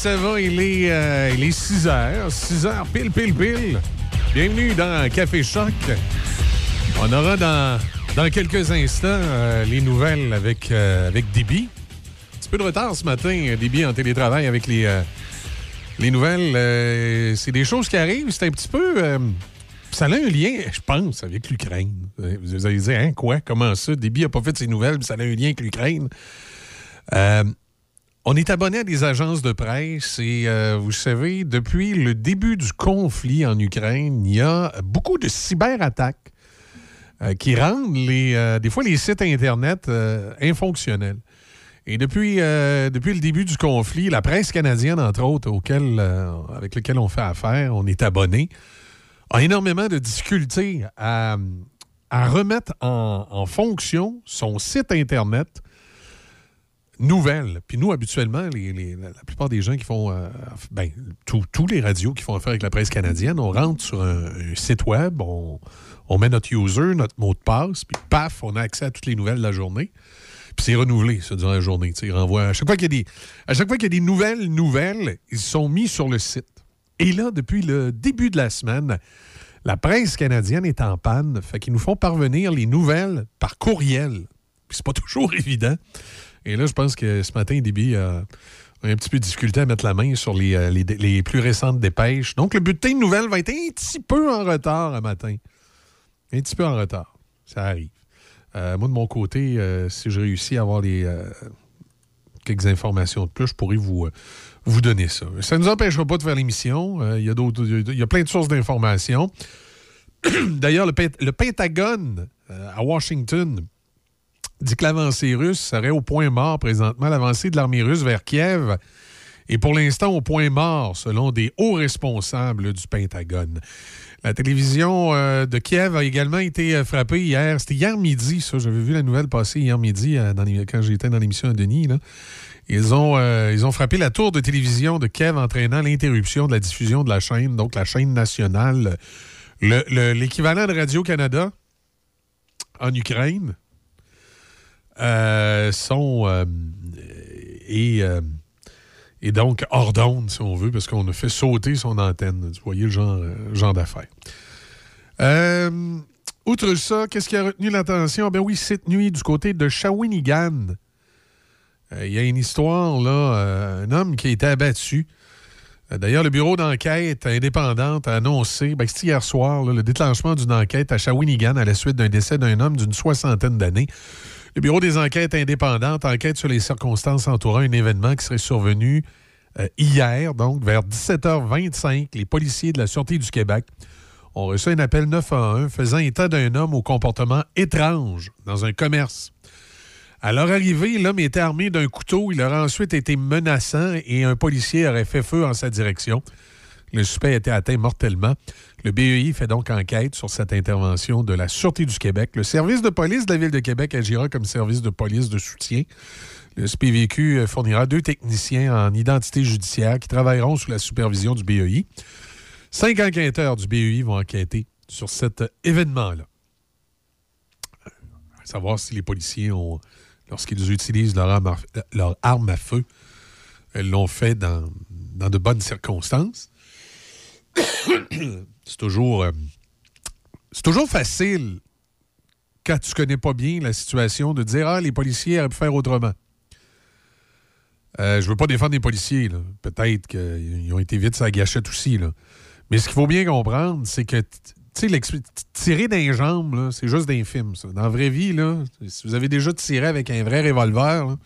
Ça va, il est, euh, il est 6 heures. 6 heures, pile, pile, pile. Bienvenue dans Café Choc. On aura dans, dans quelques instants euh, les nouvelles avec, euh, avec Dibi. Un petit peu de retard ce matin, Dibi en télétravail avec les, euh, les nouvelles. C'est des choses qui arrivent. C'est un petit peu. ça a un lien, je pense, avec l'Ukraine. Vous allez dire, hein, quoi? Comment ça? Dibi n'a pas fait ses nouvelles, mais ça a un lien avec l'Ukraine. On est abonné à des agences de presse et euh, vous savez, depuis le début du conflit en Ukraine, il y a beaucoup de cyberattaques euh, qui rendent euh, des fois les sites Internet infonctionnels. Et depuis, le début du conflit, la presse canadienne, entre autres, avec laquelle on fait affaire, on est abonné, a énormément de difficultés à, remettre en fonction son site Internet nouvelles. Puis nous, habituellement, la plupart des gens qui font, euh, ben, tous les radios qui font affaire avec la presse canadienne, on rentre sur un, site web, on, met notre user, notre mot de passe, puis paf, on a accès à toutes les nouvelles de la journée. Puis c'est renouvelé, ça, durant la journée. Ils renvoient- à chaque fois qu'il y a des, à chaque fois qu'il y a des nouvelles nouvelles, ils sont mis sur le site. Et là, depuis le début de la semaine, la presse canadienne est en panne. Fait qu'ils nous font parvenir les nouvelles par courriel. Puis c'est pas toujours évident. Et là, je pense que ce matin, Déby a un petit peu de difficulté à mettre la main sur les, euh, les- les plus récentes dépêches. Donc, le bulletin de nouvelles va être un petit peu en retard un matin. Un petit peu en retard. Ça arrive. Euh, moi, de mon côté, euh, si je réussis à avoir les, quelques informations de plus, je pourrais vous, vous donner ça. Ça ne nous empêchera pas de faire l'émission. Il y, a y a plein de sources d'informations. D'ailleurs, le, Pent- le Pentagone à Washington dit que l'avancée russe serait au point mort présentement. L'avancée de l'armée russe vers Kiev est pour l'instant au point mort, selon des hauts responsables du Pentagone. La télévision euh, de Kiev a également été euh, frappée hier. C'était hier midi, ça. J'avais vu la nouvelle passer hier midi euh, quand j'étais dans l'émission à Denis. Ils ont, ils ont frappé la tour de télévision de Kiev, entraînant l'interruption de la diffusion de la chaîne, donc la chaîne nationale, le- le- l'équivalent de Radio-Canada en Ukraine. Euh, euh, et, euh, et donc hors d'onde, si on veut, parce qu'on a fait sauter son antenne. Vous voyez le genre, genre d'affaires. Outre ça, qu'est-ce qui a retenu l'attention? Ben oui, cette nuit, du côté de Shawinigan, il y a une histoire, là, un homme qui a été abattu. D'ailleurs, le bureau d'enquête indépendante a annoncé, ben, hier soir, le déclenchement d'une enquête à Shawinigan à la suite d'un décès d'un homme d'une soixantaine d'années. Le Bureau des enquêtes indépendantes enquête sur les circonstances entourant un événement qui serait survenu euh, hier, donc vers 17h25. Les policiers de la Sûreté du Québec ont reçu un appel 911 faisant état d'un homme au comportement étrange dans un commerce. À leur arrivée, l'homme était armé d'un couteau. Il aurait ensuite été menaçant et un policier aurait fait feu en sa direction. Le suspect été atteint mortellement. Le BEI fait donc enquête sur cette intervention de la Sûreté du Québec. Le service de police de la Ville de Québec agira comme service de police de soutien. Le SPVQ euh, fournira deux techniciens en identité judiciaire qui travailleront sous la supervision du BEI. Cinq enquêteurs du BEI vont enquêter sur cet événement-là. À savoir si les policiers lorsqu'ils utilisent leur arme à, à feu, l'ont fait dans de bonnes circonstances. C'est toujours, euh, c'est toujours facile quand tu connais pas bien la situation de dire ah les policiers auraient pu faire autrement. Euh, je veux pas défendre les policiers. Peut-être qu'ils ont été vite sur la gâchette aussi. Là. Mais ce qu'il faut bien comprendre, c'est que tirer jambes, là, c'est juste d'un. Ça. Dans la vraie vie, là, si vous avez déjà tiré avec un vrai revolver,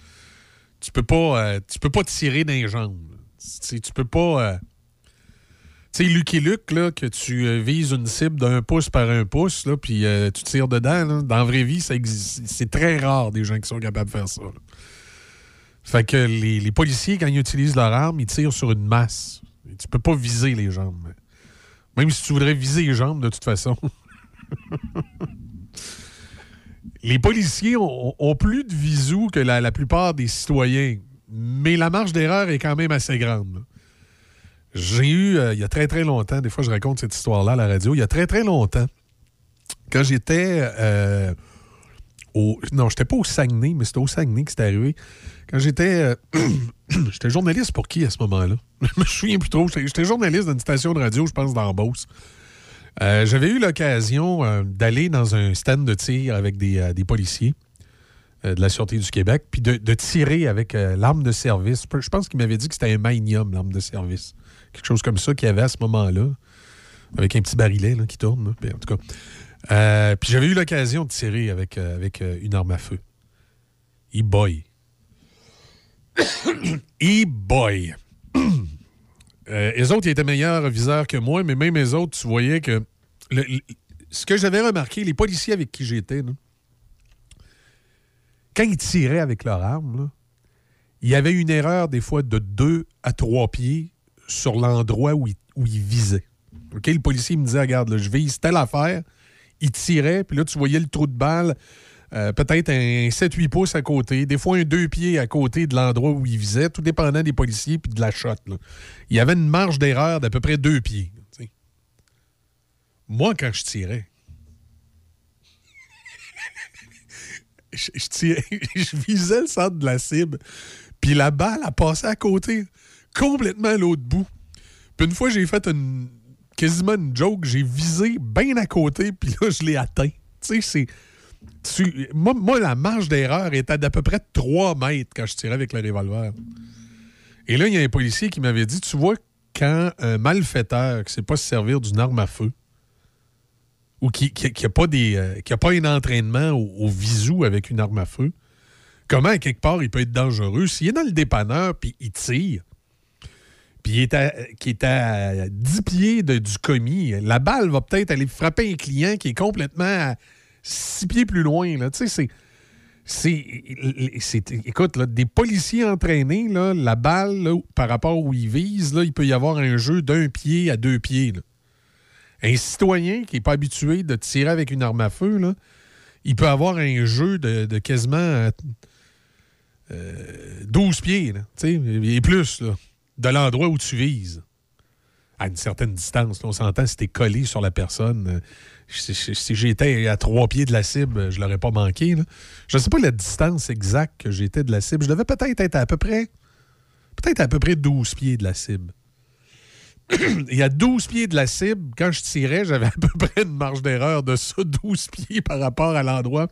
tu peux pas, euh, tu peux pas tirer jambes. là. Tu peux pas. euh, sais, Lucky Luke, là, que tu euh, vises une cible d'un pouce par un pouce, là, puis euh, tu tires dedans, dans la vraie vie, ça. C'est très rare des gens qui sont capables de faire ça. Fait que les, policiers, quand ils utilisent leur arme, ils tirent sur une masse. Et tu peux pas viser les jambes. Même si tu voudrais viser les jambes, de toute façon. les policiers ont, plus de visous que la plupart des citoyens. Mais la marge d'erreur est quand même assez grande. J'ai eu, euh, il y a très, très longtemps, des fois je raconte cette histoire-là à la radio, il y a très, très longtemps, quand j'étais euh, au. Non, j'étais pas au Saguenay, mais c'était au Saguenay que c'était arrivé. Quand j'étais. euh, j'étais journaliste pour qui à ce moment-là? je me souviens plus trop. J'étais journaliste d'une station de radio, je pense, dans Beauce. J'avais eu l'occasion d'aller dans un stand de tir avec des, des policiers de la Sûreté du Québec, puis de, tirer avec euh, l'arme de service. Je pense qu'il m'avait dit que c'était un Magnum, l'arme de service. Quelque chose comme ça qu'il y avait à ce moment-là, avec un petit barillet là, qui tourne. Puis, en tout cas. Euh, puis j'avais eu l'occasion de tirer avec, euh, avec euh, une arme à feu. E-boy. E-boy. Euh, les autres, ils étaient meilleurs viseurs que moi, mais même les autres, tu voyais que. ce que j'avais remarqué, les policiers avec qui j'étais, là, quand ils tiraient avec leur arme, il y avait une erreur des fois de deux à trois pieds sur l'endroit où ils, visaient. Le policier me disait, regarde, là, je vise telle affaire. Il tirait, puis là, tu voyais le trou de balle, euh, peut-être un 7-8 pouces à côté, des fois un deux pieds à côté de l'endroit où il visait, tout dépendant des policiers puis de la shot. Il y avait une marge d'erreur d'à peu près deux pieds. tu sais. Moi, quand je tirais, je, tirais- je visais le centre de la cible, puis la balle a passé à côté, complètement à l'autre bout. Puis une fois, j'ai fait une quasiment une joke, j'ai visé bien à côté, puis là, je l'ai atteint. Tu sais, c'est. moi, moi, la marge d'erreur était d'à peu près 3 mètres quand je tirais avec le revolver. Et là, il y a un policier qui m'avait dit Tu vois, quand un malfaiteur qui ne sait pas se servir d'une arme à feu, ou qui n'a pas, des, euh, qui a pas un entraînement au, visou avec une arme à feu, comment, quelque part, il peut être dangereux? S'il est dans le dépanneur puis il tire, puis il est à, qui est à 10 pieds du commis, la balle va peut-être aller frapper un client qui est complètement à 6 pieds plus loin. Tu sais, c'est. C'est, écoute, des policiers entraînés, la balle, par rapport où ils visent, là, il peut y avoir un jeu d'un pied à deux pieds. Un citoyen qui n'est pas habitué de tirer avec une arme à feu, il peut avoir un jeu de, quasiment euh, euh, 12 pieds, et plus, de l'endroit où tu vises. À une certaine distance, on s'entend, si collé sur la personne. euh, si, j'étais à trois pieds de la cible, je l'aurais pas manqué. Je ne sais pas la distance exacte que j'étais de la cible. Je devais peut-être être à peu près. Peut-être à peu près 12 pieds de la cible. Et à 12 pieds de la cible, quand je tirais, j'avais à peu près une marge d'erreur de ça, 12 pieds par rapport à l'endroit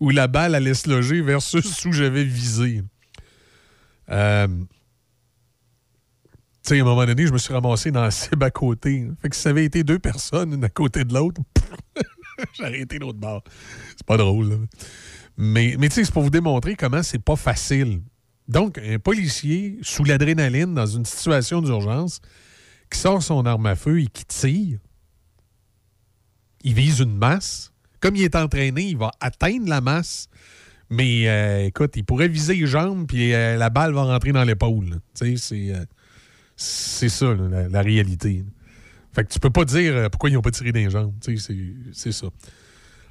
où la balle allait se loger versus où j'avais visé. Euh, tu sais, à un moment donné, je me suis ramassé dans la cible à côté. Fait que si ça avait été deux personnes, une à côté de l'autre, j'aurais été l'autre bord. C'est pas drôle. Mais, mais tu sais, c'est pour vous démontrer comment c'est pas facile. Donc, un policier, sous l'adrénaline, dans une situation d'urgence, qui sort son arme à feu et qui tire, il vise une masse. Comme il est entraîné, il va atteindre la masse. Mais euh, écoute, il pourrait viser les jambes, puis euh, la balle va rentrer dans l'épaule. là. Euh, c'est ça, là, la, réalité. Fait que tu peux pas dire pourquoi ils n'ont pas tiré des jambes. Tu sais, c'est- c'est ça.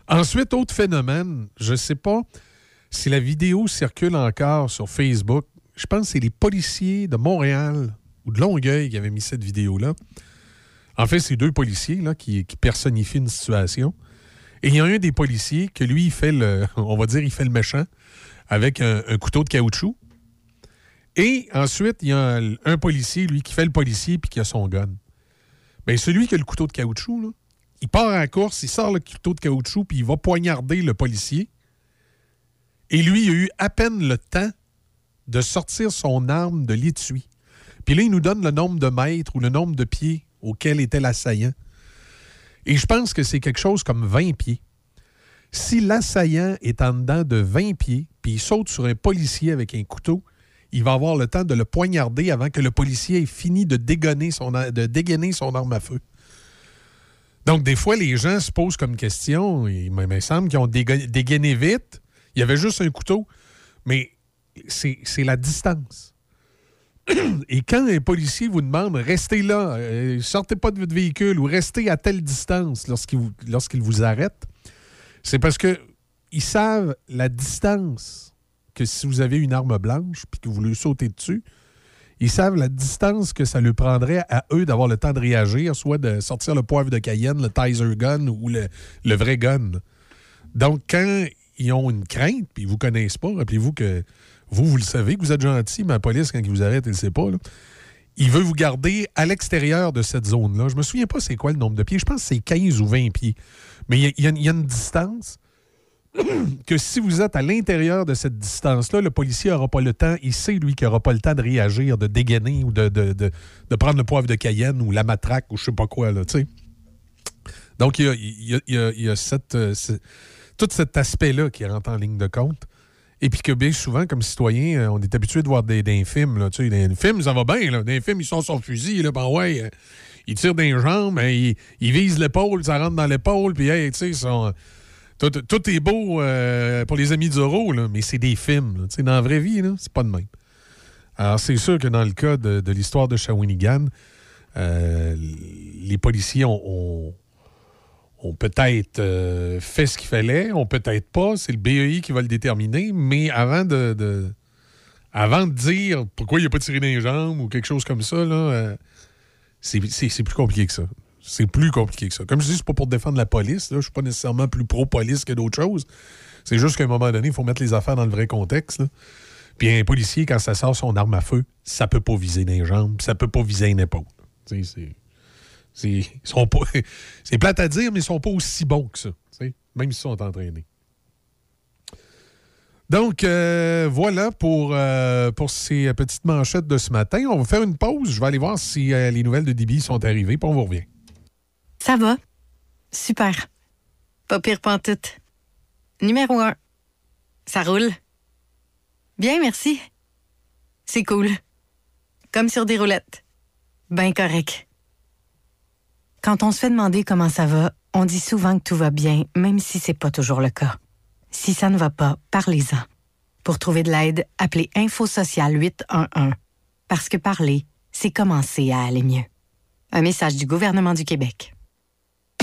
Ensuite, autre phénomène, je sais pas si la vidéo circule encore sur Facebook. Je pense que c'est les policiers de Montréal ou de Longueuil qui avaient mis cette vidéo-là. En fait, c'est deux policiers là, qui, personnifient une situation. Et il y a un des policiers que lui, il fait le, on va dire, il fait le méchant avec un, couteau de caoutchouc. Et ensuite, il y a un, policier, lui, qui fait le policier puis qui a son gun. Bien, celui qui a le couteau de caoutchouc, il part en course, il sort le couteau de caoutchouc puis il va poignarder le policier. Et lui, il a eu à peine le temps de sortir son arme de l'étui. Puis là, il nous donne le nombre de mètres ou le nombre de pieds auquel était l'assaillant. Et je pense que c'est quelque chose comme 20 pieds. Si l'assaillant est en dedans de 20 pieds, puis il saute sur un policier avec un couteau, il va avoir le temps de le poignarder avant que le policier ait fini de, dégainer son, a- de dégainer son arme à feu. Donc, des fois, les gens se posent comme question, il me semble qu'ils ont déga- dégainé vite, il y avait juste un couteau, mais c'est la distance. Et quand un policier vous demande restez là, euh, sortez pas de votre véhicule ou restez à telle distance lorsqu'il vous, lorsqu'il vous arrête, c'est parce que ils savent la distance que si vous avez une arme blanche puis que vous lui sautez dessus, ils savent la distance que ça lui prendrait à eux d'avoir le temps de réagir, soit de sortir le poivre de Cayenne, le Tizer gun ou le, le vrai gun. Donc, quand ils ont une crainte, puis ils vous connaissent pas. Rappelez-vous que vous, vous le savez, que vous êtes gentil, mais la police, quand ils vous arrête, elle ne sait pas. Il veut vous garder à l'extérieur de cette zone-là. Je me souviens pas c'est quoi le nombre de pieds. Je pense que c'est 15 ou 20 pieds. Mais il y, a une distance que si vous êtes à l'intérieur de cette distance-là, le policier n'aura pas le temps, il sait, lui, qu'il n'aura pas le temps de réagir, de dégainer ou de, de, prendre le poivre de Cayenne ou la matraque ou je sais pas quoi. Donc, il y a, tout cet aspect-là qui rentre en ligne de compte. Et puis que bien souvent, comme citoyen, euh, on est habitué de voir des, films. Là, tu sais, des films, ça va bien. Là. Des films, ils sont sur fusil. Là, ben ouais, euh, ils tirent des jambes, hein, ils, visent l'épaule, ça rentre dans l'épaule. Puis, hey, tu sais, tout, est beau euh, pour les amis du là, mais c'est des films. Dans la vraie vie, c'est pas de même. Alors, c'est sûr que dans le cas de, l'histoire de Shawinigan, les policiers ont on peut-être euh, fait ce qu'il fallait, on peut-être pas, c'est le BEI qui va le déterminer, mais avant de, avant de dire pourquoi il n'a pas tiré dans les jambes ou quelque chose comme ça, euh, c'est plus compliqué que ça. C'est plus compliqué que ça. Comme je dis, c'est pas pour défendre la police. Je Je suis pas nécessairement plus pro-police que d'autres choses. C'est juste qu'à un moment donné, il faut mettre les affaires dans le vrai contexte. Puis un policier, quand ça sort son arme à feu, ça peut pas viser les jambes, ça peut pas viser une épaule. C'est C'est plate à dire, mais ils sont pas aussi bons que ça, même s'ils sont entraînés. Donc, euh, voilà pour, euh, pour ces petites manchettes de ce matin. On va faire une pause. Je vais aller voir si euh, les nouvelles de DB sont arrivées, puis on vous revient. Ça va. Super. Pas pire pantoute. Numéro un. Ça roule. Bien, merci. C'est cool. Comme sur des roulettes. Ben correct. Quand on se fait demander comment ça va, on dit souvent que tout va bien, même si c'est pas toujours le cas. Si ça ne va pas, parlez-en. Pour trouver de l'aide, appelez Info Social 811. Parce que parler, c'est commencer à aller mieux. Un message du gouvernement du Québec.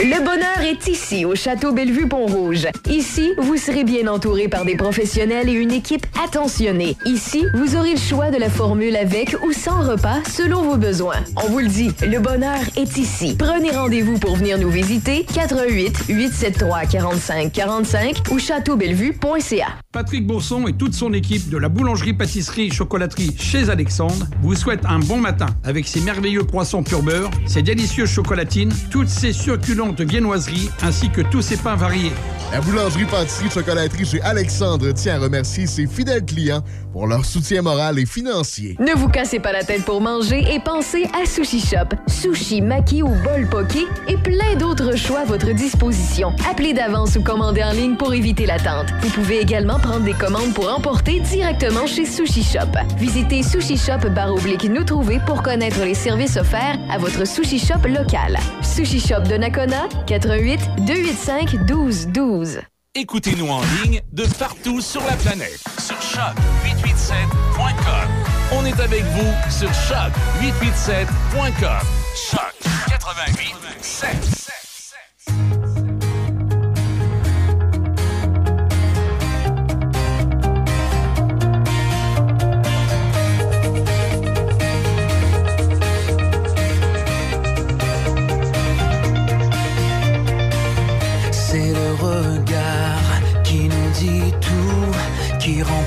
Le bonheur est ici, au Château Bellevue-Pont-Rouge. Ici, vous serez bien entouré par des professionnels et une équipe attentionnée. Ici, vous aurez le choix de la formule avec ou sans repas, selon vos besoins. On vous le dit, le bonheur est ici. Prenez rendez-vous pour venir nous visiter 88 873 45 45 ou châteaubellevue.ca. Patrick Bourson et toute son équipe de la boulangerie-pâtisserie-chocolaterie chez Alexandre vous souhaitent un bon matin avec ses merveilleux croissants pur beurre, ses délicieuses chocolatines, toutes ses succulentes de viennoiserie ainsi que tous ses pains variés. La boulangerie pâtisserie chocolaterie chez Alexandre tient à remercier ses fidèles clients pour leur soutien moral et financier. Ne vous cassez pas la tête pour manger et pensez à Sushi Shop. Sushi, maki ou bol poké et plein d'autres choix à votre disposition. Appelez d'avance ou commandez en ligne pour éviter l'attente. Vous pouvez également prendre des commandes pour emporter directement chez Sushi Shop. Visitez Sushi Shop oblique nous trouver pour connaître les services offerts à votre Sushi Shop local. Sushi Shop de Nakona 88 285 12 12. Écoutez-nous en ligne de partout sur la planète sur choc887.com. On est avec vous sur choc887.com. Choc 88 7.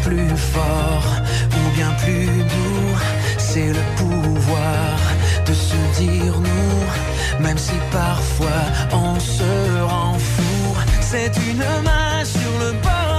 Plus fort ou bien plus doux. C'est le pouvoir de se dire nous, même si parfois on se rend fou. C'est une main sur le bonheur,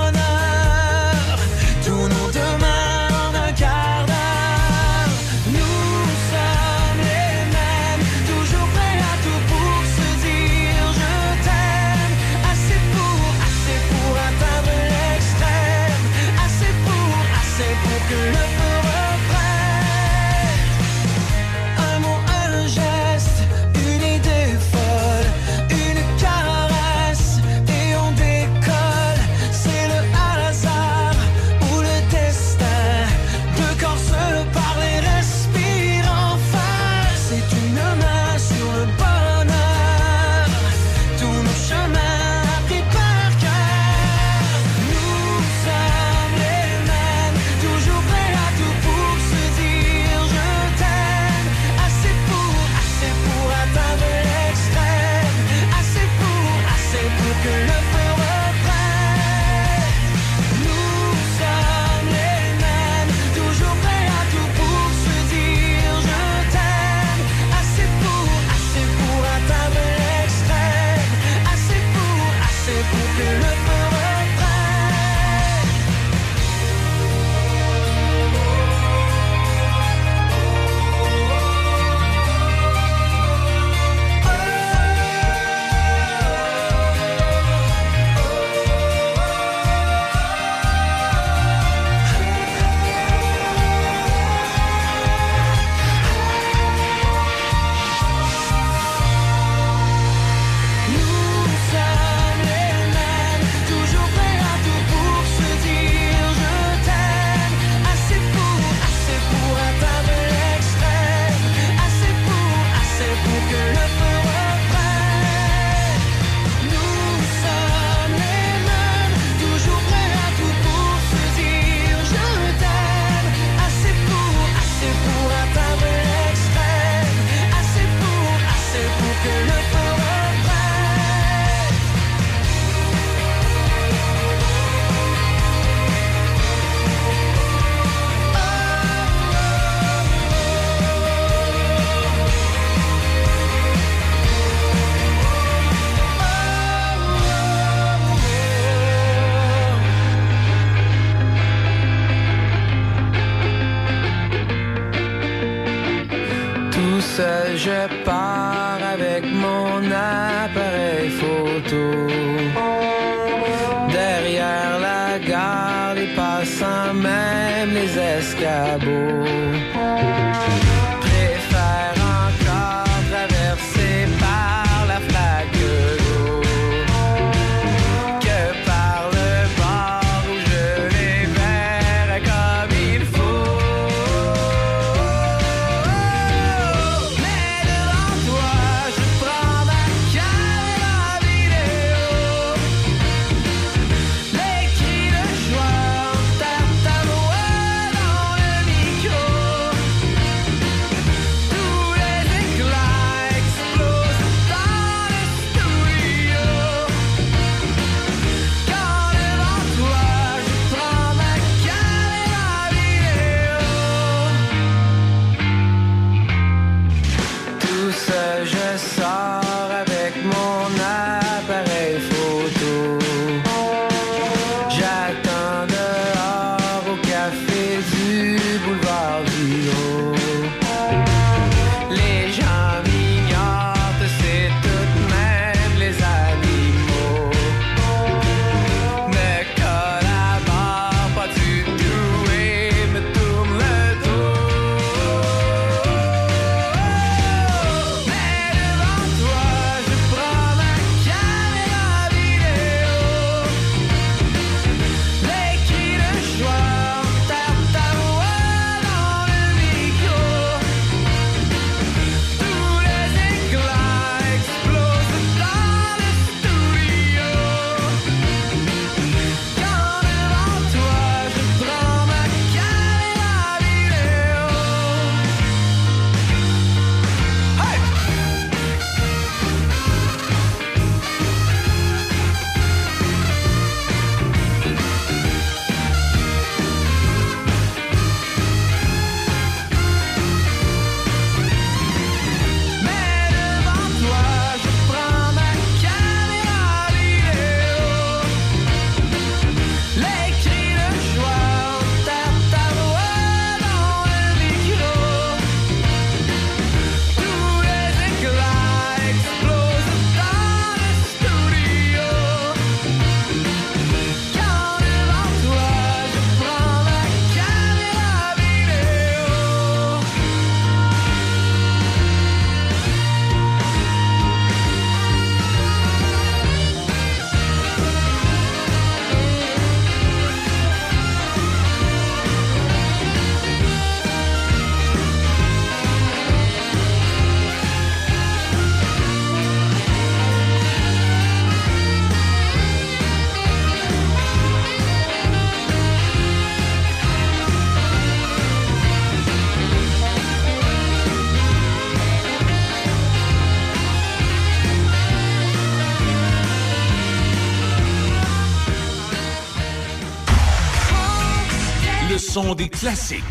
des classiques.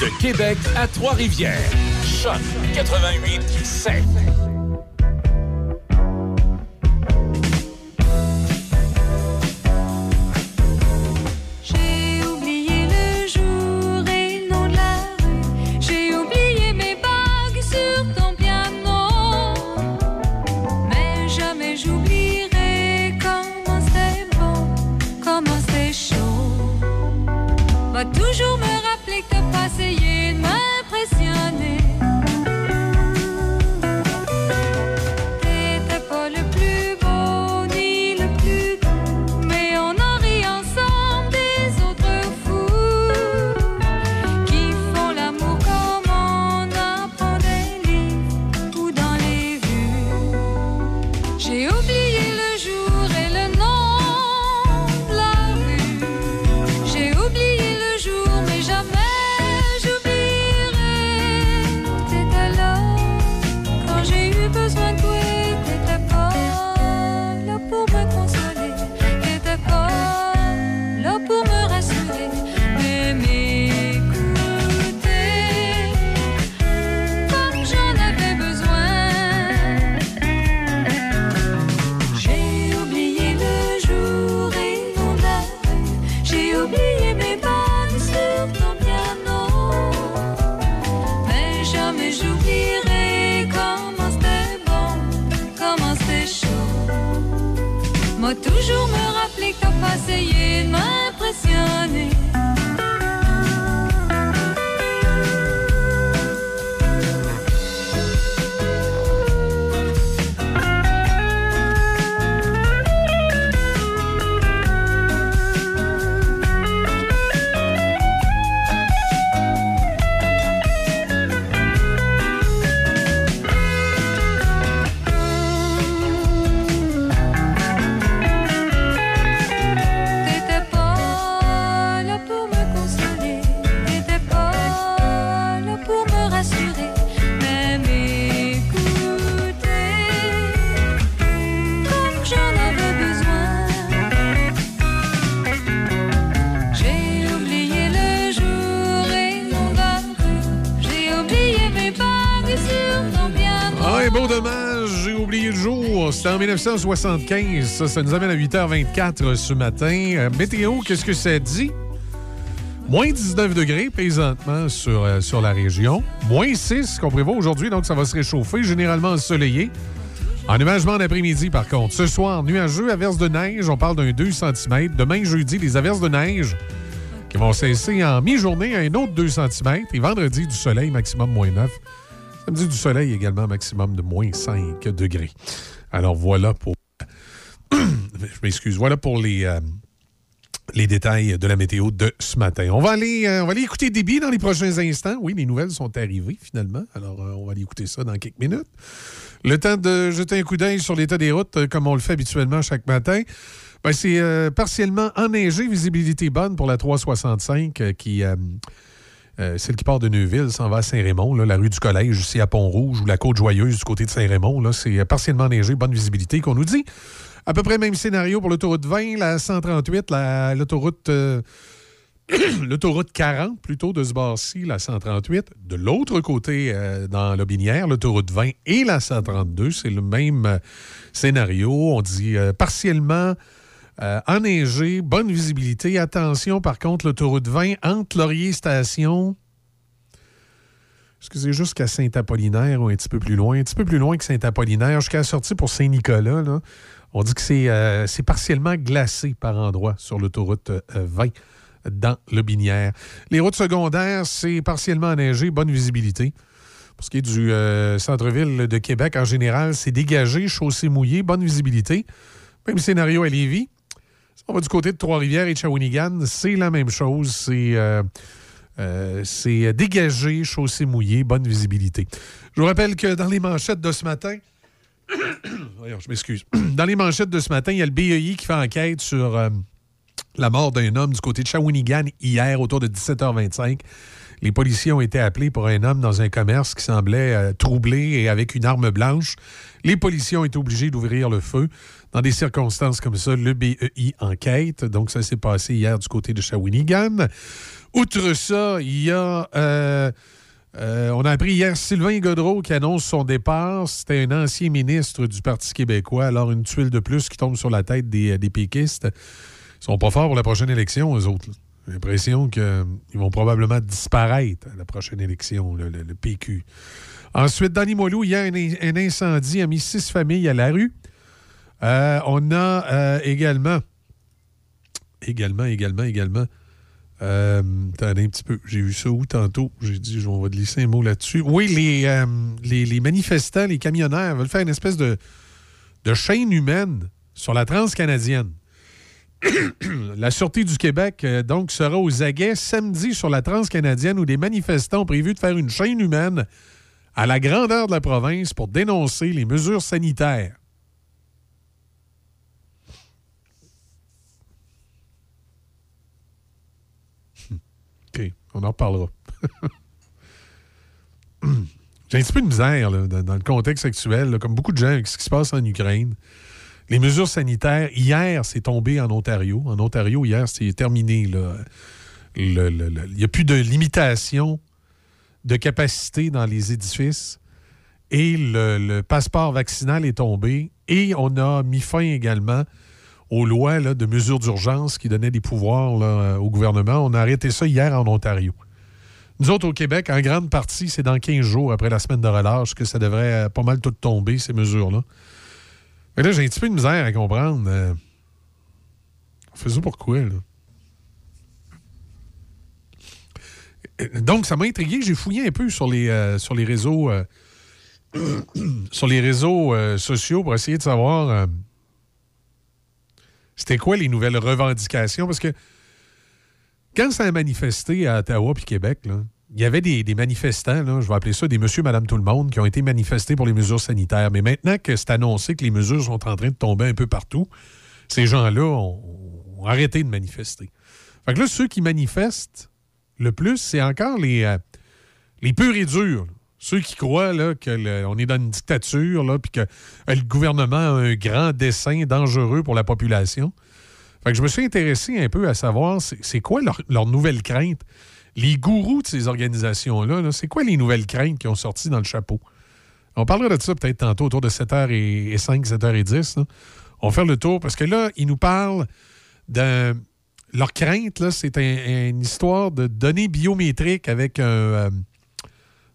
De Québec à Trois-Rivières. Choc 88 7. 1975. Ça, nous amène à 8h24 ce matin. Euh, météo, qu'est-ce que ça dit? Moins 19 degrés présentement sur, euh, sur la région. Moins 6 qu'on prévoit aujourd'hui, donc ça va se réchauffer, généralement ensoleillé. Ennuagement d'après-midi, par contre. Ce soir, nuageux, averses de neige. On parle d'un 2 cm. Demain, jeudi, les averses de neige qui vont cesser en mi-journée à un autre 2 cm. Et vendredi, du soleil, maximum moins 9. Samedi, du soleil également, maximum de moins 5 degrés. Alors, voilà pour... Je m'excuse. Voilà pour les... euh, les détails de la météo de ce matin. On va aller, euh, on va écouter Déby dans les prochains instants. Oui, les nouvelles sont arrivées finalement. Alors, euh, on va aller écouter ça dans quelques minutes. Le temps de jeter un coup d'œil sur l'état des routes, comme on le fait habituellement chaque matin. Ben, c'est partiellement enneigé, visibilité bonne pour la 365 euh, qui. Euh, celle qui part de Neuville s'en va à Saint-Raymond, la rue du Collège, ici à Pont-Rouge, ou la Côte-Joyeuse du côté de Saint-Raymond. C'est euh, partiellement neigé, bonne visibilité qu'on nous dit. À peu près même scénario pour l'autoroute 20, la 138, la- l'autoroute euh, l'autoroute 40, plutôt, de ce bord-ci, la 138. De l'autre côté, euh, dans l'Aubinière, l'autoroute 20 et la 132, c'est le même scénario. On dit partiellement euh, enneigé, bonne visibilité. Attention, par contre, l'autoroute 20 entre Laurier Station. C'est jusqu'à Saint-Apollinaire ou un petit peu plus loin? Un petit peu plus loin que Saint-Apollinaire, jusqu'à la sortie pour Saint-Nicolas. On dit que c'est euh, partiellement glacé par endroits sur l'autoroute euh, 20 dans le Binière. Les routes secondaires, c'est partiellement enneigé, bonne visibilité. Pour ce qui est du euh, centre-ville de Québec, en général, c'est dégagé, chaussée mouillée, bonne visibilité. Même scénario à Lévis. On va du côté de Trois-Rivières et de Shawinigan, c'est la même chose. C'est euh, euh, c'est dégagé, chaussée mouillée, bonne visibilité. Je vous rappelle que dans les manchettes de ce matin, je m'excuse. Dans les manchettes de ce matin, il y a le BEI qui fait enquête sur euh, la mort d'un homme du côté de Shawinigan hier autour de 17h25. Les policiers ont été appelés pour un homme dans un commerce qui semblait euh, troublé et avec une arme blanche. Les policiers ont été obligés d'ouvrir le feu. Dans des circonstances comme ça, le BEI enquête. Donc, ça s'est passé hier du côté de Shawinigan. Outre ça, il y a... euh, euh, on a appris hier Sylvain Godreau qui annonce son départ. C'était un ancien ministre du Parti québécois. Alors, une tuile de plus qui tombe sur la tête des, des péquistes. Ils sont pas forts pour la prochaine élection, eux autres. J'ai l'impression qu'ils vont probablement disparaître à la prochaine élection, le, le- PQ. Ensuite, dans Limoilou, il y a un, un incendie a mis six familles à la rue. Euh, on a euh, également, également, également, également, euh, attendez un petit peu. J'ai vu ça où tantôt? J'ai dit, on va glisser un mot là-dessus. Oui, les, manifestants, les camionneurs veulent faire une espèce de, chaîne humaine sur la transcanadienne. la Sûreté du Québec, donc, sera aux aguets samedi sur la transcanadienne où des manifestants ont prévu de faire une chaîne humaine à la grandeur de la province pour dénoncer les mesures sanitaires. OK, on en reparlera. J'ai un petit peu de misère dans, le contexte actuel, comme beaucoup de gens avec ce qui se passe en Ukraine. Les mesures sanitaires, hier, c'est tombé en Ontario. En Ontario, hier, c'est terminé. Il n'y a plus de limitation de capacité dans les édifices. Et le passeport vaccinal est tombé. Et on a mis fin également aux lois de mesures d'urgence qui donnaient des pouvoirs là, au gouvernement. On a arrêté ça hier en Ontario. Nous autres, au Québec, en grande partie, c'est dans 15 jours après la semaine de relâche que ça devrait euh, pas mal tout tomber, ces mesures-là. Mais là, j'ai un petit peu de misère à comprendre. euh, on fait pourquoi, là? Euh, Donc, ça m'a intrigué. J'ai fouillé un peu sur les, euh, sur les réseaux, euh, sur les réseaux euh, sociaux pour essayer de savoir euh, c'était quoi les nouvelles revendications? Parce que quand ça a manifesté à Ottawa puis Québec, là, il y avait des, manifestants, là, je vais appeler ça des monsieur, madame, tout le monde, qui ont été manifestés pour les mesures sanitaires. Mais maintenant que c'est annoncé que les mesures sont en train de tomber un peu partout, ces gens-là ont, ont arrêté de manifester. Fait que là, ceux qui manifestent le plus, c'est encore les, euh, les purs et durs. Ceux qui croient là, qu'on est dans une dictature, puis que euh, le gouvernement a un grand dessein dangereux pour la population. Fait que je me suis intéressé un peu à savoir c'est quoi leur, leur nouvelle crainte? Les gourous de ces organisations-là, là, c'est quoi les nouvelles craintes qui ont sorti dans le chapeau? On parlera de ça peut-être tantôt autour de 7h05, 7h10. là. On va faire le tour parce que là, ils nous parlent de leur crainte, c'est un- une histoire de données biométriques avec un, euh,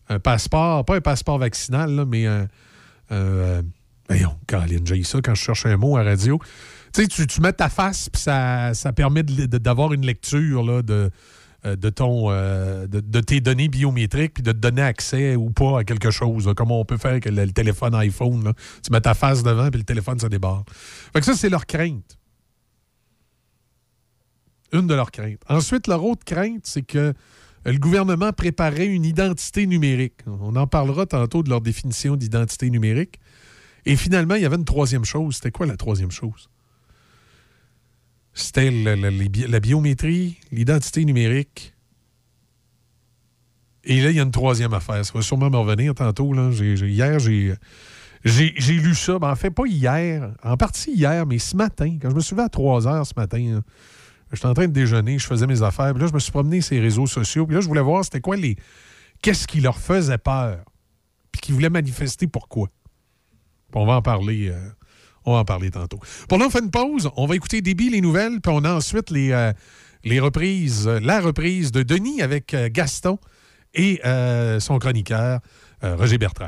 un passeport, pas un passeport vaccinal, là, mais un. un, euh, voyons, Caroline, j'ai ça quand je cherche un mot à radio. Tu sais, tu, tu mets ta face, puis ça, ça permet d'avoir une lecture de, euh, de, ton, euh, de, tes données biométriques, puis de te donner accès ou pas à quelque chose. comme on peut faire avec le, téléphone iPhone. là. Tu mets ta face devant, puis le téléphone se débarre. Fait que ça, c'est leur crainte. Une de leurs craintes. Ensuite, leur autre crainte, c'est que euh, le gouvernement préparait une identité numérique. On en parlera tantôt de leur définition d'identité numérique. Et finalement, il y avait une troisième chose. C'était quoi la troisième chose? C'était la biométrie, l'identité numérique. Et là, il y a une troisième affaire. Ça va sûrement me revenir tantôt. Là. Hier, j'ai, j'ai, lu ça. Ben, en fait, pas hier. En partie hier, mais ce matin. Quand je me suis levé à 3 heures ce matin, là, j'étais en train de déjeuner, je faisais mes affaires. Puis là, je me suis promené sur les réseaux sociaux. Puis là, je voulais voir c'était quoi les. Qu'est-ce qui leur faisait peur? Puis qui voulaient manifester pourquoi? On va en parler. euh, on va en parler tantôt. Pour là, on fait une pause. On va écouter Déby, les nouvelles, puis on a ensuite les, euh, reprises, euh, la reprise de Denis avec Gaston et son chroniqueur, Roger Bertrand.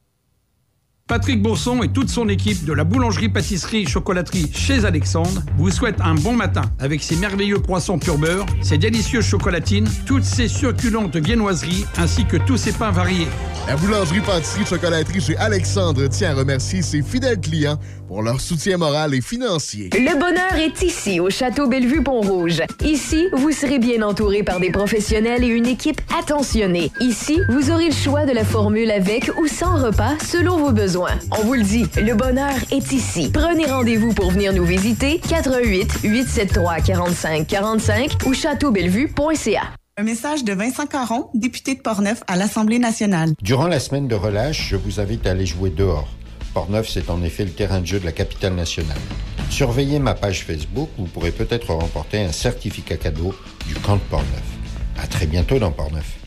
Patrick Bourson et toute son équipe de la boulangerie-pâtisserie-chocolaterie chez Alexandre vous souhaitent un bon matin avec ses merveilleux poissons pur beurre, ses délicieuses chocolatines, toutes ses succulentes viennoiseries ainsi que tous ses pains variés. La boulangerie pâtisserie chocolaterie chez Alexandre tient à remercier ses fidèles clients pour leur soutien moral et financier. Le bonheur est ici, au Château Bellevue-Pont-Rouge. Ici, vous serez bien entouré par des professionnels et une équipe attentionnée. Ici, vous aurez le choix de la formule avec ou sans repas selon vos besoins. On vous le dit, le bonheur est ici. Prenez rendez-vous pour venir nous visiter 88 873 45 45 ou châteaubellevue.ca. Un message de Vincent Caron, député de Portneuf à l'Assemblée nationale. Durant la semaine de relâche, je vous invite à aller jouer dehors. Portneuf, c'est en effet le terrain de jeu de la capitale nationale. Surveillez ma page Facebook, vous pourrez peut-être remporter un certificat cadeau du camp de Portneuf. À très bientôt dans Portneuf.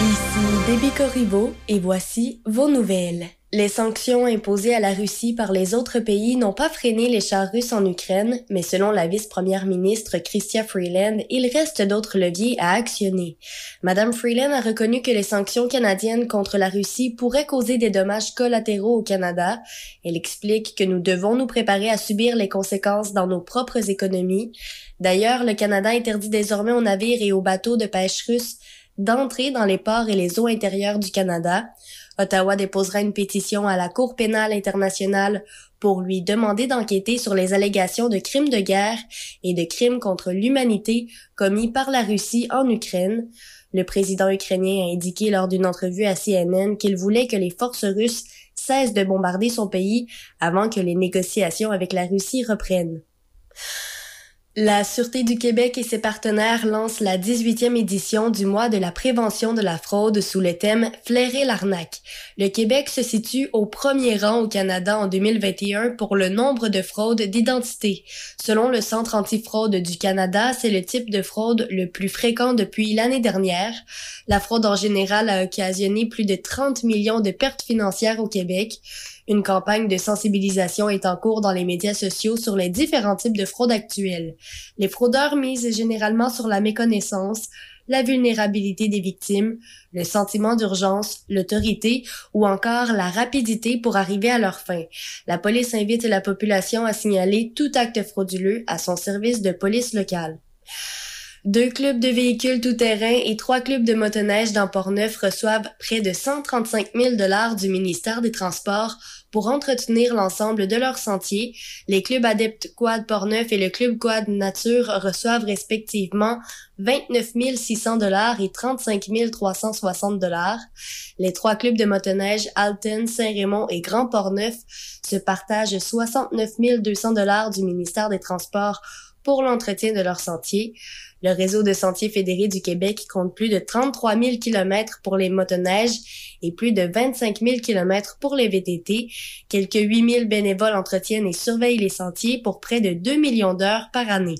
Ici Déby Corriveau et voici vos nouvelles. Les sanctions imposées à la Russie par les autres pays n'ont pas freiné les chars russes en Ukraine, mais selon la vice-première ministre Chrystia Freeland, il reste d'autres leviers à actionner. Madame Freeland a reconnu que les sanctions canadiennes contre la Russie pourraient causer des dommages collatéraux au Canada. Elle explique que nous devons nous préparer à subir les conséquences dans nos propres économies. D'ailleurs, le Canada interdit désormais aux navires et aux bateaux de pêche russes d'entrer dans les ports et les eaux intérieures du Canada. Ottawa déposera une pétition à la Cour pénale internationale pour lui demander d'enquêter sur les allégations de crimes de guerre et de crimes contre l'humanité commis par la Russie en Ukraine. Le président ukrainien a indiqué lors d'une entrevue à CNN qu'il voulait que les forces russes cesse de bombarder son pays avant que les négociations avec la Russie reprennent. La Sûreté du Québec et ses partenaires lancent la 18e édition du mois de la prévention de la fraude sous le thème Flairer l'arnaque. Le Québec se situe au premier rang au Canada en 2021 pour le nombre de fraudes d'identité. Selon le Centre antifraude du Canada, c'est le type de fraude le plus fréquent depuis l'année dernière. La fraude en général a occasionné plus de 30 millions de pertes financières au Québec. Une campagne de sensibilisation est en cours dans les médias sociaux sur les différents types de fraudes actuelles. Les fraudeurs misent généralement sur la méconnaissance, la vulnérabilité des victimes, le sentiment d'urgence, l'autorité ou encore la rapidité pour arriver à leur fin. La police invite la population à signaler tout acte frauduleux à son service de police locale. Deux clubs de véhicules tout-terrain et trois clubs de motoneige dans Port-Neuf reçoivent près de 135 000 dollars du ministère des Transports pour entretenir l'ensemble de leurs sentiers. Les clubs adeptes Quad Port-Neuf et le club Quad Nature reçoivent respectivement 29 600 dollars et 35 360 dollars. Les trois clubs de motoneige Alton, Saint-Raymond et Grand Port-Neuf se partagent 69 200 dollars du ministère des Transports pour l'entretien de leurs sentiers. Le réseau de sentiers fédérés du Québec compte plus de 33 000 km pour les motoneiges et plus de 25 000 km pour les VTT. Quelques 8 000 bénévoles entretiennent et surveillent les sentiers pour près de 2 millions d'heures par année.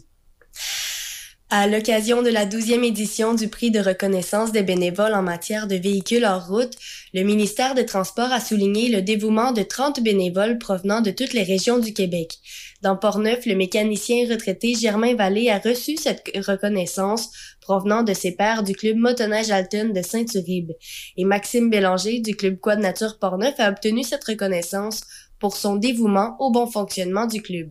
À l'occasion de la 12e édition du prix de reconnaissance des bénévoles en matière de véhicules hors route, le ministère des Transports a souligné le dévouement de 30 bénévoles provenant de toutes les régions du Québec. Dans Portneuf, le mécanicien retraité Germain Vallée a reçu cette reconnaissance provenant de ses pairs du club motoneige Alton de Saint-Uribe. Et Maxime Bélanger du club Quad Nature Portneuf a obtenu cette reconnaissance pour son dévouement au bon fonctionnement du club.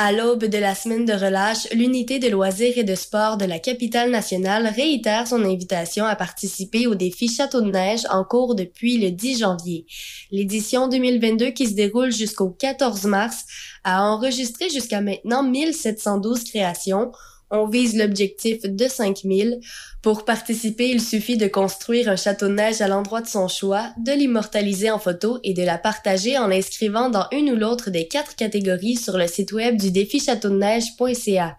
À l'aube de la semaine de relâche, l'unité de loisirs et de sport de la capitale nationale réitère son invitation à participer au défi Château de neige en cours depuis le 10 janvier. L'édition 2022 qui se déroule jusqu'au 14 mars a enregistré jusqu'à maintenant 1712 créations, on vise l'objectif de 5000. Pour participer, il suffit de construire un château de neige à l'endroit de son choix, de l'immortaliser en photo et de la partager en l'inscrivant dans une ou l'autre des quatre catégories sur le site web du défi châteaudeneige.ca.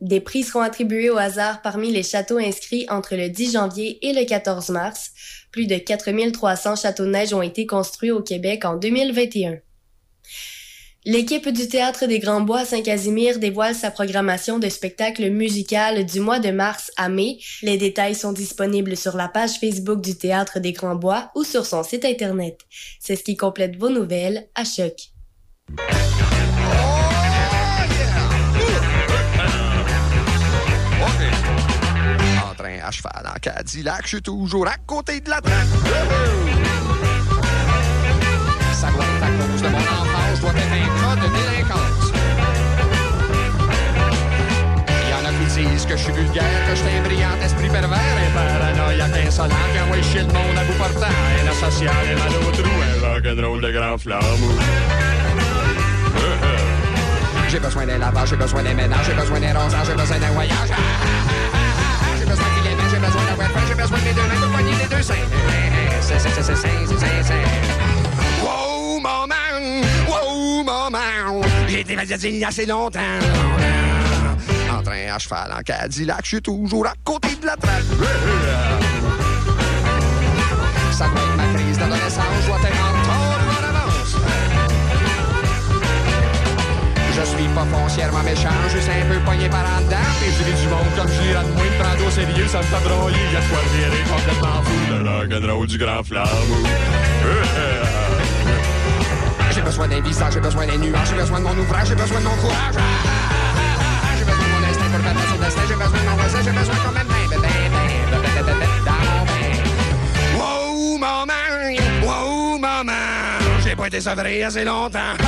Des prix seront attribués au hasard parmi les châteaux inscrits entre le 10 janvier et le 14 mars. Plus de 4300 châteaux de neige ont été construits au Québec en 2021. L'équipe du Théâtre des Grands Bois Saint-Casimir dévoile sa programmation de spectacle musical du mois de mars à mai. Les détails sont disponibles sur la page Facebook du Théâtre des Grands Bois ou sur son site Internet. C'est ce qui complète vos nouvelles à Choc. À cheval en Cadillac, je suis toujours à côté de la traque. Que je suis vulgaire, que je suis un brillant esprit pervers, un paranoïaque insolent, qui envoie chier le monde à bout portant, un asocial, un mal au trou, un rock'n'roll de grand flambeau. J'ai besoin d'un lavage, j'ai besoin d'un ménage, j'ai besoin d'un rosage, j'ai besoin d'un voyage. J'ai besoin de gamins, j'ai besoin d'un webfan, j'ai besoin de mes deux mains pour poigner les deux seins. C'est, c'est, c'est, c'est, c'est, c'est. Wow! Wow, maman! J'ai été magazine il y a assez longtemps. En train à cheval en Cadillac, je suis toujours à côté de la traque. Ça doit être ma crise d'adolescence, je dois être en ou en avance. Je suis pas foncièrement méchant, juste un peu poigné par en dedans. Et je du monde comme je l'irai de moins, de prendre au sérieux, ça me fait broyer. Y'a de quoi virer complètement fou, le rock'n'roll du grand flambeau. J'ai besoin d'un visage, j'ai besoin des nuages, j'ai besoin de mon ouvrage, j'ai besoin de mon courage. Mon bain. Wow, maman! Wow, maman! J'ai pas été sevré assez longtemps.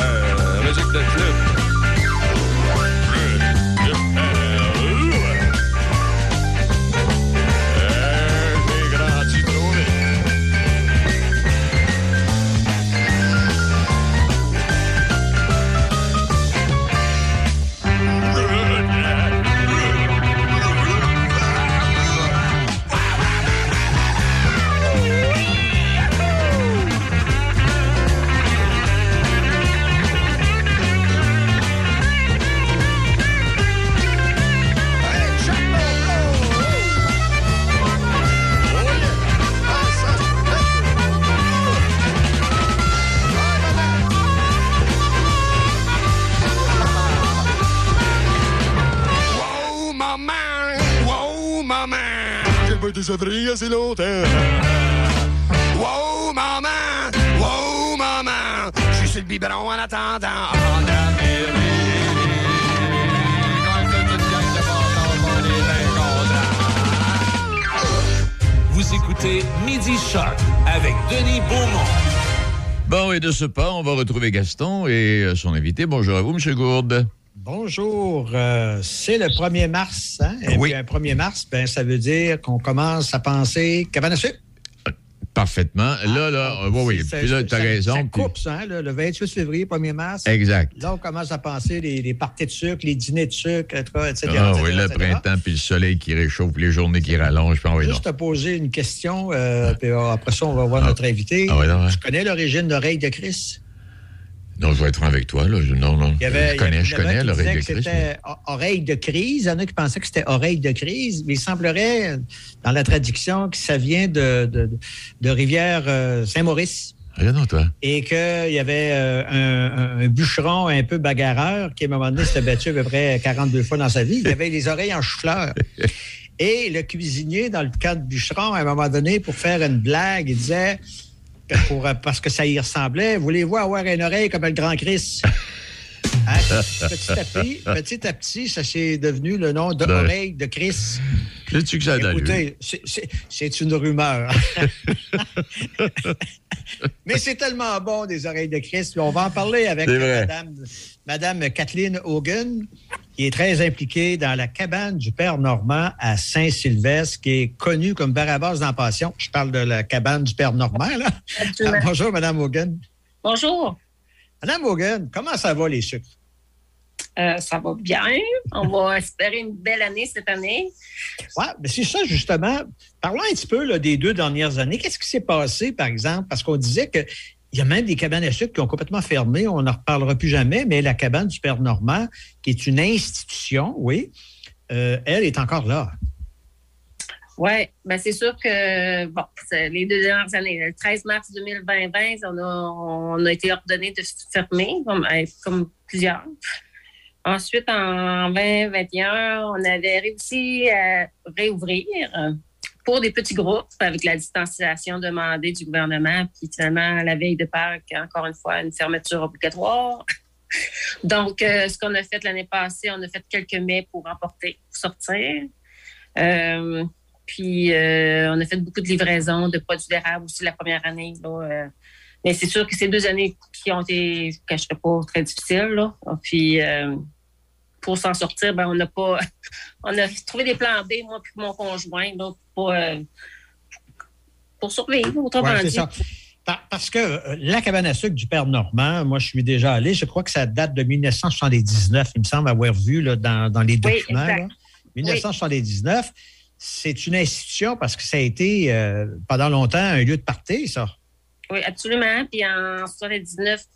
Euh, musique de club. Il longtemps. Wow, maman! Wow, maman! Je suis sur le biberon en attendant. d'Amérique. Vous écoutez Midi Choc avec Denis Beaumont. Bon, et de ce pas, on va retrouver Gaston et son invité. Bonjour à vous, M. Gourde. Bonjour. euh, c'est le 1er mars. Hein? Et Oui. puis un 1er mars, ben, ça veut dire qu'on commence à penser cabane à sucre. Parfaitement. Là, là, euh, oui, oui. Puis là, tu as ça- raison. Ça puis- coupe, ça, hein, le, le 28 février, 1er mars. Exact. Là, on commence à penser les, les parties de sucre, les dîners de sucre, etc. etc., Ah etc., oui, le etc. printemps, puis le soleil qui réchauffe, les journées qui rallongent, puis on va Juste te poser une question, euh, puis après ça, on va voir notre invité. Ah non. Tu connais l'origine d'oreille de Chris? Non, je vais être franc avec toi. Là. Je- Non, non. Il y avait, je connais, je connais l'oreille de mais- C'était oreille de crise. Il y en a qui pensaient que c'était oreille de crise, mais il semblerait, dans la traduction, que ça vient de, de, de rivière euh, Saint-Maurice. Regarde donc, toi. Et qu'il y avait euh, un, bûcheron un peu bagarreur qui, à un moment donné, s'était battu à peu près 42 fois dans sa vie. Il avait les oreilles en chou-fleur. Et le cuisinier, dans le cas de bûcheron, à un moment donné, pour faire une blague, il disait, pour, euh, parce que ça y ressemblait, voulez-vous avoir une oreille comme le grand Chris? Hein? Petit à petit, petit à petit, ça s'est devenu le nom de Ben. oreille de Chris. Sais-tu que ça? Écoutez, c'est- une rumeur. Mais c'est tellement bon, des oreilles de Christ. Puis On va en parler avec. Madame, Madame Kathleen Hogan, qui est très impliquée dans la cabane du Père Normand à Saint-Sylvestre, qui est connue comme Barabbas dans Passion. Je parle de la cabane du Père Normand, là. Ah, bonjour, Madame Hogan. Bonjour. Madame Hogan, comment ça va, les sucres? Euh, ça va bien. On va espérer une belle année cette année. Oui, mais c'est ça, justement. Parlons un petit peu là, des deux dernières années. Qu'est-ce qui s'est passé, par exemple? Parce qu'on disait que il y a même des cabanes à sucre qui ont complètement fermé. On n'en reparlera plus jamais, mais la cabane du Père Normand, qui est une institution, oui, euh, elle est encore là. Oui, ben c'est sûr que bon, les deux dernières années, le 13 mars 2020, on a, on a été ordonné de se fermer, comme, comme plusieurs. Ensuite, en 2021, on avait réussi à réouvrir pour des petits groupes avec la distanciation demandée du gouvernement. Puis finalement, la veille de Pâques, encore une fois, une fermeture obligatoire. Donc, euh, ce qu'on a fait l'année passée, on a fait quelques mets pour emporter, pour sortir. Euh, puis, euh, on a fait beaucoup de livraisons de produits d'érable aussi la première année. mais c'est sûr que ces deux années qui ont été, je ne pas, très difficiles. Là. Puis, pour s'en sortir, ben, on n'a pas. On a trouvé des plans B, moi et mon conjoint, là, pour, euh, pour survivre, autrement Ouais, dit. ça. Par- Parce que euh, la cabane à sucre du Père Normand, moi, je suis déjà allé. Je crois que ça date de 1979. Il me semble avoir vu là, dans, dans les Oui, documents. là. 1979. C'est une institution parce que ça a été euh, pendant longtemps un lieu de party, ça. Oui, absolument. Puis en 79, sur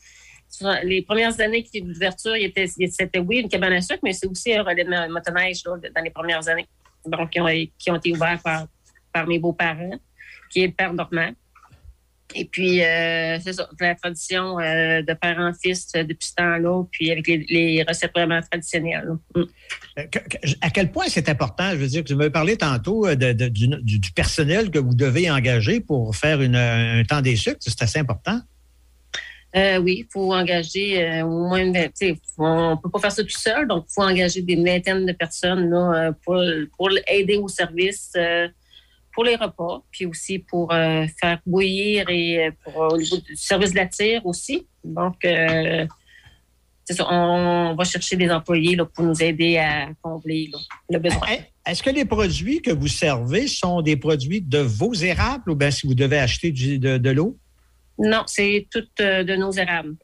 les premières années qui d'ouverture, il était- c'était oui une cabane à sucre, mais c'est aussi un relais de mo- motoneige dans les premières années. Qui ont, été ouverts par, mes beaux-parents, qui est le père Normand. Et puis, euh, c'est ça, la tradition euh, de père en fils euh, depuis ce temps-là, puis avec les, recettes vraiment traditionnelles. Mm. À quel point c'est important? Je veux dire, tu m'avais parlé tantôt du personnel que vous devez engager pour faire une- un temps des sucres. C'est assez important. Euh, oui, il faut engager euh, au moins une vingtaine. On ne peut pas faire ça tout seul, donc il faut engager des vingtaines de personnes là, euh, pour, pour aider au service, euh, pour les repas, puis aussi pour faire bouillir et pour, au niveau du service de la tire aussi. Donc, c'est ça, on va chercher des employés là, pour nous aider à combler là, le besoin. Est-ce que les produits que vous servez sont des produits de vos érables ou bien si vous devez acheter du- de, de l'eau? Non, c'est tout euh, de nos érables.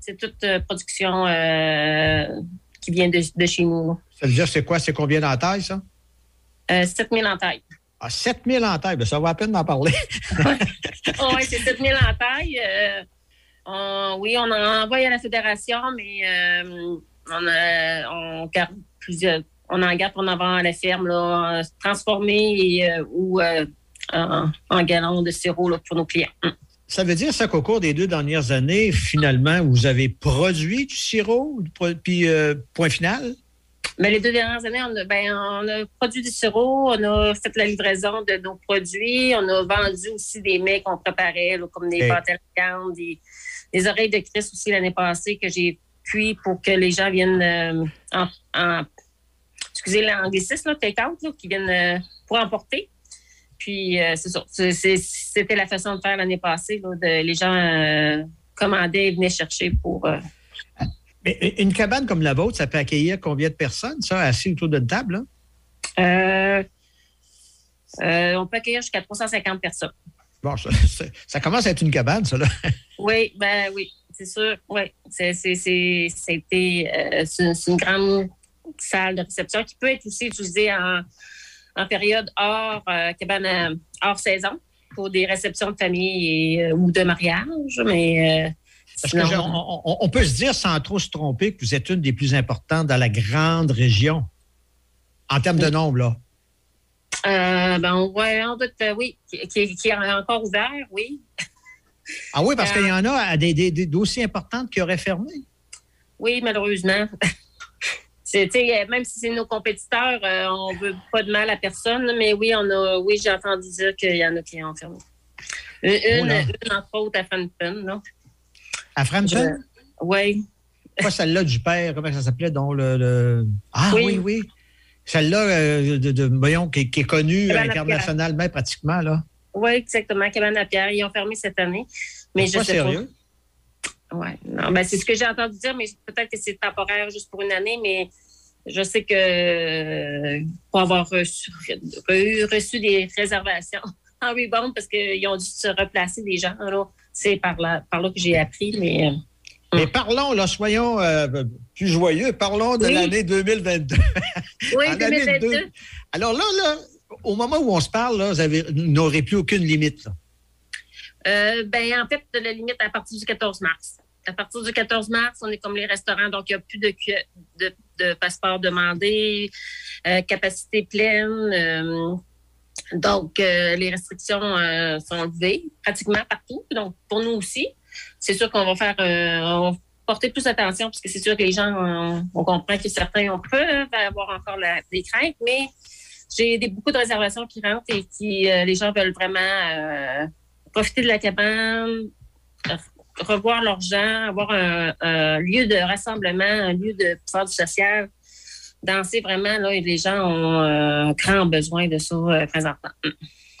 C'est toute euh, production euh, qui vient de, de chez nous. Ça veut dire, c'est quoi? C'est combien en taille, ça? Euh, 7000 en taille. Ah, 7000 en taille. Ça va à peine d'en parler. oui, c'est 7000 en taille. On- oui, on en envoie à la fédération, mais euh, on, garde plusieurs. On en garde pour en vend à la ferme, là, transformé et, euh, ou en, en gallons de sirop là, pour nos clients. Ça veut dire ça qu'au cours des deux dernières années, finalement, vous avez produit du sirop, puis euh, point final? Mais les deux dernières années, on a, ben, on a produit du sirop, on a fait la livraison de nos produits, on a vendu aussi des mets qu'on préparait, là, comme des pâtes à la des, des oreilles de Christ aussi l'année passée que j'ai cuit pour que les gens viennent euh, en, en- excusez l'anglicisme, take-out, qui viennent euh, pour emporter. Puis, euh, c'est c'est- C'était la façon de faire l'année passée. là, de, les gens euh, commandaient et venaient chercher pour. euh, Mais une cabane comme la vôtre, ça peut accueillir combien de personnes, ça, assis autour d'une table? là? euh, on peut accueillir jusqu'à 350 personnes. Bon, ça, ça- ça commence à être une cabane, ça, là. Oui, ben oui, c'est sûr. Oui, c'était, une grande salle de réception qui peut être aussi utilisée en, en période hors euh, cabane euh, hors saison pour des réceptions de famille et, euh, ou de mariage, mais Parce que sinon- je- on, peut se dire, sans trop se tromper, que vous êtes une des plus importantes dans la grande région, en termes de nombre, là. Euh, ben, ouais, on doute, oui, qui, qui- qui est encore ouvert, oui. Ah oui, parce Euh, qu'il y en a des, des, des dossiers importants qui auraient fermé. Oui, malheureusement. Sais, même si c'est nos compétiteurs, euh, on veut pas de mal à personne, mais oui, on a, oui, j'ai entendu dire qu'il y en a qui ont fermé. Une, une, entre autres, à Frampton, là. À Frampton? Oui. Pas celle-là du père, comment ça s'appelait, donc le, le- Ah oui, Oui. oui. Celle-là, euh, de, de- voyons, qui, qui est connue à internationalement pratiquement, là. Oui, exactement. Cabane à Pierre, ils ont fermé cette année. Mais je Pas sais sérieux? pas. Ouais. Non, ben, c'est ce que j'ai entendu dire, mais peut-être que c'est temporaire juste pour une année, mais je sais que pour avoir reçu, re- reçu des réservations en rebound parce qu'ils ont dû se replacer des gens. Alors, c'est par là, par là que j'ai appris, mais. euh, Mais parlons, là, soyons euh, plus joyeux, parlons de Oui. l'année 2022. Oui, En année 2022. deux- Alors là, là, au moment où on se parle, là, vous avez- vous n'aurez plus aucune limite. là. Euh, ben, en fait, la limite à partir du 14 mars. À partir du 14 mars, on est comme les restaurants, donc il n'y a plus de, de, de passeport demandé, euh, capacité pleine. euh, donc, euh, les restrictions sont levées pratiquement partout. Donc, pour nous aussi, c'est sûr qu'on va faire, on va porter plus attention parce que c'est sûr que les gens, on comprend que certains on peuvent avoir encore des craintes, mais j'ai beaucoup de réservations qui rentrent et qui, les gens veulent vraiment profiter de la cabane, revoir leurs gens, avoir un, un lieu de rassemblement, un lieu de faire du social, danser vraiment. Là, et les gens ont euh, un grand besoin de ça euh, présentement.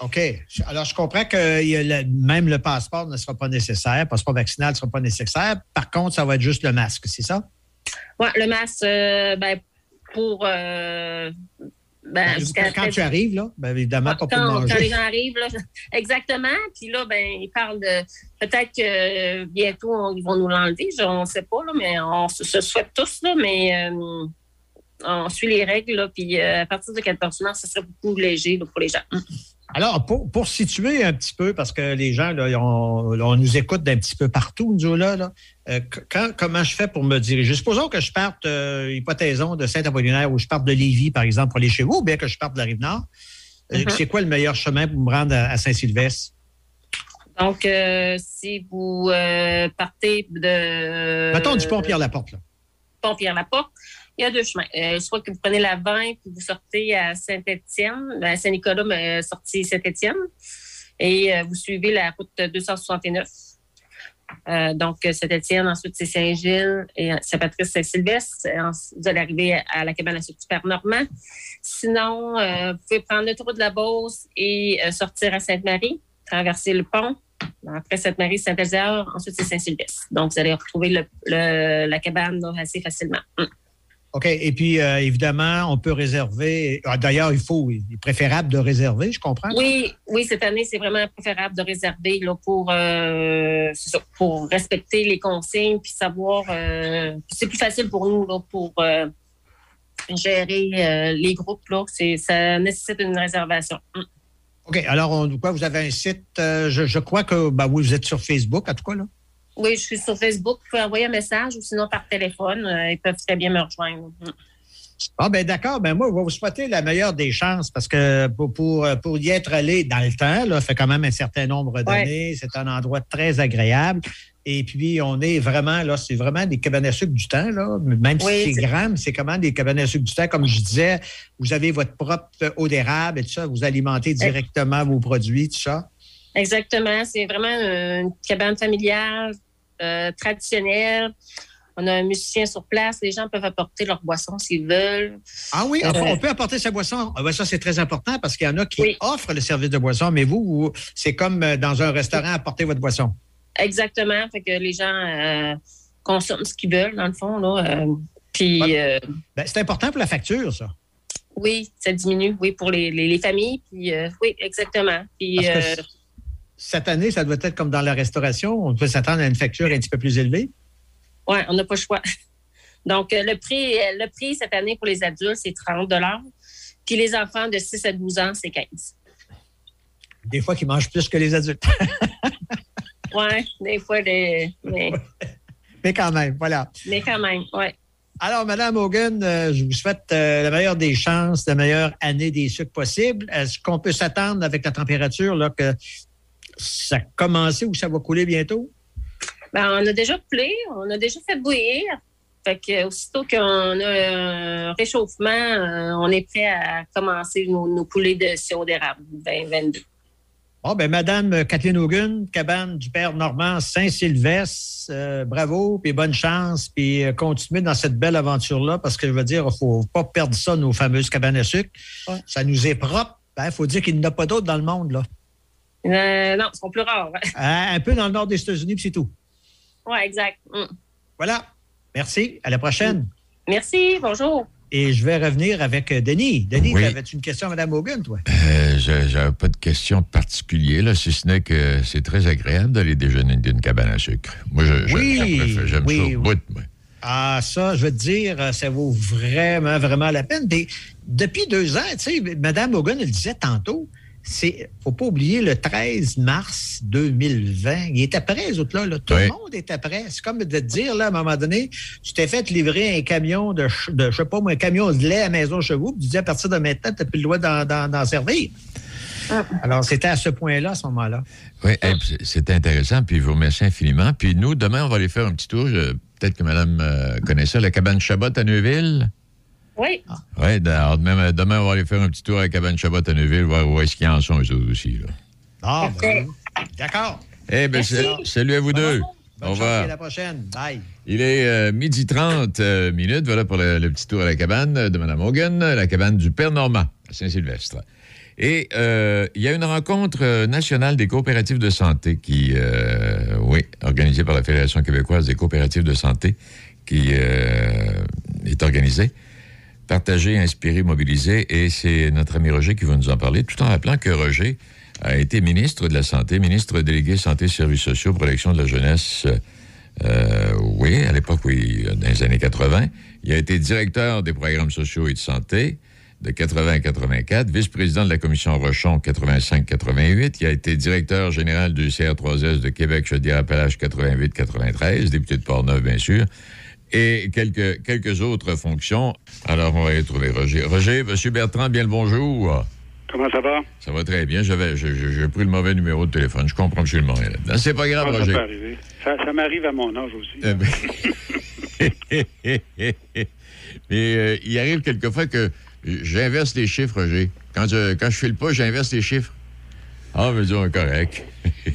OK. Alors, je comprends que même le passeport ne sera pas nécessaire, le passeport vaccinal ne sera pas nécessaire. Par contre, ça va être juste le masque, c'est ça? Ouais, le masque, euh, ben, pour. euh, ben, jusqu'à Quand tu arrives, là, bien évidemment, pas pour quand, manger. quand les gens arrivent, là, exactement. Puis là, ben, ils parlent de peut-être que euh, bientôt on- ils vont nous l'enlever. je- On ne sait pas, là, mais on se, souhaite tous, là, mais euh, on suit les règles. Là, puis euh, à partir du 14 mars, ce serait beaucoup léger là, pour les gens. Alors, pour, pour situer un petit peu, parce que les gens, là, on, on nous écoute d'un petit peu partout, nous, là, là, euh, quand- comment je fais pour me diriger? Supposons que je parte, euh, hypothèsons, de Saint-Apollinaire ou je parte de Lévis, par exemple, pour aller chez vous, ou bien que je parte de la Rive-Nord. Euh, Mhm. C'est quoi le meilleur chemin pour me rendre à, à Saint-Sylvestre? Donc, euh, si vous partez de. Mettons du Pont-Pierre-Laporte, là. Pont-Pierre-Laporte, il y a deux chemins. Euh, soit que vous prenez la 20 puis vous sortez à Saint-Étienne, ben, à Saint-Nicolas, mais sortie Saint-Étienne, et euh, vous suivez la route 269. Euh, donc, euh, Saint-Étienne, ensuite c'est Saint-Gilles et euh, Saint-Patrice, Saint-Sylvestre. Et ensuite, Vous allez arriver à, la cabane à Père Normand. Sinon, euh, vous pouvez prendre le tour de la Beauce et euh, sortir à Sainte-Marie, traverser le pont. Après Sainte-Marie, Saint-Elzéar, ensuite c'est Saint-Sylvestre. Donc, vous allez retrouver la cabane assez facilement. Mm. OK. Et puis, euh, évidemment, on peut réserver. ah, D'ailleurs, il faut, il est préférable de réserver, je comprends. Oui, oui, cette année, c'est vraiment préférable de réserver là, pour, euh, pour respecter les consignes puis savoir. euh, c'est plus facile pour nous là, pour euh, gérer euh, les groupes. Là. C'est, ça nécessite une réservation. Mm. OK. Alors, on, quoi, vous avez un site, euh, je, je crois que, ben oui, vous êtes sur Facebook, en tout cas, là? Oui, je suis sur Facebook. Vous pouvez envoyer un message ou sinon par téléphone. euh, ils peuvent très bien me rejoindre. Ah ben d'accord, ben moi, je vais vous souhaiter la meilleure des chances parce que pour, pour, pour y être allé dans le temps, là, fait quand même un certain nombre d'années, c'est un endroit très agréable. Et puis, on est vraiment, là, c'est vraiment des cabanes à sucre du temps, là. Même Oui, si c'est c'est- grand, c'est comment des cabanes à sucre du temps. Comme je disais, vous avez votre propre eau d'érable et tout ça. Vous alimentez directement vos produits, tout ça. Exactement. C'est vraiment une cabane familiale, euh, traditionnelle. On a un musicien sur place. Les gens peuvent apporter leur boisson s'ils veulent. Ah oui, Euh, on peut apporter sa boisson. Ah ben, ça, c'est très important parce qu'il y en a qui offrent le service de boisson, mais vous, c'est comme euh, dans un restaurant, apporter votre boisson. Exactement. Fait que les gens euh, consomment ce qu'ils veulent, dans le fond. Là. Euh, puis, euh, Ben, c'est important pour la facture, ça. oui, ça diminue, oui, pour les, les- les familles. Puis, euh, oui, exactement. Puis, Parce que euh, c- cette année, ça doit être comme dans la restauration. On peut s'attendre à une facture un petit peu plus élevée. Oui, on n'a pas le choix. Donc, euh, le prix, euh, le prix cette année pour les adultes, c'est 30 Puis les enfants de 6 à 12 ans, c'est 15 Des fois, qui mangent plus que les adultes. Oui, des fois, des, mais, mais quand même, voilà. mais quand même, oui. Alors, Madame Hogan, euh, je vous souhaite la meilleure des chances, la meilleure année des sucres possible. Est-ce qu'on peut s'attendre avec la température là, que ça a commencé ou ça va couler bientôt? Ben, on a déjà coulé, on a déjà fait bouillir. Fait que aussitôt qu'on a un réchauffement, euh, on est prêt à commencer nos, nos coulées de sirop d'érable 2022. Bon, ben, Madame Kathleen Hogan, cabane du Père Normand Saint-Sylvestre, euh, bravo, puis bonne chance, puis euh, continuez dans cette belle aventure-là, parce que je veux dire, il faut pas perdre ça, nos fameuses cabanes à sucre. Ça nous est propre. Il faut dire qu'il n'y en a pas d'autres dans le monde, là. Euh, non, ils sont plus rares. Hein, un peu dans le nord des États-Unis, puis c'est tout. Oui, exact. Mm. Voilà. Merci. À la prochaine. Merci, bonjour. Et je vais revenir avec euh, Denis. Denis, Oui. tu avais une question à Mme Hogan, toi? Euh, je- J'avais pas de question particulière, là, si ce n'est que c'est très agréable d'aller déjeuner d'une cabane à sucre. Moi, je- Oui, j'aime oui, ça au oui. bout, moi. Ah, ça, je veux te dire, euh, ça vaut vraiment, vraiment la peine. Puis, depuis deux ans, tu sais, Mme Hogan le disait tantôt, c'est, faut pas oublier le 13 mars 2020. Il était prêt, les autres là. là. Tout Oui. le monde était prêt. C'est comme de te dire, là, à un moment donné, tu t'es fait livrer un camion de, je sais pas moi, un camion de lait à Maison Chevaux, puis tu dis à partir de maintenant, tu n'as plus le droit d'en, d'en- d'en servir. Alors, c'était à ce point-là, à ce moment-là. Oui, hey, puis c'est- intéressant, puis je vous remercie infiniment. Puis nous, demain, on va aller faire un petit tour. Je- Peut-être que madame euh, connaît ça, la cabane Chabot à Neuville. Oui. Oui, demain, demain, on va aller faire un petit tour à la cabane Chabot à Neuville, voir où est-ce qu'ils en sont, eux autres aussi. Là. Ah, ben, d'accord. Eh bien, salut à vous deux. Bonne Au chance, revoir. et à la prochaine. Bye. Il est euh, midi 30 euh, minutes. Voilà pour le, le petit tour à la cabane de Mme Hogan, la cabane du Père Normand à Saint-Sylvestre. Et euh, il y a une rencontre nationale des coopératives de santé qui, euh, oui, organisée par la Fédération québécoise des coopératives de santé, qui euh, est organisée. Partagée, inspirée, mobilisée. Et c'est notre ami Roger qui va nous en parler, tout en rappelant que Roger a été ministre de la Santé, ministre délégué Santé, Services sociaux, Protection de la jeunesse. euh, oui, à l'époque, oui, dans les années 80. Il a été directeur des programmes sociaux et de santé de 80 à 84, vice-président de la commission Rochon 85-88. Il a été directeur général du CR3S de Québec, Chaudière-Appalaches 88-93, député de Portneuf, bien sûr, et quelques, quelques autres fonctions. Alors, on va y trouver Roger. Roger, M. Bertrand, bien le bonjour. Comment ça va? Ça va très bien. J'avais, j'ai pris le mauvais numéro de téléphone. Je comprends absolument rien là-dedans. C'est pas grave, Ah, ça Roger. peut arriver. Ça, ça m'arrive à mon âge aussi. Eh ben- Mais euh, il arrive quelquefois que j'inverse les chiffres, Roger. Quand je, quand je file pas, j'inverse les chiffres. Ah, mais disons, correct.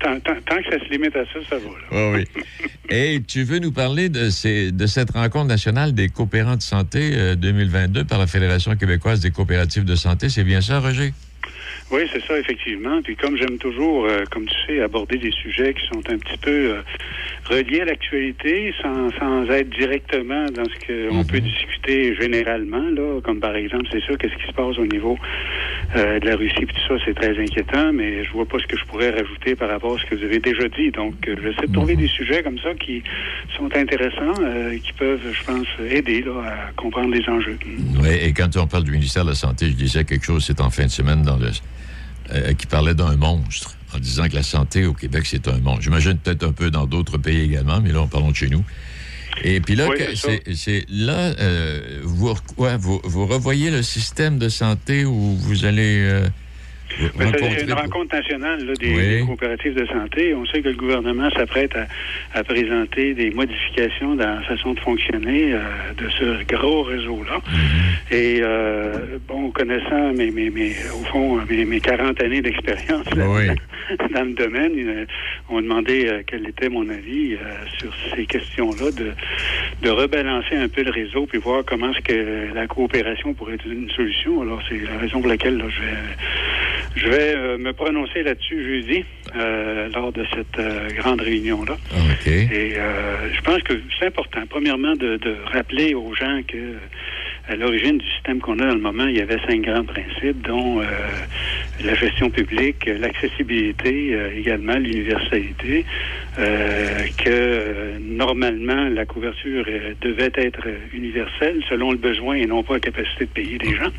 Tant, tant- tant que ça se limite à ça, ça va. Là. Ah oui. Et tu veux nous parler de, ces- de cette rencontre nationale des coopérants de santé euh, 2022 par la Fédération québécoise des coopératives de santé? C'est bien ça, Roger? Oui, c'est ça, effectivement. Puis comme j'aime toujours, euh, comme tu sais, aborder des sujets qui sont un petit peu euh, reliés à l'actualité sans, sans être directement dans ce qu'on peut discuter généralement, là, comme par exemple, c'est sûr, qu'est-ce qui se passe au niveau euh, de la Russie, puis tout ça, c'est très inquiétant, mais je vois pas ce que je pourrais rajouter par rapport à ce que vous avez déjà dit. Donc, euh, j'essaie de trouver des sujets comme ça qui sont intéressants, euh, qui peuvent, je pense, aider là, à comprendre les enjeux. Oui, et quand on parle du ministère de la Santé, je disais quelque chose, c'est en fin de semaine, dans le, euh, qui parlait d'un monstre, en disant que la santé au Québec, c'est un monstre. J'imagine peut-être un peu dans d'autres pays également, mais là, en parlons de chez nous. Et puis là, Oui, c'est là, euh, vous, quoi, vous, vous revoyez le système de santé où vous allez Ben, c'est une rencontre nationale là, des, Oui. des coopératives de santé. On sait que le gouvernement s'apprête à, à présenter des modifications dans la façon de fonctionner euh, de ce gros réseau-là. Mm-hmm. Et euh, bon, connaissant mes, mes, mes, au fond mes, mes 40 années d'expérience Oui. dans le domaine, euh, on m'a demandé euh, quel était mon avis sur ces questions-là, de, de rebalancer un peu le réseau puis voir comment est-ce que la coopération pourrait être une solution. Alors, c'est la raison pour laquelle là, je vais je vais euh, me prononcer là-dessus jeudi euh, lors de cette euh, grande réunion-là. OK. Et euh, je pense que c'est important, premièrement, de, de rappeler aux gens que à l'origine du système qu'on a dans le moment, il y avait cinq grands principes, dont euh, la gestion publique, l'accessibilité, euh, également l'universalité, euh, que normalement la couverture devait être universelle selon le besoin et non pas la capacité de payer des gens.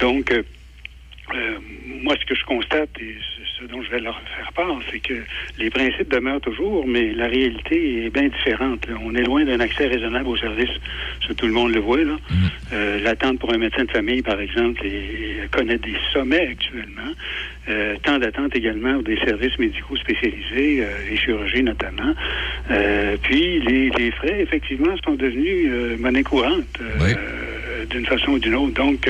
Donc, euh, euh, moi, ce que je constate et ce- dont je vais leur faire part, c'est que les principes demeurent toujours, mais la réalité est bien différente. là. On est loin d'un accès raisonnable aux services. Ça, tout le monde le voit. là. Euh, L'attente pour un médecin de famille, par exemple, est- connaît des sommets actuellement. Euh, temps d'attente également pour des services médicaux spécialisés, euh, les chirurgies notamment. Euh, puis, les, les frais, effectivement, sont devenus monnaie courante. d'une façon ou d'une autre. Donc,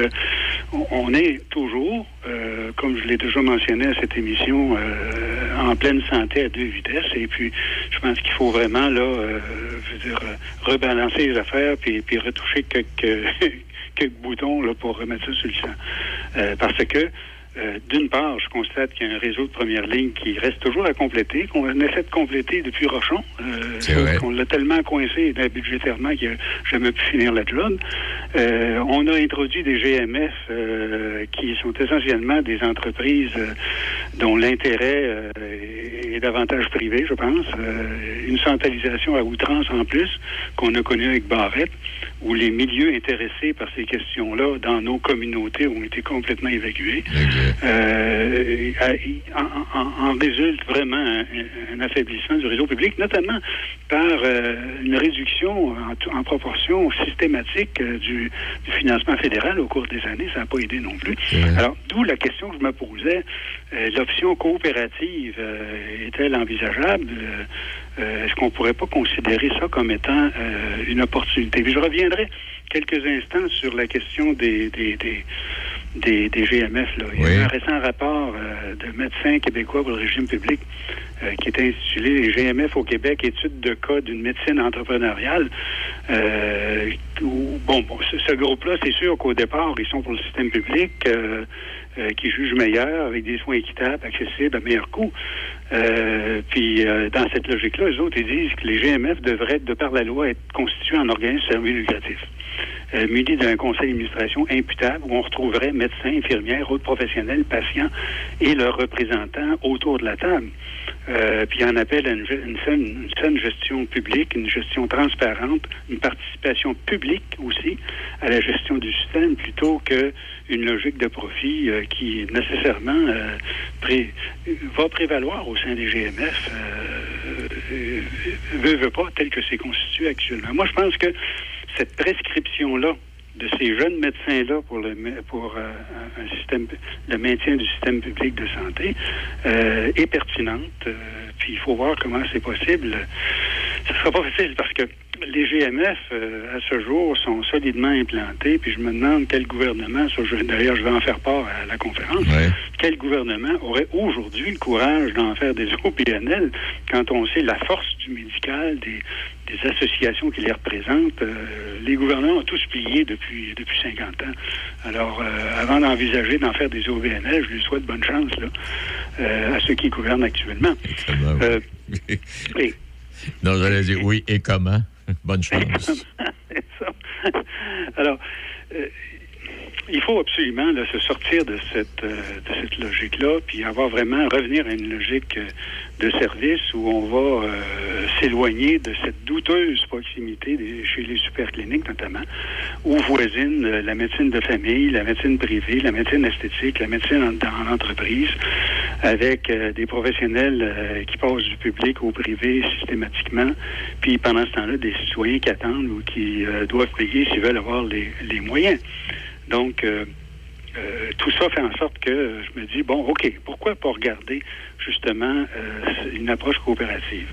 on- est toujours, euh, comme je l'ai déjà mentionné à cette émission, euh, en pleine santé à deux vitesses. Et puis, je pense qu'il faut vraiment, là, euh, je veux dire, euh, rebalancer les affaires puis, puis retoucher quelques, quelques boutons là, pour remettre ça sur le champ. Euh, parce que, euh, d'une part, je constate qu'il y a un réseau de première ligne qui reste toujours à compléter, qu'on essaie de compléter depuis Rochon. Euh, on l'a tellement coincé budgétairement qu'il n'a jamais pu finir la job. Euh, on a introduit des GMF euh, qui sont essentiellement des entreprises euh, dont l'intérêt est, davantage privé, je pense. Une centralisation à outrance en plus qu'on a connue avec Barrette, où les milieux intéressés par ces questions-là dans nos communautés ont été complètement évacués. Euh, en, en- en résulte vraiment un, un affaiblissement du réseau public, notamment par euh, une réduction en, proportion systématique euh, du, du financement fédéral au cours des années. Ça n'a pas aidé non plus. Alors, d'où la question que je me posais, l'option coopérative euh, est-elle envisageable? Euh, euh, Est-ce qu'on pourrait pas considérer ça comme étant euh, une opportunité? Puis je reviendrai quelques instants sur la question des, des, des, des, des GMF. Là. Il y a un récent rapport euh, de médecins québécois pour le régime public euh, qui était intitulé Les GMF au Québec, étude de cas d'une médecine entrepreneuriale. Euh, où- bon, bon, ce, ce groupe-là, c'est sûr qu'au départ, ils sont pour le système public. Euh, qui juge meilleur, avec des soins équitables, accessibles à meilleur coût. Euh, puis, euh, dans cette logique-là, les autres, disent que les GMF devraient, de par la loi, être constitués en organisme servi lucratif, euh, munis d'un conseil d'administration imputable où on retrouverait médecins, infirmières, autres professionnels, patients et leurs représentants autour de la table. Euh, puis, en appelle à une, une saine, une gestion publique, une gestion transparente, une participation publique aussi à la gestion du système plutôt que une logique de profit euh, qui nécessairement euh, va prévaloir au sein des GMF, euh, euh, veut, veut pas, tel que c'est constitué actuellement. Moi, je pense que cette prescription-là de ces jeunes médecins-là pour le pour euh, un- un système le maintien du système public de santé euh, est pertinente. Euh, puis il faut voir comment c'est possible. Ce sera pas facile parce que les GMF, euh, à ce jour, sont solidement implantés. Puis je me demande quel gouvernement, ça, je- d'ailleurs, je vais en faire part à la conférence, quel gouvernement aurait aujourd'hui le courage d'en faire des OPNL quand on sait la force du médical, des, des associations qui les représentent? Euh, les gouvernements ont tous plié depuis, depuis 50 ans. Alors, euh, avant d'envisager d'en faire des OBNL, je lui souhaite bonne chance là, euh, à ceux qui gouvernent actuellement. Euh, Non, j'allais dire oui, et comment? Bonne chance. C'est ça. Alors, euh, il faut absolument là, se sortir de cette, euh, de cette logique-là, puis avoir vraiment revenir à une logique euh, de service où on va euh, s'éloigner de cette douteuse proximité des- chez les supercliniques notamment, où voisine euh, la médecine de famille, la médecine privée, la médecine esthétique, la médecine en, en entreprise, avec euh, des professionnels qui passent du public au privé systématiquement, puis pendant ce temps-là, des citoyens qui attendent ou qui doivent payer s'ils veulent avoir les, les moyens. Donc, euh, euh, tout ça fait en sorte que je me dis, bon, OK, pourquoi pas regarder justement euh, une approche coopérative?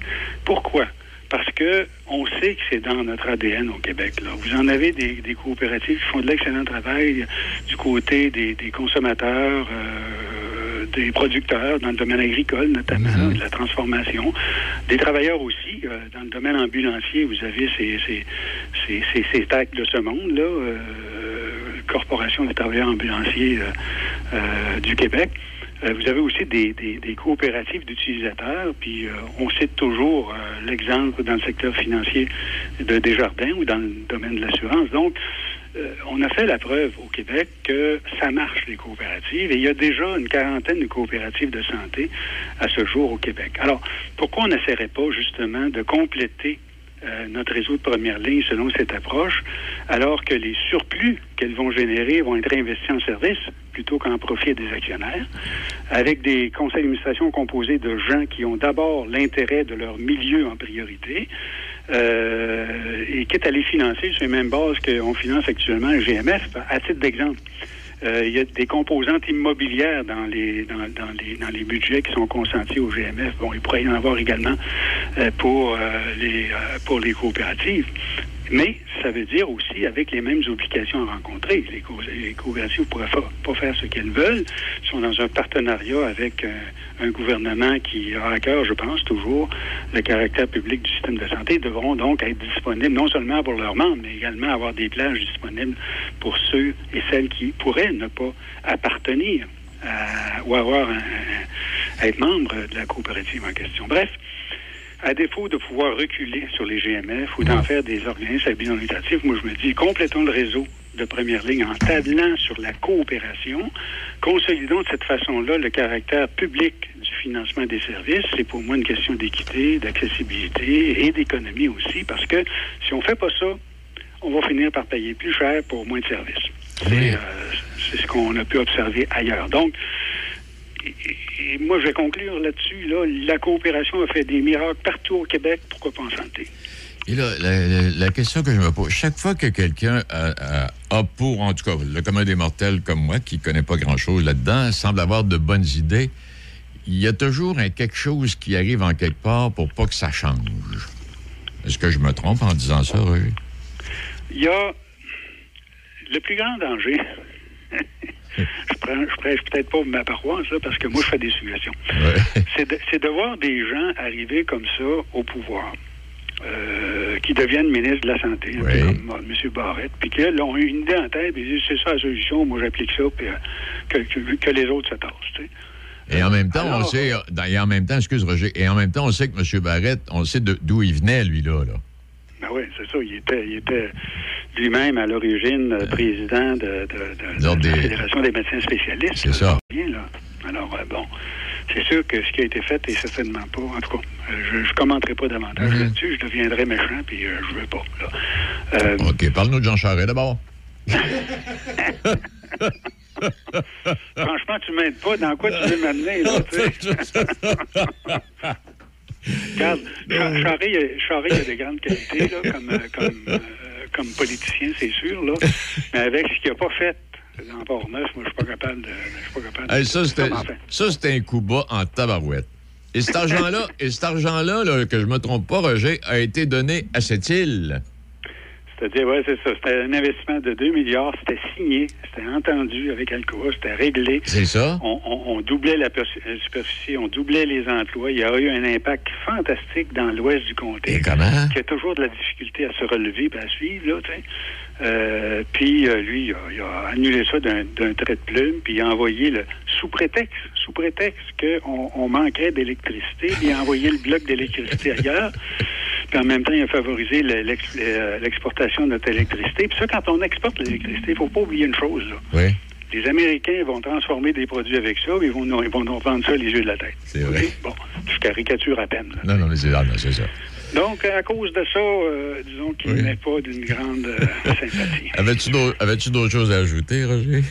Pourquoi? Parce que on sait que c'est dans notre ADN au Québec. Là. Vous en avez des, des coopératives qui font de l'excellent travail du côté des, des consommateurs, euh, des producteurs, dans le domaine agricole notamment, de la transformation, des travailleurs aussi. euh, dans le domaine ambulancier, vous avez ces, ces, ces, ces, ces de ce monde, là, euh, Corporation des travailleurs ambulanciers euh, euh, du Québec. Euh, vous avez aussi des, coopératives d'utilisateurs, puis on cite toujours l'exemple dans le secteur financier de Desjardins ou dans le domaine de l'assurance. Donc, on a fait la preuve au Québec que ça marche, les coopératives, et il y a déjà une quarantaine de coopératives de santé à ce jour au Québec. Alors, pourquoi on n'essaierait pas justement de compléter notre réseau de première ligne selon cette approche, alors que les surplus qu'elles vont générer vont être investis en service plutôt qu'en profit des actionnaires, avec des conseils d'administration composés de gens qui ont d'abord l'intérêt de leur milieu en priorité, euh, et quitte à les financer sur les mêmes bases qu'on finance actuellement le GMF, à titre d'exemple. Euh, il y a des composantes immobilières dans les dans, les dans les budgets qui sont consentis au GMF. Bon, il pourrait y en avoir également euh, pour euh, les pour les coopératives. Mais ça veut dire aussi avec les mêmes obligations à rencontrer. Les, co- les coopératives ne pourraient pas faire ce qu'elles veulent. Elles sont dans un partenariat avec euh, un gouvernement qui a à cœur, je pense, toujours le caractère public du système de santé. Ils devront donc être disponibles non seulement pour leurs membres, mais également avoir des plages disponibles pour ceux et celles qui pourraient ne pas appartenir à- ou avoir un- être membre de la coopérative en question. Bref, à défaut de pouvoir reculer sur les GMF ou d'en faire des organismes à but non lucratif, moi je me dis complétons le réseau de première ligne en tablant sur la coopération, consolidons de cette façon-là le caractère public du financement des services. C'est pour moi une question d'équité, d'accessibilité et d'économie aussi, parce que si on fait pas ça, on va finir par payer plus cher pour moins de services. C'est euh, c'est ce qu'on a pu observer ailleurs. Donc, et moi, je vais conclure là-dessus. Là, la coopération a fait des miracles partout au Québec. Pourquoi pas en santé? Et là, la, la- la question que je me pose, chaque fois que quelqu'un a, a- a pour, en tout cas, le commun des mortels comme moi, qui ne connaît pas grand-chose là-dedans, semble avoir de bonnes idées, il y a toujours un quelque chose qui arrive en quelque part pour pas que ça change. Est-ce que je me trompe en disant ça, Roger? Il y a le plus grand danger. Je, prends, je prêche peut-être pas ma paroisse, là, parce que moi, je fais des suggestions. C'est de, voir des gens arriver comme ça au pouvoir. euh, qui deviennent ministres de la Santé, comme euh, M. Barrette, puis qu'ils ont une idée en tête, puis ils disent c'est ça la solution, moi j'applique ça, puis euh, que, que- que les autres se tassent. tu sais. Et en même temps, on sait, dans- et en même temps, excuse Roger, et en même temps, on sait que M. Barrette, on sait d'où il venait, lui, là. là. Ben oui, c'est ça. Il était, il était lui-même à l'origine euh, président de, de- de- L'ordre de la Fédération des médecins spécialistes. C'est ça. Bien, là. Alors, euh, bon, c'est sûr que ce qui a été fait est certainement pas. En tout cas, euh, je ne commenterai pas davantage Mhm. là-dessus. Je deviendrai méchant, puis euh, je veux pas. là. OK, parle-nous de Jean Charest d'abord. franchement, tu m'aides pas. Dans quoi tu veux m'amener, là, tu sais? Regarde, Charest, il a- Charest, il a des grandes qualités, là, comme, euh, comme, euh, comme politicien, c'est sûr, là. Mais avec ce qu'il n'a pas fait dans Port-Neuf, moi, je suis pas capable de. Je suis pas capable de- Hey, ça, c'était enfin. un coup bas en tabarouette. Et cet argent-là, et cet argent-là, là, que je me trompe pas, Roger, a été donné à cette île. C'est-à-dire, oui, c'est ça. C'était un investissement de 2 milliards. C'était signé. C'était entendu avec Alcoa. C'était réglé. C'est ça? On, on- on doublait la la superficie, on doublait les emplois. Il y a eu un impact fantastique dans l'ouest du comté. Et comment? Qui a toujours de la difficulté à se relever et à suivre, là, tu sais. Euh, puis euh, lui, il a, il a annulé ça d'un d'un trait de plume, puis il a envoyé le sous prétexte, sous prétexte qu'on on manquait d'électricité, puis il a envoyé le bloc d'électricité ailleurs. Puis en même temps, il a favorisé le- l'ex- l'exportation de notre électricité. Puis ça, quand on exporte l'électricité, il faut pas oublier une chose, là. Oui. Les Américains vont transformer des produits avec ça, puis ils vont nous, ils vont nous vendre ça les yeux de la tête. C'est vrai. Bon, je caricature à peine. là. Non, non, mais c'est ah, c'est ça. Donc, à cause de ça, euh, disons qu'il n'est pas d'une grande euh, sympathie. Avais-tu d'autres avais-tu d'autres choses à ajouter, Roger?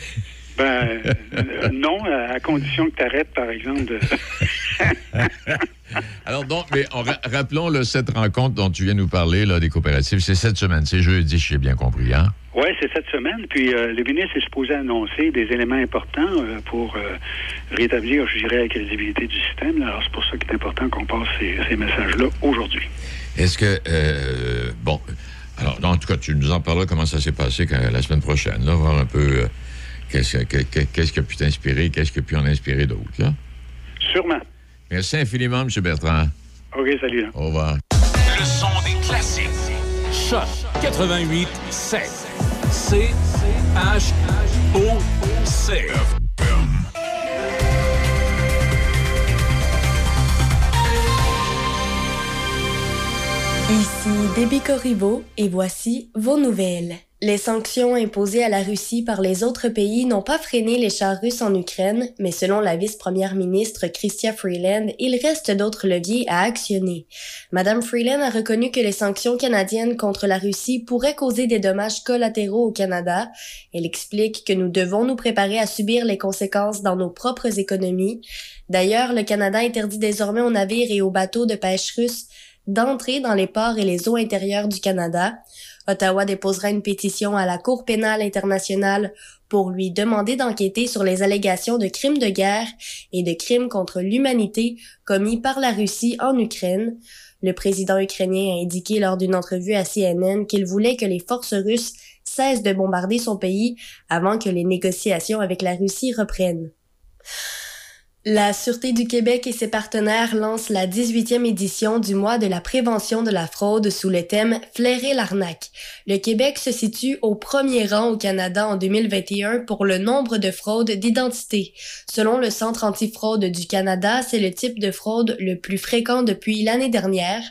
Ben, euh, non, à, condition que tu arrêtes, par exemple, de... Alors, donc, mais on ra- rappelons là, cette rencontre dont tu viens nous parler, là, des coopératives. C'est cette semaine, c'est jeudi, si j'ai bien compris, hein? Oui, c'est cette semaine. Puis euh, le ministre est supposé annoncer des éléments importants euh, pour euh, rétablir, je dirais, la crédibilité du système. Alors, c'est pour ça qu'il est important qu'on passe ces, ces messages-là aujourd'hui. Est-ce que. bon. Alors, en tout cas, tu nous en parleras comment ça s'est passé quand- la semaine prochaine, là, voir un peu qu'est-ce que- que- que- qu'est-ce qui a pu t'inspirer, qu'est-ce qui a pu en inspirer d'autres, là? Sûrement. Merci infiniment, M. Bertrand. OK, salut. Là. Au revoir. Le son des classiques. Choc 88 7. C H O C. Ici Déby Corriveau et voici vos nouvelles. Les sanctions imposées à la Russie par les autres pays n'ont pas freiné les chars russes en Ukraine, mais selon la vice-première ministre Chrystia Freeland, il reste d'autres leviers à actionner. Madame Freeland a reconnu que les sanctions canadiennes contre la Russie pourraient causer des dommages collatéraux au Canada. Elle explique que nous devons nous préparer à subir les conséquences dans nos propres économies. D'ailleurs, le Canada interdit désormais aux navires et aux bateaux de pêche russes d'entrer dans les ports et les eaux intérieures du Canada. Ottawa déposera une pétition à la Cour pénale internationale pour lui demander d'enquêter sur les allégations de crimes de guerre et de crimes contre l'humanité commis par la Russie en Ukraine. Le président ukrainien a indiqué lors d'une entrevue à CNN qu'il voulait que les forces russes cessent de bombarder son pays avant que les négociations avec la Russie reprennent. La Sûreté du Québec et ses partenaires lancent la 18e édition du mois de la prévention de la fraude sous le thème Flairer l'arnaque. Le Québec se situe au premier rang au Canada en 2021 pour le nombre de fraudes d'identité. Selon le Centre antifraude du Canada, c'est le type de fraude le plus fréquent depuis l'année dernière.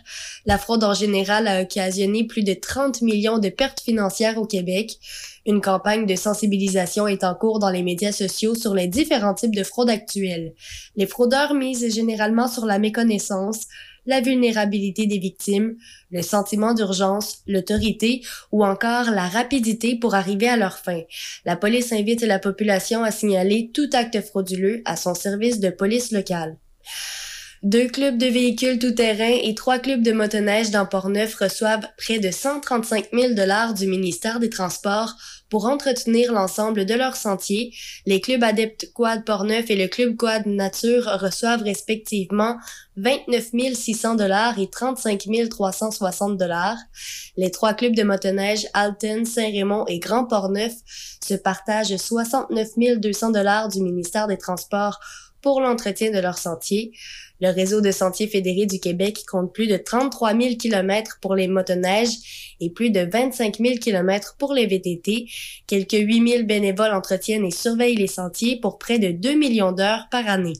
La fraude en général a occasionné plus de 30 millions de pertes financières au Québec. Une campagne de sensibilisation est en cours dans les médias sociaux sur les différents types de fraudes actuelles. Les fraudeurs misent généralement sur la méconnaissance, la vulnérabilité des victimes, le sentiment d'urgence, l'autorité ou encore la rapidité pour arriver à leur fin. La police invite la population à signaler tout acte frauduleux à son service de police locale. Deux clubs de véhicules tout-terrain et trois clubs de motoneige dans Portneuf reçoivent près de 135 000 dollars du ministère des Transports pour entretenir l'ensemble de leurs sentiers. Les clubs adeptes Quad Portneuf et le club Quad Nature reçoivent respectivement 29 600 dollars et 35 360 dollars. Les trois clubs de motoneige Alton, Saint-Raymond et Grand Portneuf se partagent 69 200 dollars du ministère des Transports pour l'entretien de leurs sentiers. Le réseau de sentiers fédérés du Québec compte plus de 33 000 km pour les motoneiges et plus de 25 000 km pour les VTT. Quelques 8 000 bénévoles entretiennent et surveillent les sentiers pour près de 2 millions d'heures par année.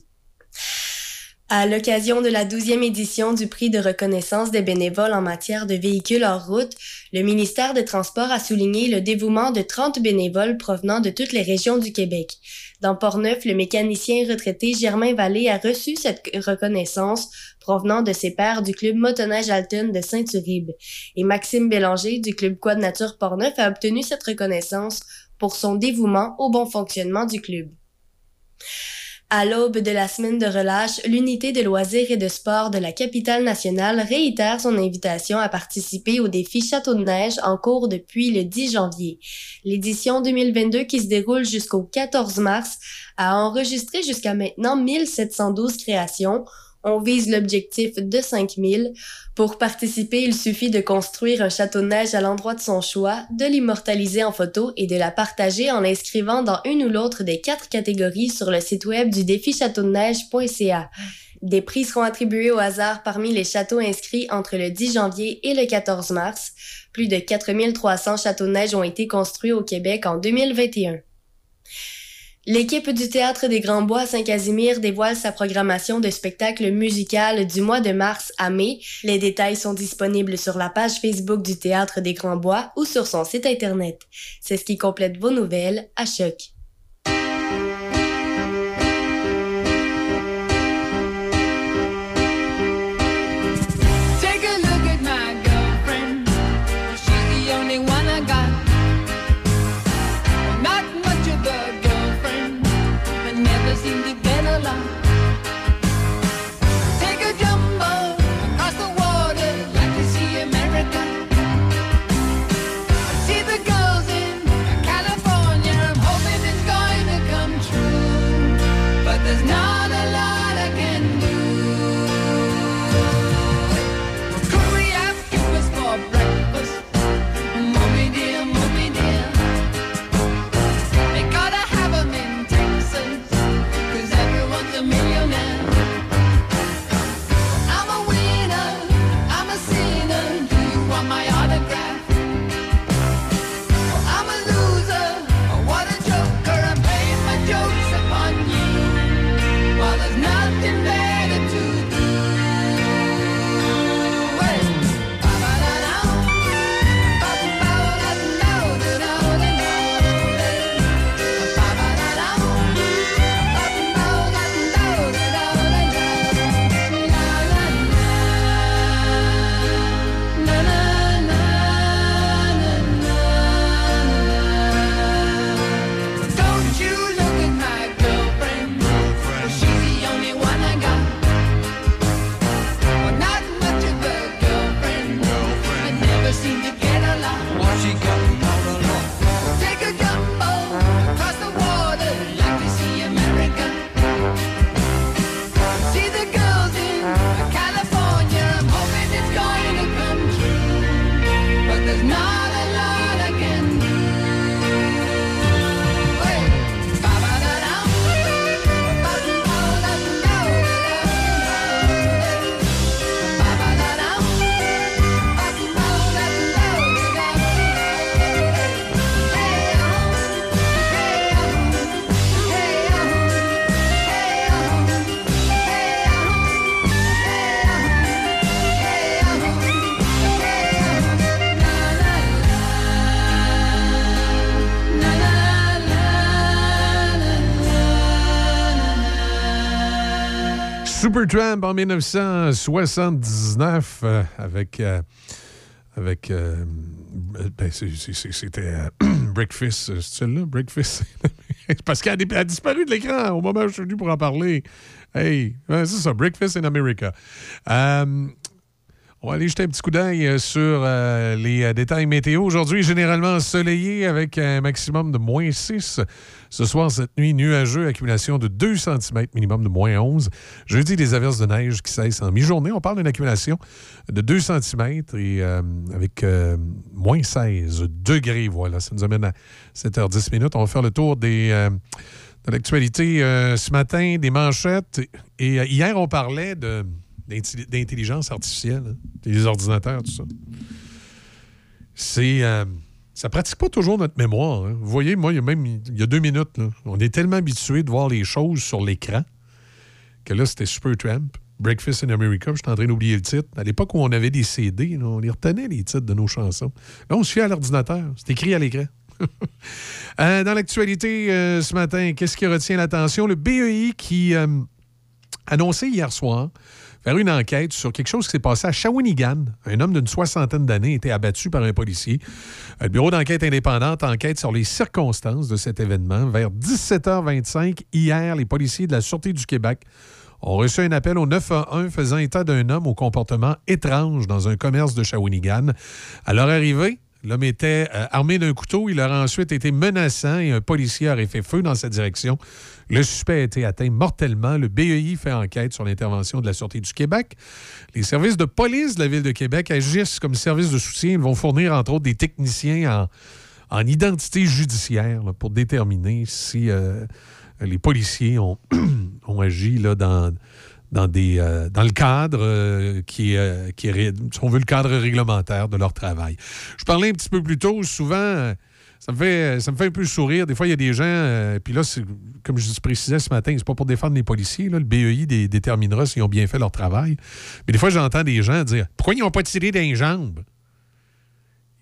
À l'occasion de la 12e édition du prix de reconnaissance des bénévoles en matière de véhicules hors route, le ministère des Transports a souligné le dévouement de 30 bénévoles provenant de toutes les régions du Québec. Dans Portneuf, le mécanicien retraité Germain Vallée a reçu cette reconnaissance provenant de ses pairs du club motoneige Alton de Saint-Uribe. Et Maxime Bélanger du club Quad Nature Portneuf a obtenu cette reconnaissance pour son dévouement au bon fonctionnement du club. À l'aube de la semaine de relâche, l'unité de loisirs et de sport de la capitale nationale réitère son invitation à participer au défi Château de neige en cours depuis le 10 janvier. L'édition 2022 qui se déroule jusqu'au 14 mars a enregistré jusqu'à maintenant 1712 créations. On vise l'objectif de 5000. Pour participer, il suffit de construire un château de neige à l'endroit de son choix, de l'immortaliser en photo et de la partager en l'inscrivant dans une ou l'autre des quatre catégories sur le site web du défi châteaudeneige.ca. Des prix seront attribués au hasard parmi les châteaux inscrits entre le 10 janvier et le 14 mars. Plus de 4300 châteaux de neige ont été construits au Québec en 2021. L'équipe du Théâtre des Grands Bois Saint-Casimir dévoile sa programmation de spectacle musical du mois de mars à mai. Les détails sont disponibles sur la page Facebook du Théâtre des Grands Bois ou sur son site Internet. C'est ce qui complète vos nouvelles à Choc. Supertramp en 1979 euh, avec. avec c'était Breakfast, c'est celle-là, Breakfast. Parce qu'elle a, disparu de l'écran au moment où je suis venu pour en parler. Hey, c'est ça, Breakfast in America. Euh, on va aller jeter un petit coup d'œil euh, sur euh, les euh, détails météo. Aujourd'hui, généralement ensoleillé avec un maximum de moins 6. Ce soir, cette nuit, nuageux, accumulation de 2 cm, minimum de moins 11. Jeudi, des averses de neige qui cessent en mi-journée. On parle d'une accumulation de 2 cm et avec moins 16 degrés. Voilà, ça nous amène à 7h10 minutes. On va faire le tour des, de l'actualité ce matin, des manchettes. Et hier, on parlait de d'intelligence artificielle, hein, des ordinateurs, tout ça. C'est. euh, ça pratique pas toujours notre mémoire. hein. Vous voyez, moi, il y a même il y a deux minutes, on est tellement habitué de voir les choses sur l'écran que là, c'était Supertramp, Breakfast in America. Je suis en train d'oublier le titre. À l'époque où on avait des CD, on les retenait, les titres de nos chansons. Là, on se fie à l'ordinateur. C'est écrit à l'écran. Euh, dans l'actualité euh, ce matin, qu'est-ce qui retient l'attention? Le BEI qui euh, annonçait hier soir faire une enquête sur quelque chose qui s'est passé à Shawinigan. Un homme d'une soixantaine d'années a été abattu par un policier. Euh, Le bureau d'enquête indépendante enquête sur les circonstances de cet événement. Vers 17h25 hier, les policiers de la Sûreté du Québec ont reçu un appel au 911 faisant état d'un homme au comportement étrange dans un commerce de Shawinigan. À leur arrivée, L'homme était euh, armé d'un couteau. Il aurait ensuite été menaçant et un policier aurait fait feu dans sa direction. Le suspect a été atteint mortellement. Le BEI fait enquête sur l'intervention de la Sûreté du Québec. Les services de police de la Ville de Québec agissent comme service de soutien. Ils vont fournir, entre autres, des techniciens en, en identité judiciaire pour déterminer si euh, les policiers ont, agi euh, dans le cadre euh, qui est, si on veut, le cadre réglementaire de leur travail. Je parlais un petit peu plus tôt, souvent, ça me fait, ça me fait un peu sourire. Des fois, il y a des gens, euh, puis là, comme je précisais ce matin, c'est pas pour défendre les policiers. le BEI dé- déterminera s'ils ont bien fait leur travail. Mais des fois, j'entends des gens dire Pourquoi ils n'ont pas tiré dans les jambes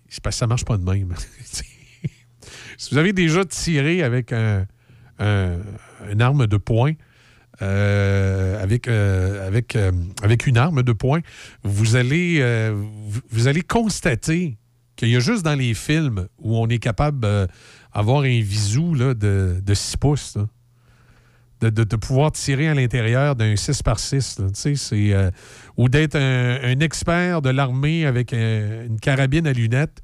C'est parce que ça marche pas de même. si vous avez déjà tiré avec un, un- une arme de poing, euh, avec, euh, euh, avec une arme de poing, vous allez, vous allez constater qu'il y a juste dans les films où on est capable d'avoir un visou de, de 6 pouces. De, pouvoir tirer à l'intérieur d'un 6 par 6 là, tu sais, c'est, euh, ou d'être un, expert de l'armée avec un- une carabine à lunettes.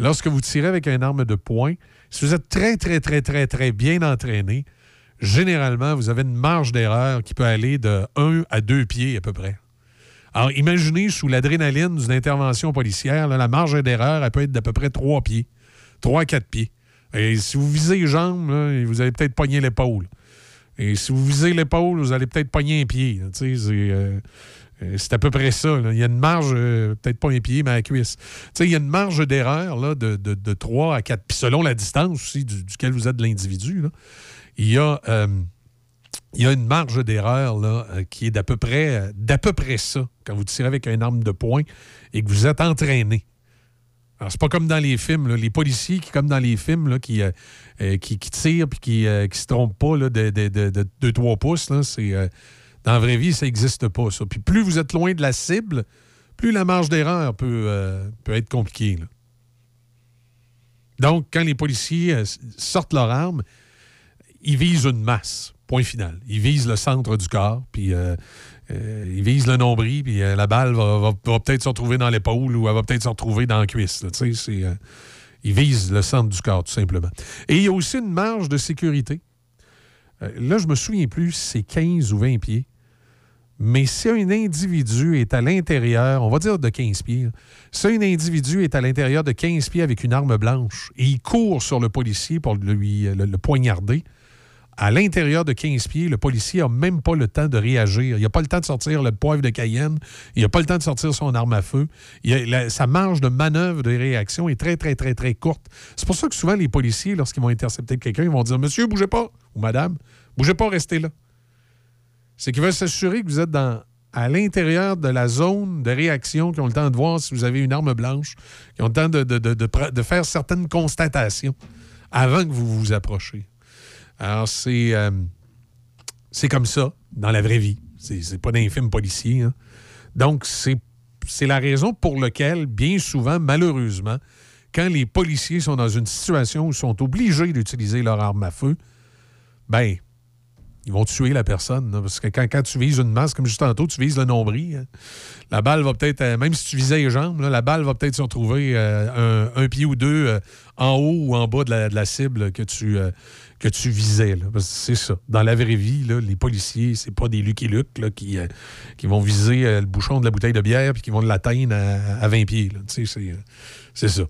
Lorsque vous tirez avec une arme de poing, si vous êtes très, très, très, très, très bien entraîné, généralement, vous avez une marge d'erreur qui peut aller de 1 à 2 pieds à peu près. Alors, imaginez sous l'adrénaline d'une intervention policière, la marge d'erreur, elle peut être d'à peu près 3 pieds, 3 à 4 pieds. Et si vous visez les jambes, vous allez peut-être pogner l'épaule. Et si vous visez l'épaule, vous allez peut-être pogner un pied. euh, euh, c'est à peu près ça. Il y a une marge, euh, peut-être pas un pied, mais à la cuisse. Il y a une marge d'erreur de, de, de 3 à 4 Puis selon la distance aussi du- duquel vous êtes l'individu, il y a. il y a une marge d'erreur là, euh, qui est d'à peu près euh, d'à peu près ça quand vous tirez avec une arme de poing et que vous êtes entraîné. Alors, c'est pas comme dans les films, les policiers qui, comme dans les films, là, qui, euh, qui, qui tirent puis qui, euh, qui se trompent pas là, de 2-3 de, de, 3 pouces. Là, c'est, dans la vraie vie, ça n'existe pas, ça. Puis plus vous êtes loin de la cible, plus la marge d'erreur peut, peut être compliquée. Donc, quand les policiers sortent leur arme, ils visent une masse. Point final. Ils visent le centre du corps, puis euh, euh, ils visent le nombril, puis euh, la balle va, peut-être se retrouver dans l'épaule ou elle va peut-être se retrouver dans la cuisse. ils visent le centre du corps, tout simplement. Et il y a aussi une marge de sécurité. Là, je me souviens plus si c'est 15 ou 20 pieds. Mais si un individu est à l'intérieur, on va dire de 15 pieds, si un individu est à l'intérieur de 15 pieds avec une arme blanche et il court sur le policier pour lui, le poignarder, à l'intérieur de 15 pieds, le policier n'a même pas le temps de réagir. Il n'a pas le temps de sortir le poivre de Cayenne. Il n'a pas le temps de sortir son arme à feu. Sa marge de manœuvre de réaction est très, très, très, très courte. C'est pour ça que souvent, les policiers, lorsqu'ils vont intercepter quelqu'un, ils vont dire Monsieur, bougez pas. Ou Madame, bougez pas, restez là. C'est qu'ils veulent s'assurer que vous êtes dans, à l'intérieur de la zone de réaction, qui ont le temps de voir si vous avez une arme blanche, qui ont le temps de, de faire certaines constatations avant que vous vous approchiez. Alors, c'est euh, c'est comme ça dans la vraie vie. C'est c'est pas d'un policier. hein. Donc, c'est la raison pour laquelle, bien souvent, malheureusement, quand les policiers sont dans une situation où ils sont obligés d'utiliser leur arme à feu, ben, ils vont tuer la personne. là, parce que quand, tu vises une masse, comme juste tantôt, tu vises le nombril. hein, la balle va peut-être, euh, même si tu visais les jambes, la balle va peut-être se retrouver euh, un, pied ou deux en haut ou en bas de la, de la cible que tu, que tu visais. là. Parce que c'est ça. Dans la vraie vie, les policiers, c'est pas des Lucky Luke là, qui, euh, qui vont viser euh, le bouchon de la bouteille de bière puis qui vont l'atteindre à, à 20 pieds. C'est, euh, c'est ça.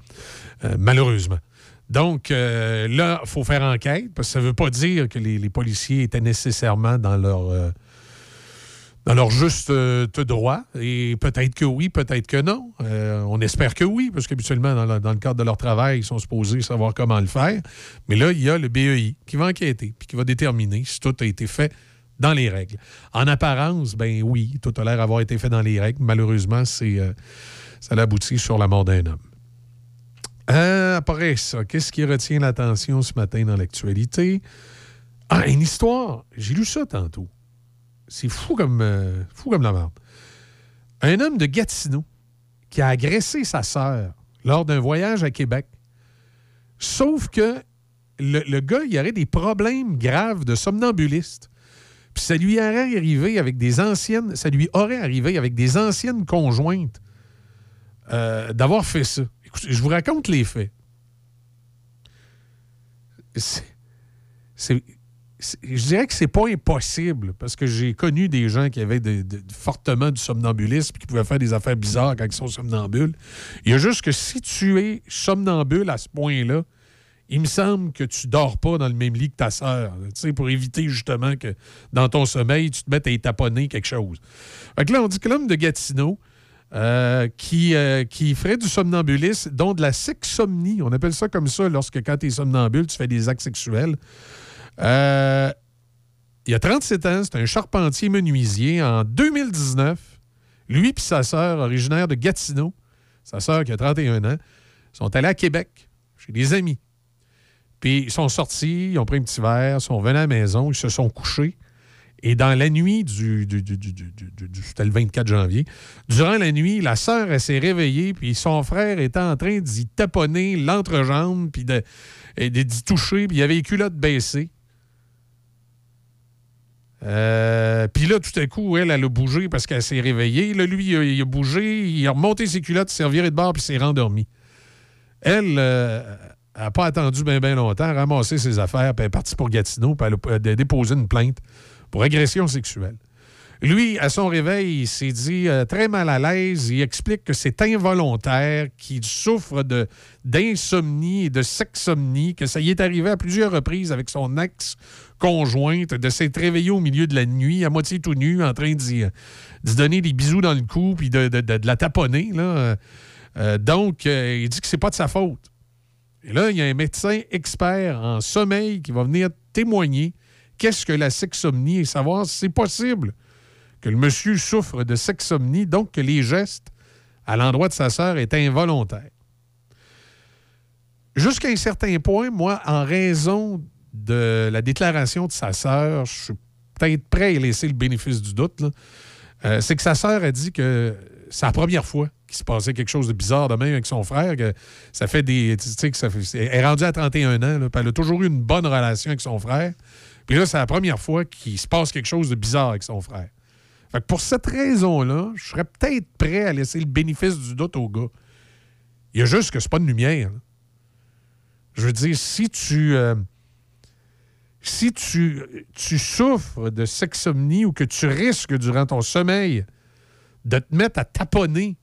Malheureusement. Donc, là, il faut faire enquête, parce que ça ne veut pas dire que les, les policiers étaient nécessairement dans leur, leur juste euh, droit. Et peut-être que oui, peut-être que non. Euh, on espère que oui, parce qu'habituellement, dans, le- cadre de leur travail, ils sont supposés savoir comment le faire. Mais là, il y a le BEI qui va enquêter, puis qui va déterminer si tout a été fait dans les règles. En apparence, ben oui, tout a l'air d'avoir été fait dans les règles. Malheureusement, c'est, euh, ça a abouti sur la mort d'un homme. Euh, après ça, qu'est-ce qui retient l'attention ce matin dans l'actualité? Ah, une histoire. J'ai lu ça tantôt. C'est fou comme, euh, fou comme la merde. Un homme de Gatineau qui a agressé sa sœur lors d'un voyage à Québec. Sauf que le, gars, il aurait des problèmes graves de somnambuliste. Puis ça lui aurait arrivé avec des anciennes, ça lui aurait arrivé avec des anciennes conjointes euh, d'avoir fait ça. Écoutez, je vous raconte les faits. C'est- je dirais que c'est pas impossible parce que j'ai connu des gens qui avaient fortement du somnambulisme et qui pouvaient faire des affaires bizarres quand ils sont somnambules. Il y a juste que si tu es somnambule à ce point-là, il me semble que tu dors pas dans le même lit que ta sœur, pour éviter justement que dans ton sommeil, tu te mettes à y taponner quelque chose. Fait que là, on dit que l'homme de Gatineau, euh, qui, euh, qui ferait du somnambulisme, dont de la sexomnie. On appelle ça comme ça lorsque, quand tu es somnambule, tu fais des actes sexuels. Euh, il a 37 ans, c'est un charpentier menuisier. En 2019, lui et sa sœur, originaire de Gatineau, sa sœur qui a 31 ans, sont allés à Québec, chez des amis. Puis ils sont sortis, ils ont pris un petit verre, ils sont venus à la maison, ils se sont couchés. Et dans la nuit du. du- du- du- C'était le 24 janvier. Durant la nuit, la sœur, s'est réveillée, puis son frère était en train d'y taponner l'entrejambe, puis d'y toucher, puis il avait les culottes baissées. Euh, puis là, tout à coup, elle, elle a bougé parce qu'elle s'est réveillée. Là, lui, il a, bougé, il a remonté ses culottes, s'est de bord, puis s'est rendormi. Elle n'a pas attendu bien ben longtemps, ramassé ses affaires, puis elle est partie pour Gatineau, puis elle a euh, déposé une plainte pour agression sexuelle. Lui, à son réveil, il s'est dit euh, très mal à l'aise. Il explique que c'est involontaire, qu'il souffre d'insomnie et de sexomnie, que ça y est arrivé à plusieurs reprises avec son ex-conjointe, de s'être réveillé au milieu de la nuit, à moitié tout nu, en train d'y, d'y donner des bisous dans le cou, puis de, de- de- de la taponner. Euh, donc, euh, il dit que c'est pas de sa faute. Et là, il y a un médecin expert en sommeil qui va venir témoigner qu'est-ce que la sexomnie et savoir si c'est possible que le monsieur souffre de sexomnie, donc que les gestes à l'endroit de sa sœur étaient involontaires. Jusqu'à un certain point, moi, en raison de la déclaration de sa sœur, je suis peut-être prêt à laisser le bénéfice du doute. Euh, c'est que sa sœur a dit que c'est la première fois qu'il se passait quelque chose de bizarre de même avec son frère, ça fait des. Tu sais, que ça fait- elle est rendue à 31 ans, elle a toujours eu une bonne relation avec son frère. Puis là, c'est la première fois qu'il se passe quelque chose de bizarre avec son frère. Fait que pour cette raison-là, je serais peut-être prêt à laisser le bénéfice du doute au gars. Il y a juste que c'est pas de lumière. Je veux dire, si tu. euh, si tu, souffres de sexomnie ou que tu risques durant ton sommeil de te mettre à taponner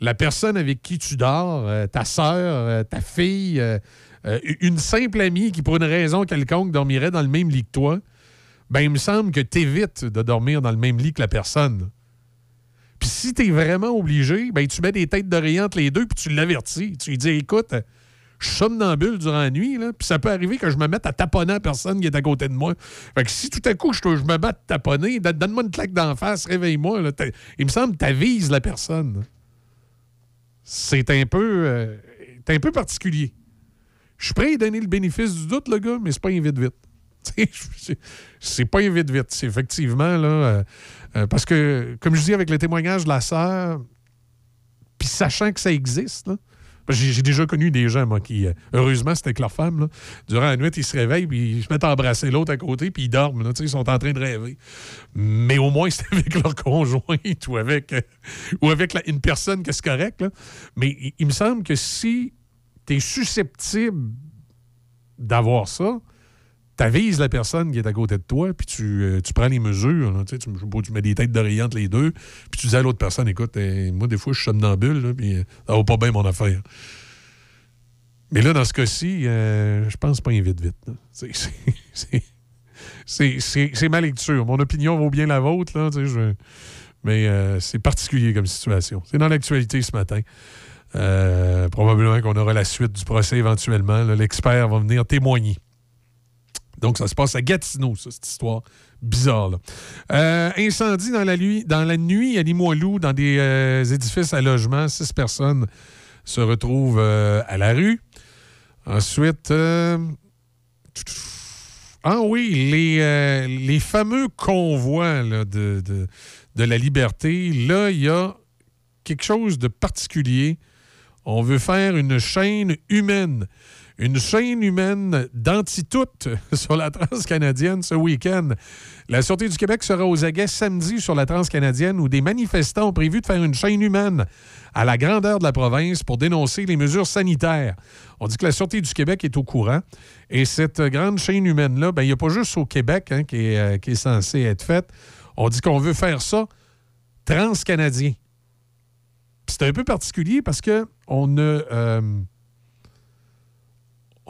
la personne avec qui tu dors, euh, ta sœur, euh, ta fille, euh, une simple amie qui, pour une raison quelconque, dormirait dans le même lit que toi, ben, il me semble que tu évites de dormir dans le même lit que la personne. Puis si tu es vraiment obligé, ben, tu mets des têtes d'oreiller entre les deux puis tu l'avertis. Tu lui dis écoute, je suis somnambule durant la nuit, puis ça peut arriver que je me mette à taponner la personne qui est à côté de moi. Fait que si tout à coup je, me mets à taponner, donne- donne-moi une claque d'en face, réveille-moi. Il me semble que tu avises la personne. C'est un peu. euh, un peu particulier. Je suis prêt à donner le bénéfice du doute, le gars, mais c'est pas un vite-vite. C'est- pas un vite-vite. C'est effectivement, là, euh, euh, parce que, comme je dis avec le témoignage de la sœur, puis sachant que ça existe, là, j'ai déjà connu des gens, moi, qui, euh, heureusement, c'était avec leur femme, là, durant la nuit, ils se réveillent, puis ils se mettent à embrasser l'autre à côté, puis ils dorment, là, ils sont en train de rêver. Mais au moins, c'est avec leur conjointe ou avec, euh, ou avec une personne que c'est correct, là. Mais il, il me semble que si tu es susceptible d'avoir ça, t'avises la personne qui est à côté de toi, puis tu, euh, tu prends les mesures. tu, tu, mets des têtes d'oreiller entre les deux, puis tu dis à l'autre personne, écoute, euh, moi, des fois, je suis somnambule, puis euh, ça va pas bien mon affaire. Mais là, dans ce cas-ci, je pense pas un vite-vite. C'est- ma lecture. Mon opinion vaut bien la vôtre, mais c'est particulier comme situation. C'est dans l'actualité ce matin. Probablement qu'on aura la suite du procès éventuellement. L'expert va venir témoigner. Donc, ça se passe à Gatineau, ça, cette histoire bizarre. Là. Euh, incendie dans la, nuit, dans la nuit à Limoilou, dans des euh, édifices à logement. Six personnes se retrouvent euh, à la rue. Ensuite, ah oui, les, les fameux convois de, de, de la liberté, là, il y a quelque chose de particulier. On veut faire une chaîne humaine. Une chaîne humaine d'anti-tout sur la transcanadienne ce week-end. La Sûreté du Québec sera aux aguets samedi sur la transcanadienne où des manifestants ont prévu de faire une chaîne humaine à la grandeur de la province pour dénoncer les mesures sanitaires. On dit que la Sûreté du Québec est au courant. Et cette grande chaîne humaine-là, ben, il n'y a pas juste au Québec hein, qui, est, euh, qui est censée être faite. On dit qu'on veut faire ça transcanadien. C'est un peu particulier parce que on ne. euh,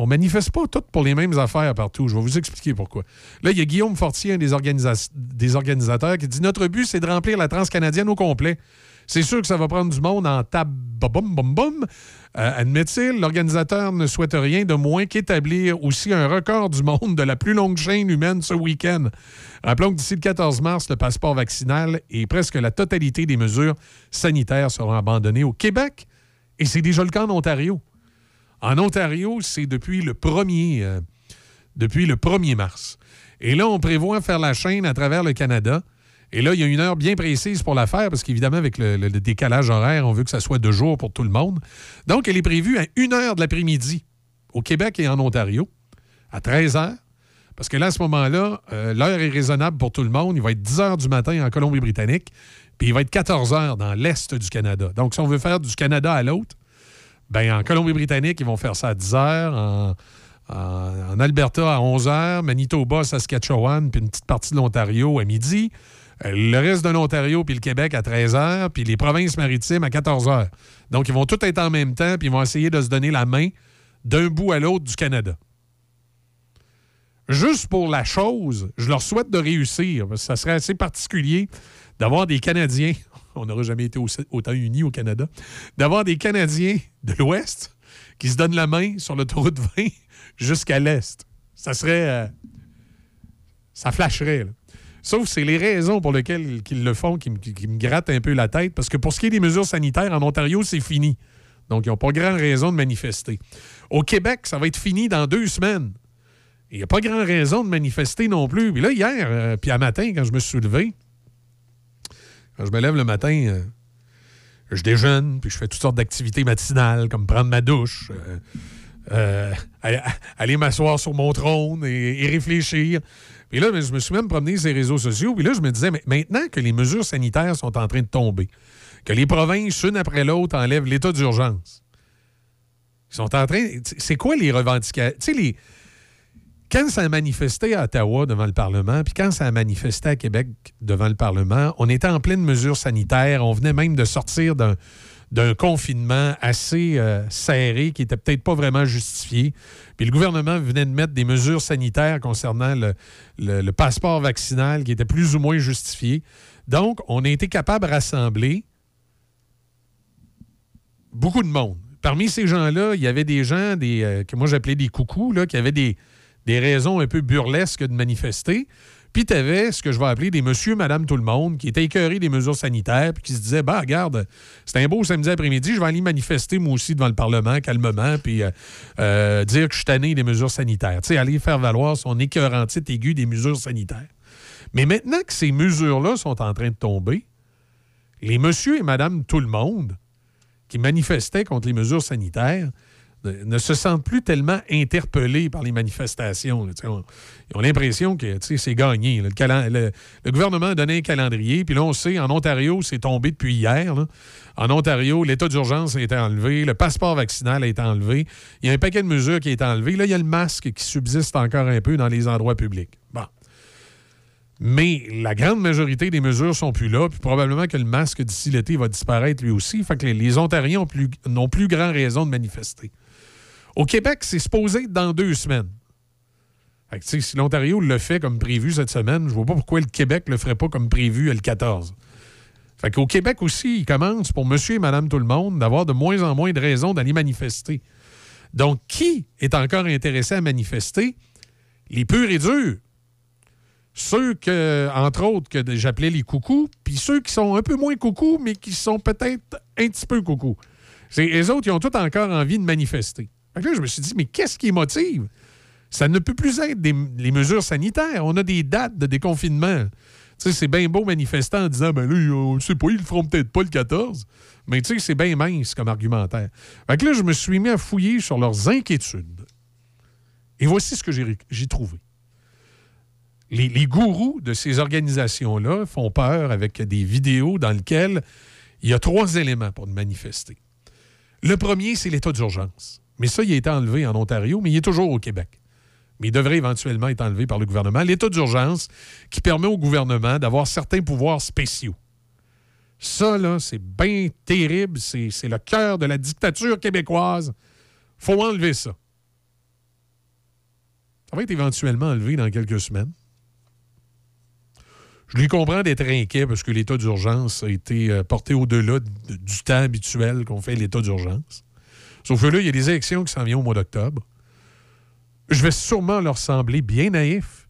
on manifeste pas toutes pour les mêmes affaires partout. Je vais vous expliquer pourquoi. Là, il y a Guillaume Fortier, un des, organisa- des organisateurs, qui dit Notre but, c'est de remplir la transcanadienne au complet. C'est sûr que ça va prendre du monde en tab bom bom bom. Euh, Admet-il, l'organisateur ne souhaite rien de moins qu'établir aussi un record du monde de la plus longue chaîne humaine ce week-end. Rappelons que d'ici le 14 mars, le passeport vaccinal et presque la totalité des mesures sanitaires seront abandonnées au Québec. Et c'est déjà le cas en Ontario. En Ontario, c'est depuis le 1er, euh, depuis le 1er mars. Et là, on prévoit faire la chaîne à travers le Canada. Et là, il y a une heure bien précise pour la faire, parce qu'évidemment, avec le, décalage horaire, on veut que ça soit deux jours pour tout le monde. Donc, elle est prévue à une heure de l'après-midi au Québec et en Ontario, à 13 heures. Parce que là, à ce moment-là, euh, l'heure est raisonnable pour tout le monde. Il va être 10 heures du matin en Colombie-Britannique, puis il va être 14 heures dans l'est du Canada. Donc, si on veut faire du Canada à l'autre, ben, en Colombie-Britannique, ils vont faire ça à 10 heures. En, en- Alberta, à 11 heures. Manitoba, Saskatchewan, puis une petite partie de l'Ontario à midi. Le reste de l'Ontario puis le Québec à 13 heures, puis les provinces maritimes à 14 heures. Donc, ils vont tout être en même temps, puis ils vont essayer de se donner la main d'un bout à l'autre du Canada. Juste pour la chose, je leur souhaite de réussir, parce que ça serait assez particulier d'avoir des Canadiens, on n'aurait jamais été autant unis au Canada, d'avoir des Canadiens de l'Ouest qui se donnent la main sur l'autoroute 20 jusqu'à l'Est. Ça serait... euh, ça flasherait, là. Sauf c'est les raisons pour lesquelles ils le font qui, me- qui- qui me grattent un peu la tête, parce que pour ce qui est des mesures sanitaires, en Ontario, c'est fini. Donc, ils n'ont pas grand raison de manifester. Au Québec, ça va être fini dans deux semaines. Il n'y a pas grand raison de manifester non plus. Puis là, hier, euh, puis à matin, quand je me suis levé, je me lève le matin, euh, je déjeune, puis je fais toutes sortes d'activités matinales, comme prendre ma douche, euh, euh, aller, m'asseoir sur mon trône et, et réfléchir. Puis là, je me suis même promené sur les réseaux sociaux, puis là, je me disais, mais maintenant que les mesures sanitaires sont en train de tomber, que les provinces, une après l'autre, enlèvent l'état d'urgence, ils sont en train. C'est quoi les revendications? Tu sais, les quand ça a manifesté à Ottawa devant le Parlement, puis quand ça a manifesté à Québec devant le Parlement, on était en pleine mesure sanitaire. On venait même de sortir d'un, confinement assez euh, serré qui était peut-être pas vraiment justifié. Puis le gouvernement venait de mettre des mesures sanitaires concernant le passeport vaccinal qui était plus ou moins justifié. Donc, on a été capable de rassembler beaucoup de monde. Parmi ces gens-là, il y avait des gens des, euh, que moi j'appelais des coucous, là, qui avaient des, des raisons un peu burlesques de manifester. Puis tu avais ce que je vais appeler des monsieur, madame, tout le monde, qui étaient écœurés des mesures sanitaires, puis qui se disaient, bah, regarde, c'est un beau samedi après-midi, je vais aller manifester moi aussi devant le Parlement, calmement, puis euh, euh, dire que je suis tanné des mesures sanitaires. Tu sais, aller faire valoir son écœurantite aiguë des mesures sanitaires. Mais maintenant que ces mesures-là sont en train de tomber, les monsieur et madame tout le monde qui manifestaient contre les mesures sanitaires ne, ne se sentent plus tellement interpellés par les manifestations. on- Ils ont l'impression que c'est gagné. Le, gouvernement a donné un calendrier, puis là, on sait, en Ontario, c'est tombé depuis hier. En Ontario, l'état d'urgence a été enlevé, le passeport vaccinal a été enlevé, il y a un paquet de mesures qui a été enlevé. Là, il y a le masque qui subsiste encore un peu dans les endroits publics. Bon. Mais la grande majorité des mesures sont plus là, puis probablement que le masque d'ici l'été va disparaître lui aussi. Fait que les, Ontariens n'ont plus grand raison de manifester. Au Québec, c'est supposé dans deux semaines. Si l'Ontario le fait comme prévu cette semaine, je vois pas pourquoi le Québec le ferait pas comme prévu le 14. Fait Québec aussi, il commence pour monsieur et madame tout le monde d'avoir de moins en moins de raisons d'aller manifester. Donc, qui est encore intéressé à manifester? Les purs et durs. Ceux que, entre autres, que j'appelais les coucous, puis ceux qui sont un peu moins coucous, mais qui sont peut-être un petit peu coucous. Les autres, ils ont tous encore envie de manifester. Fait que là, je me suis dit, mais qu'est-ce qui motive? Ça ne peut plus être les mesures sanitaires. On a des dates de déconfinement. Tu sais, c'est bien beau manifester en disant, ben là, on ne sait pas, ils le feront peut-être pas le 14. Mais tu sais, c'est bien mince comme argumentaire. Fait que là, je me suis mis à fouiller sur leurs inquiétudes. Et voici ce que j'ai trouvé. Les gourous de ces organisations-là font peur avec des vidéos dans lesquelles il y a trois éléments pour manifester. Le premier, c'est l'état d'urgence. Mais ça, il a été enlevé en Ontario, mais il est toujours au Québec. Mais il devrait éventuellement être enlevé par le gouvernement. L'état d'urgence qui permet au gouvernement d'avoir certains pouvoirs spéciaux. Ça, là, c'est bien terrible. C'est le cœur de la dictature québécoise. faut enlever ça. Ça va être éventuellement enlevé dans quelques semaines. Je lui comprends d'être inquiet parce que l'état d'urgence a été euh, porté au-delà du temps habituel qu'on fait l'état d'urgence. Sauf que là, il y a des élections qui s'en viennent au mois d'octobre. Je vais sûrement leur sembler bien naïf,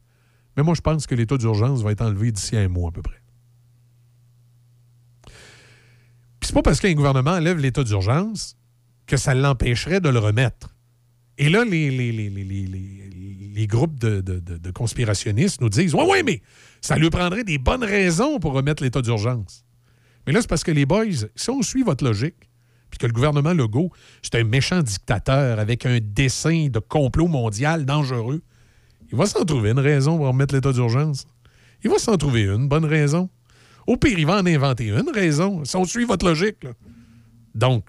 mais moi, je pense que l'état d'urgence va être enlevé d'ici un mois à peu près. Puis c'est pas parce qu'un gouvernement enlève l'état d'urgence que ça l'empêcherait de le remettre. Et là, les, groupes de, conspirationnistes nous disent Ouais, ouais, mais ça lui prendrait des bonnes raisons pour remettre l'état d'urgence. Mais là, c'est parce que les boys, si on suit votre logique, puis que le gouvernement Legault, c'est un méchant dictateur avec un dessin de complot mondial dangereux, il va s'en trouver une raison pour remettre l'état d'urgence. Il va s'en trouver une bonne raison. Au pire, il va en inventer une raison, si on suit votre logique. là. Donc,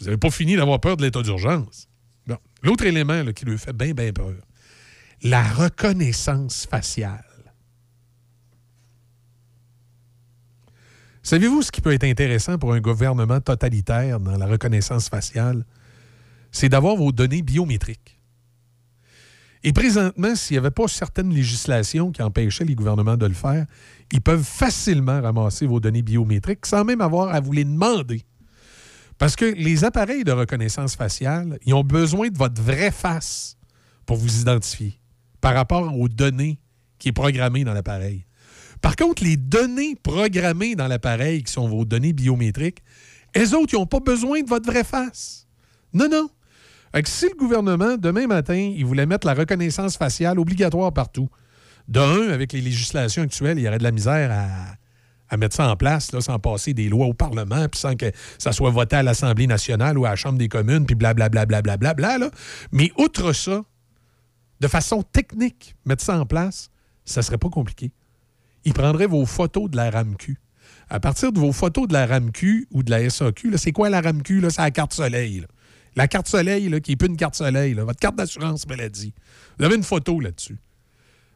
vous n'avez pas fini d'avoir peur de l'état d'urgence. L'autre élément qui lui fait bien, bien peur, la reconnaissance faciale. Savez-vous ce qui peut être intéressant pour un gouvernement totalitaire dans la reconnaissance faciale? C'est d'avoir vos données biométriques. Et présentement, s'il n'y avait pas certaines législations qui empêchaient les gouvernements de le faire, ils peuvent facilement ramasser vos données biométriques sans même avoir à vous les demander. Parce que les appareils de reconnaissance faciale, ils ont besoin de votre vraie face pour vous identifier par rapport aux données qui est programmées dans l'appareil. Par contre, les données programmées dans l'appareil, qui sont vos données biométriques, elles autres, ils n'ont pas besoin de votre vraie face. Non, non. Si le gouvernement, demain matin, il voulait mettre la reconnaissance faciale obligatoire partout, d'un, avec les législations actuelles, il y aurait de la misère à, à mettre ça en place, sans passer des lois au Parlement, puis sans que ça soit voté à l'Assemblée nationale ou à la Chambre des communes, puis blablabla. Bla, bla. Mais outre ça, de façon technique, mettre ça en place, ça serait pas compliqué. Il prendrait vos photos de la RAMQ. À partir de vos photos de la RAMQ ou de la SAQ, c'est quoi la RAMQ? C'est la carte soleil. La carte soleil, qui n'est plus une carte soleil, votre carte d'assurance maladie. Vous avez une photo là-dessus.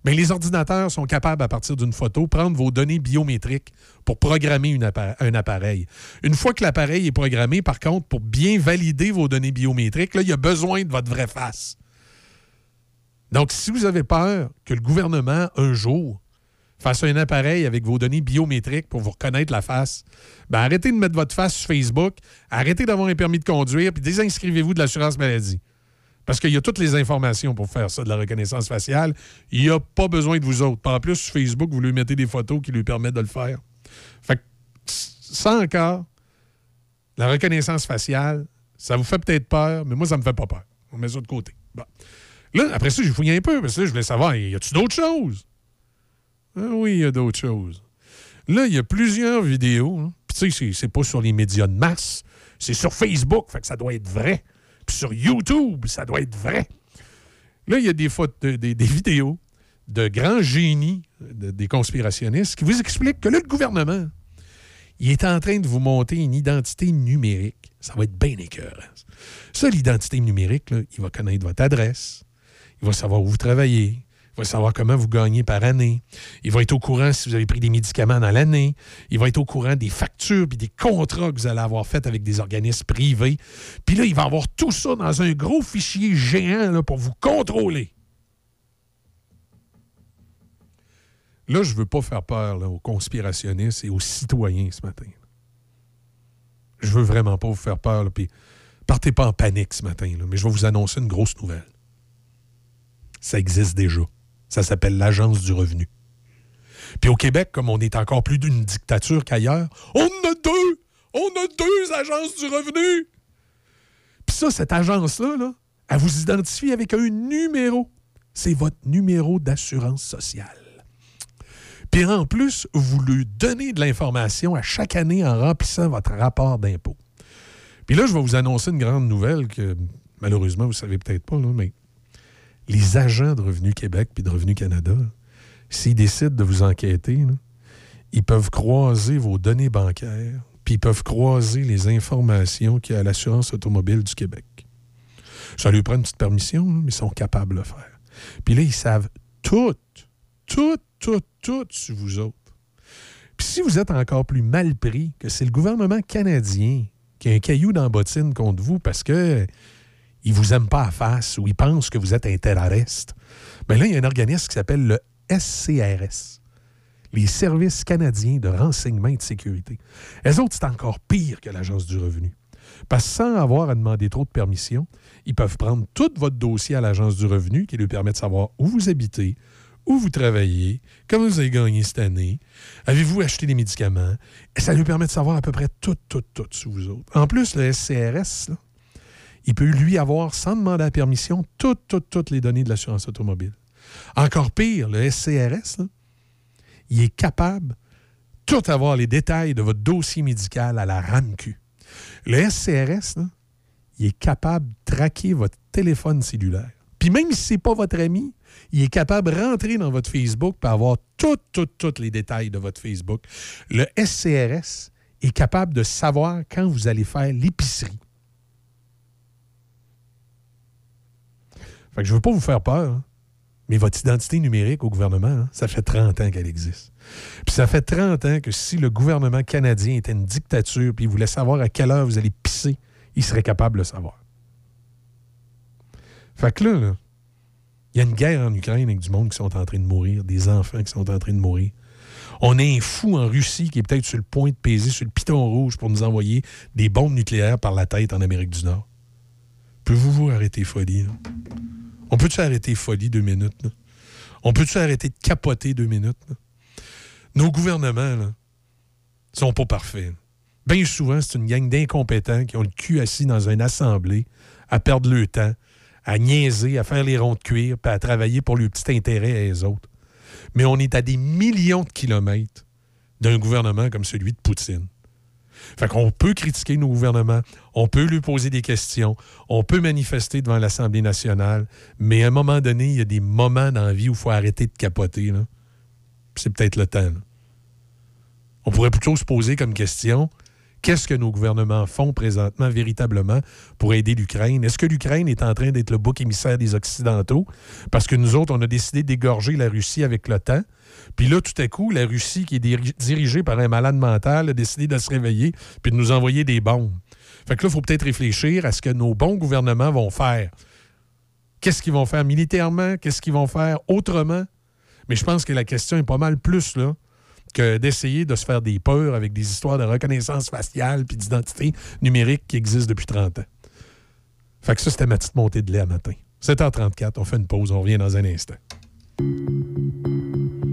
Mais les ordinateurs sont capables, à partir d'une photo, prendre vos données biométriques pour programmer un appareil. Une fois que l'appareil est programmé, par contre, pour bien valider vos données biométriques, il y a besoin de votre vraie face. Donc, si vous avez peur que le gouvernement, un jour, fasse un appareil avec vos données biométriques pour vous reconnaître la face, ben arrêtez de mettre votre face sur Facebook, arrêtez d'avoir un permis de conduire, puis désinscrivez-vous de l'assurance maladie. Parce qu'il y a toutes les informations pour faire ça, de la reconnaissance faciale. Il n'y a pas besoin de vous autres. En plus, sur Facebook, vous lui mettez des photos qui lui permettent de le faire. Fait que, ça encore, la reconnaissance faciale, ça vous fait peut-être peur, mais moi, ça me fait pas peur. On met ça de côté. Bon. Là, après ça, j'ai fouillé un peu, parce que là, je voulais savoir, y a-tu d'autres choses? Ah oui, il y a d'autres choses. Là, il y a plusieurs vidéos. hein. Puis tu sais, c'est- pas sur les médias de masse, c'est sur Facebook, fait que ça doit être vrai. Puis sur YouTube, ça doit être vrai. Là, il y a des, vidéos de grands génies de- des conspirationnistes qui vous expliquent que là, le gouvernement, il est en train de vous monter une identité numérique. Ça va être bien écœurant. Ça, l'identité numérique, il va connaître votre adresse, il va savoir où vous travaillez, il va savoir comment vous gagnez par année, il va être au courant si vous avez pris des médicaments dans l'année, il va être au courant des factures puis des contrats que vous allez avoir faits avec des organismes privés. Puis là, il va avoir tout ça dans un gros fichier géant pour vous contrôler. Là, je veux pas faire peur aux conspirationnistes et aux citoyens ce matin. Je veux vraiment pas vous faire peur. Puis partez pas en panique ce matin, mais je vais vous annoncer une grosse nouvelle. Ça existe déjà. Ça s'appelle l'Agence du revenu. Puis au Québec, comme on est encore plus d'une dictature qu'ailleurs, on a deux! On a deux agences du revenu! Puis ça, cette agence-là, là, elle vous identifie avec un numéro. C'est votre numéro d'assurance sociale. Puis en plus, vous lui donnez de l'information à chaque année en remplissant votre rapport d'impôt. Puis là, je vais vous annoncer une grande nouvelle que malheureusement, vous ne savez peut-être pas, là, mais les agents de Revenu Québec puis de Revenu Canada, s'ils décident de vous enquêter, ils peuvent croiser vos données bancaires, puis ils peuvent croiser les informations qu'il y a l'assurance automobile du Québec. Ça lui prend une petite permission, mais ils sont capables de le faire. Puis là, ils savent tout, tout, tout, tout sur vous autres. Puis si vous êtes encore plus mal pris que c'est le gouvernement canadien qui a un caillou dans la bottine contre vous parce que il vous aime pas à face ou il pense que vous êtes un terroriste, bien là, il y a un organisme qui s'appelle le SCRS, les Services canadiens de renseignement et de sécurité. Les autres, c'est encore pire que l'Agence du revenu. Parce que sans avoir à demander trop de permission, ils peuvent prendre tout votre dossier à l'Agence du revenu qui lui permet de savoir où vous habitez, où vous travaillez, comment vous avez gagné cette année, avez-vous acheté des médicaments. Et ça lui permet de savoir à peu près tout, tout, tout sur vous autres. En plus, le SCRS, là, il peut lui avoir, sans demander la permission, toutes, toutes, toutes les données de l'assurance automobile. Encore pire, le SCRS, il est capable tout avoir les détails de votre dossier médical à la RAMQ. Le SCRS, il est capable de traquer votre téléphone cellulaire. Puis même si ce n'est pas votre ami, il est capable de rentrer dans votre Facebook pour avoir toutes, toutes, toutes les détails de votre Facebook. Le SCRS est capable de savoir quand vous allez faire l'épicerie. Fait que je veux pas vous faire peur, hein, mais votre identité numérique au gouvernement, hein, ça fait 30 ans qu'elle existe. Puis ça fait 30 ans que si le gouvernement canadien était une dictature puis il voulait savoir à quelle heure vous allez pisser, il serait capable de le savoir. Fait que là, il y a une guerre en Ukraine avec du monde qui sont en train de mourir, des enfants qui sont en train de mourir. On a un fou en Russie qui est peut-être sur le point de peser sur le piton rouge pour nous envoyer des bombes nucléaires par la tête en Amérique du Nord. Pouvez-vous arrêter folie? On peut-tu arrêter folie deux minutes? On peut-tu arrêter de capoter deux minutes? Nos gouvernements, là, sont pas parfaits. Bien souvent, c'est une gang d'incompétents qui ont le cul assis dans une assemblée à perdre le temps, à niaiser, à faire les ronds de cuir, puis à travailler pour le petit intérêt à eux autres. Mais on est à des millions de kilomètres d'un gouvernement comme celui de Poutine. Fait qu'on peut critiquer nos gouvernements, on peut lui poser des questions, on peut manifester devant l'Assemblée nationale, mais à un moment donné, il y a des moments dans la vie où il faut arrêter de capoter. C'est peut-être le temps. On pourrait plutôt se poser comme question qu'est-ce que nos gouvernements font présentement véritablement pour aider l'Ukraine? Est-ce que l'Ukraine est en train d'être le bouc émissaire des Occidentaux? Parce que nous autres, on a décidé d'égorger la Russie avec l'OTAN. Puis là, tout à coup, la Russie, qui est diri- dirigée par un malade mental, a décidé de se réveiller puis de nous envoyer des bombes. Fait que là, il faut peut-être réfléchir à ce que nos bons gouvernements vont faire. Qu'est-ce qu'ils vont faire militairement? Qu'est-ce qu'ils vont faire autrement? Mais je pense que la question est pas mal plus là que d'essayer de se faire des peurs avec des histoires de reconnaissance faciale puis d'identité numérique qui existent depuis 30 ans. Fait que ça, c'était ma petite montée de lait à matin. 7h34, on fait une pause, on revient dans un instant.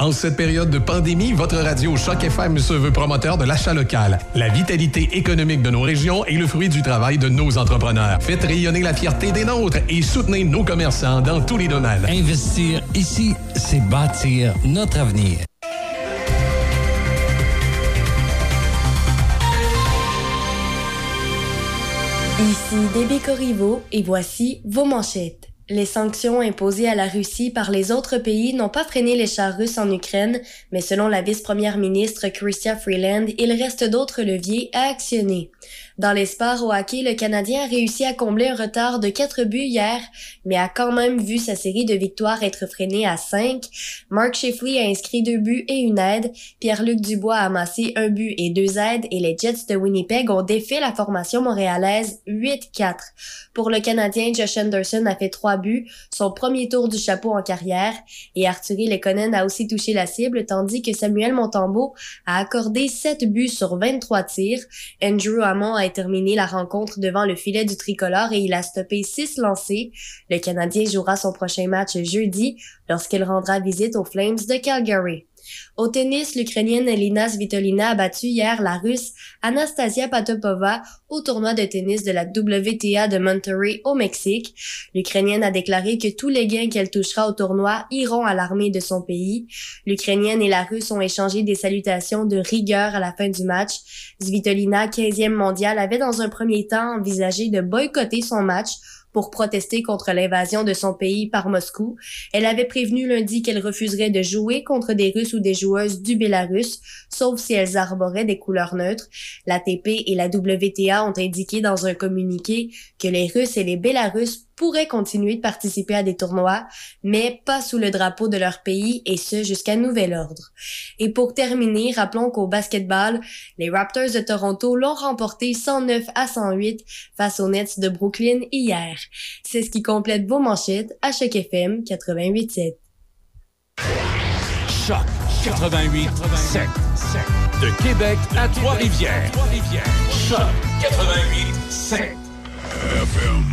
En cette période de pandémie, votre radio Choc FM se veut promoteur de l'achat local. La vitalité économique de nos régions est le fruit du travail de nos entrepreneurs. Faites rayonner la fierté des nôtres et soutenez nos commerçants dans tous les domaines. Investir ici, c'est bâtir notre avenir. Ici Déby Corriveau et voici vos manchettes. Les sanctions imposées à la Russie par les autres pays n'ont pas freiné les chars russes en Ukraine, mais selon la vice-première ministre Chrystia Freeland, il reste d'autres leviers à actionner. Dans les au hockey, le Canadien a réussi à combler un retard de 4 buts hier, mais a quand même vu sa série de victoires être freinée à 5. Mark Shifley a inscrit deux buts et une aide. Pierre-Luc Dubois a amassé un but et deux aides et les Jets de Winnipeg ont défait la formation montréalaise 8-4. Pour le Canadien, Josh Anderson a fait trois buts, son premier tour du chapeau en carrière, et Arthurie Lekonen a aussi touché la cible, tandis que Samuel Montembeau a accordé 7 buts sur 23 tirs. Andrew Hammond a terminé la rencontre devant le filet du tricolore et il a stoppé 6 lancés. Le Canadien jouera son prochain match jeudi lorsqu'il rendra visite aux Flames de Calgary. Au tennis, l'Ukrainienne Elina Svitolina a battu hier la Russe Anastasia Patopova au tournoi de tennis de la WTA de Monterrey au Mexique. L'Ukrainienne a déclaré que tous les gains qu'elle touchera au tournoi iront à l'armée de son pays. L'Ukrainienne et la Russe ont échangé des salutations de rigueur à la fin du match. Svitolina, 15e mondiale, avait dans un premier temps envisagé de boycotter son match pour protester contre l'invasion de son pays par Moscou. Elle avait prévenu lundi qu'elle refuserait de jouer contre des Russes ou des joueuses du Bélarus, sauf si elles arboraient des couleurs neutres. L'ATP et la WTA ont indiqué dans un communiqué que les Russes et les Bélarusses pourraient continuer de participer à des tournois, mais pas sous le drapeau de leur pays et ce jusqu'à nouvel ordre. Et pour terminer, rappelons qu'au basketball, les Raptors de Toronto l'ont remporté 109 à 108 face aux Nets de Brooklyn hier. C'est ce qui complète vos manchettes à chaque FM 88.7. Choc 88 7. De Québec à Trois-Rivières. Choc 88 7. FM.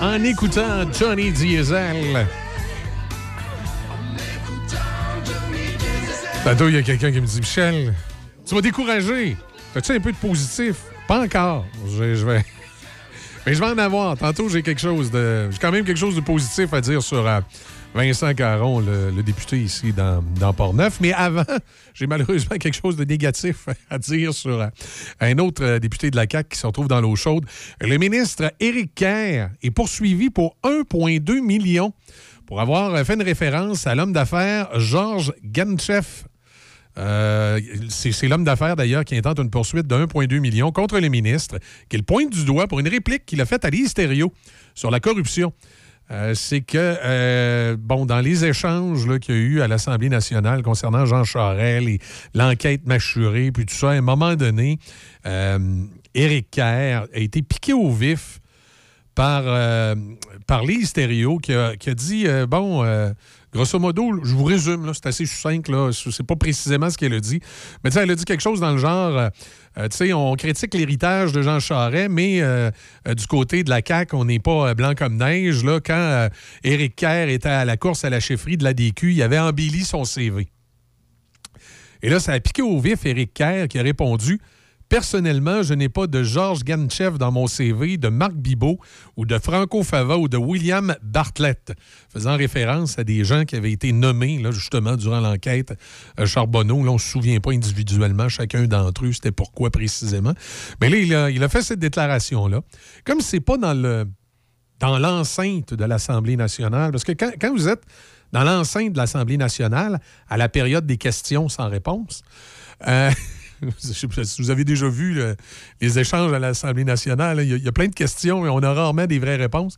en écoutant Johnny Diesel. Tantôt, il y a quelqu'un qui me dit Michel, tu m'as découragé. T'as-tu un peu de positif? Pas encore. Je, vais. Mais je vais en avoir. Tantôt, j'ai quelque chose de. J'ai quand même quelque chose de positif à dire sur. Euh, Vincent Caron, le, député ici dans, dans Port-Neuf. Mais avant, j'ai malheureusement quelque chose de négatif à dire sur euh, un autre euh, député de la CAQ qui se retrouve dans l'eau chaude. Le ministre Éric Kerr est poursuivi pour 1,2 million pour avoir fait une référence à l'homme d'affaires Georges Ganchev. Euh, c'est c'est l'homme d'affaires, d'ailleurs, qui intente une poursuite de 1,2 million contre le ministre, qu'il pointe du doigt pour une réplique qu'il a faite à l'Hystério sur la corruption. Euh, c'est que, euh, bon, dans les échanges qu'il y a eu à l'Assemblée nationale concernant Jean Charest et l'enquête mâchurée, puis tout ça, à un moment donné, euh, Éric Kerr a été piqué au vif par, euh, par Lise qui a, dit bon, grosso modo, je vous résume, c'est assez succinct, là, c'est pas précisément ce qu'elle a dit, mais elle a dit quelque chose dans le genre euh, tu sais, on critique l'héritage de Jean Charest, mais euh, euh, du côté de la CAQ, on n'est pas blanc comme neige. Là, quand Éric Kerr était à la course à la chefferie de la DQ, il avait embelli son CV. Et là, ça a piqué au vif Éric Kerr qui a répondu Personnellement, je n'ai pas de Georges Ganchev dans mon CV, de Marc Bibot ou de Franco Fava ou de William Bartlett, faisant référence à des gens qui avaient été nommés là, justement durant l'enquête euh, Charbonneau. Là, on ne se souvient pas individuellement chacun d'entre eux, c'était pourquoi précisément. Mais là, il a, fait cette déclaration-là. Comme c'est pas dans le dans l'enceinte de l'Assemblée nationale, parce que quand, vous êtes dans l'enceinte de l'Assemblée nationale à la période des questions sans réponse, euh, vous avez déjà vu le- les échanges à l'Assemblée nationale, là, il y, a- plein de questions et on a rarement des vraies réponses.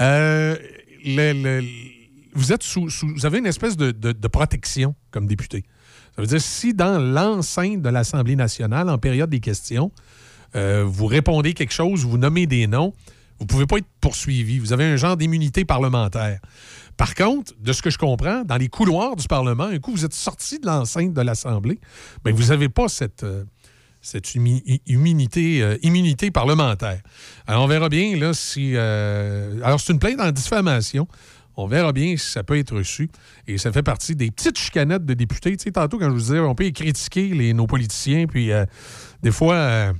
Euh, vous, êtes sous, vous avez une espèce de protection comme député. Ça veut dire si dans l'enceinte de l'Assemblée nationale, en période des questions, euh, vous répondez quelque chose, vous nommez des noms, vous ne pouvez pas être poursuivi. Vous avez un genre d'immunité parlementaire. Par contre, de ce que je comprends, dans les couloirs du Parlement, un coup, vous êtes sorti de l'enceinte de l'Assemblée, mais vous n'avez pas cette, euh, cette immunité, euh, immunité parlementaire. Alors, on verra bien là, si. euh, alors, c'est une plainte en diffamation. On verra bien si ça peut être reçu. Et ça fait partie des petites chicanettes de députés. Tu sais, tantôt, quand je vous disais, on peut critiquer les, nos politiciens, puis des fois.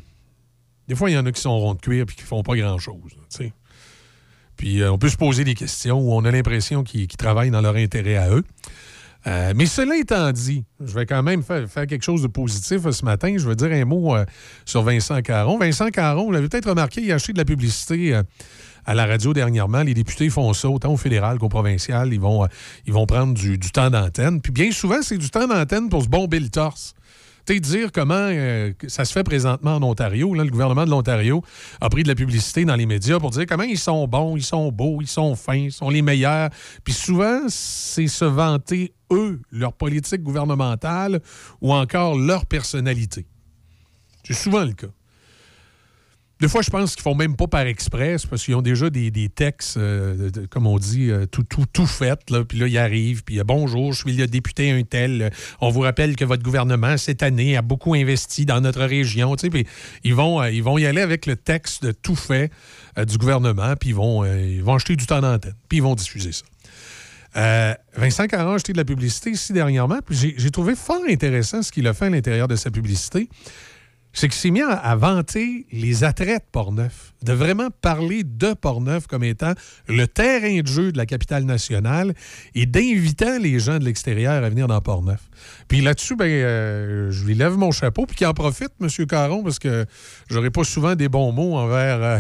des fois, il y en a qui sont ronds de cuir et qui font pas grand-chose. tu sais. Puis euh, on peut se poser des questions où on a l'impression qu'ils travaillent dans leur intérêt à eux. Euh, mais cela étant dit, je vais quand même faire, quelque chose de positif euh, ce matin. Je veux dire un mot sur Vincent Caron. Vincent Caron, vous l'avez peut-être remarqué, il a acheté de la publicité à la radio dernièrement. Les députés font ça, autant au fédéral qu'au provincial. Ils vont, ils vont prendre du, du temps d'antenne. Puis bien souvent, c'est du temps d'antenne pour se bomber le torse. Dire comment euh, ça se fait présentement en Ontario. Là, le gouvernement de l'Ontario a pris de la publicité dans les médias pour dire comment ils sont bons, ils sont beaux, ils sont fins, ils sont les meilleurs. Puis souvent, c'est se vanter, eux, leur politique gouvernementale ou encore leur personnalité. C'est souvent le cas. Des fois, je pense qu'ils font même pas par express parce qu'ils ont déjà des, des textes, euh, comme on dit, euh, tout, tout, tout fait. Là. Puis là, ils arrivent. Puis bonjour, je suis le député un tel. On vous rappelle que votre gouvernement, cette année, a beaucoup investi dans notre région. Puis ils vont, euh, ils vont y aller avec le texte de tout fait du gouvernement. Puis ils vont, ils vont acheter du temps d'antenne. Puis ils vont diffuser ça. Vincent Caron a acheté de la publicité ici dernièrement. Puis j'ai trouvé fort intéressant ce qu'il a fait à l'intérieur de sa publicité c'est qu'il s'est mis à, vanter les attraits de Portneuf, de vraiment parler de Portneuf comme étant le terrain de jeu de la capitale nationale et d'invitant les gens de l'extérieur à venir dans Portneuf. Puis là-dessus, ben, euh, je lui lève mon chapeau, puis qu'il en profite, M. Caron, parce que j'aurais pas souvent des bons mots envers euh,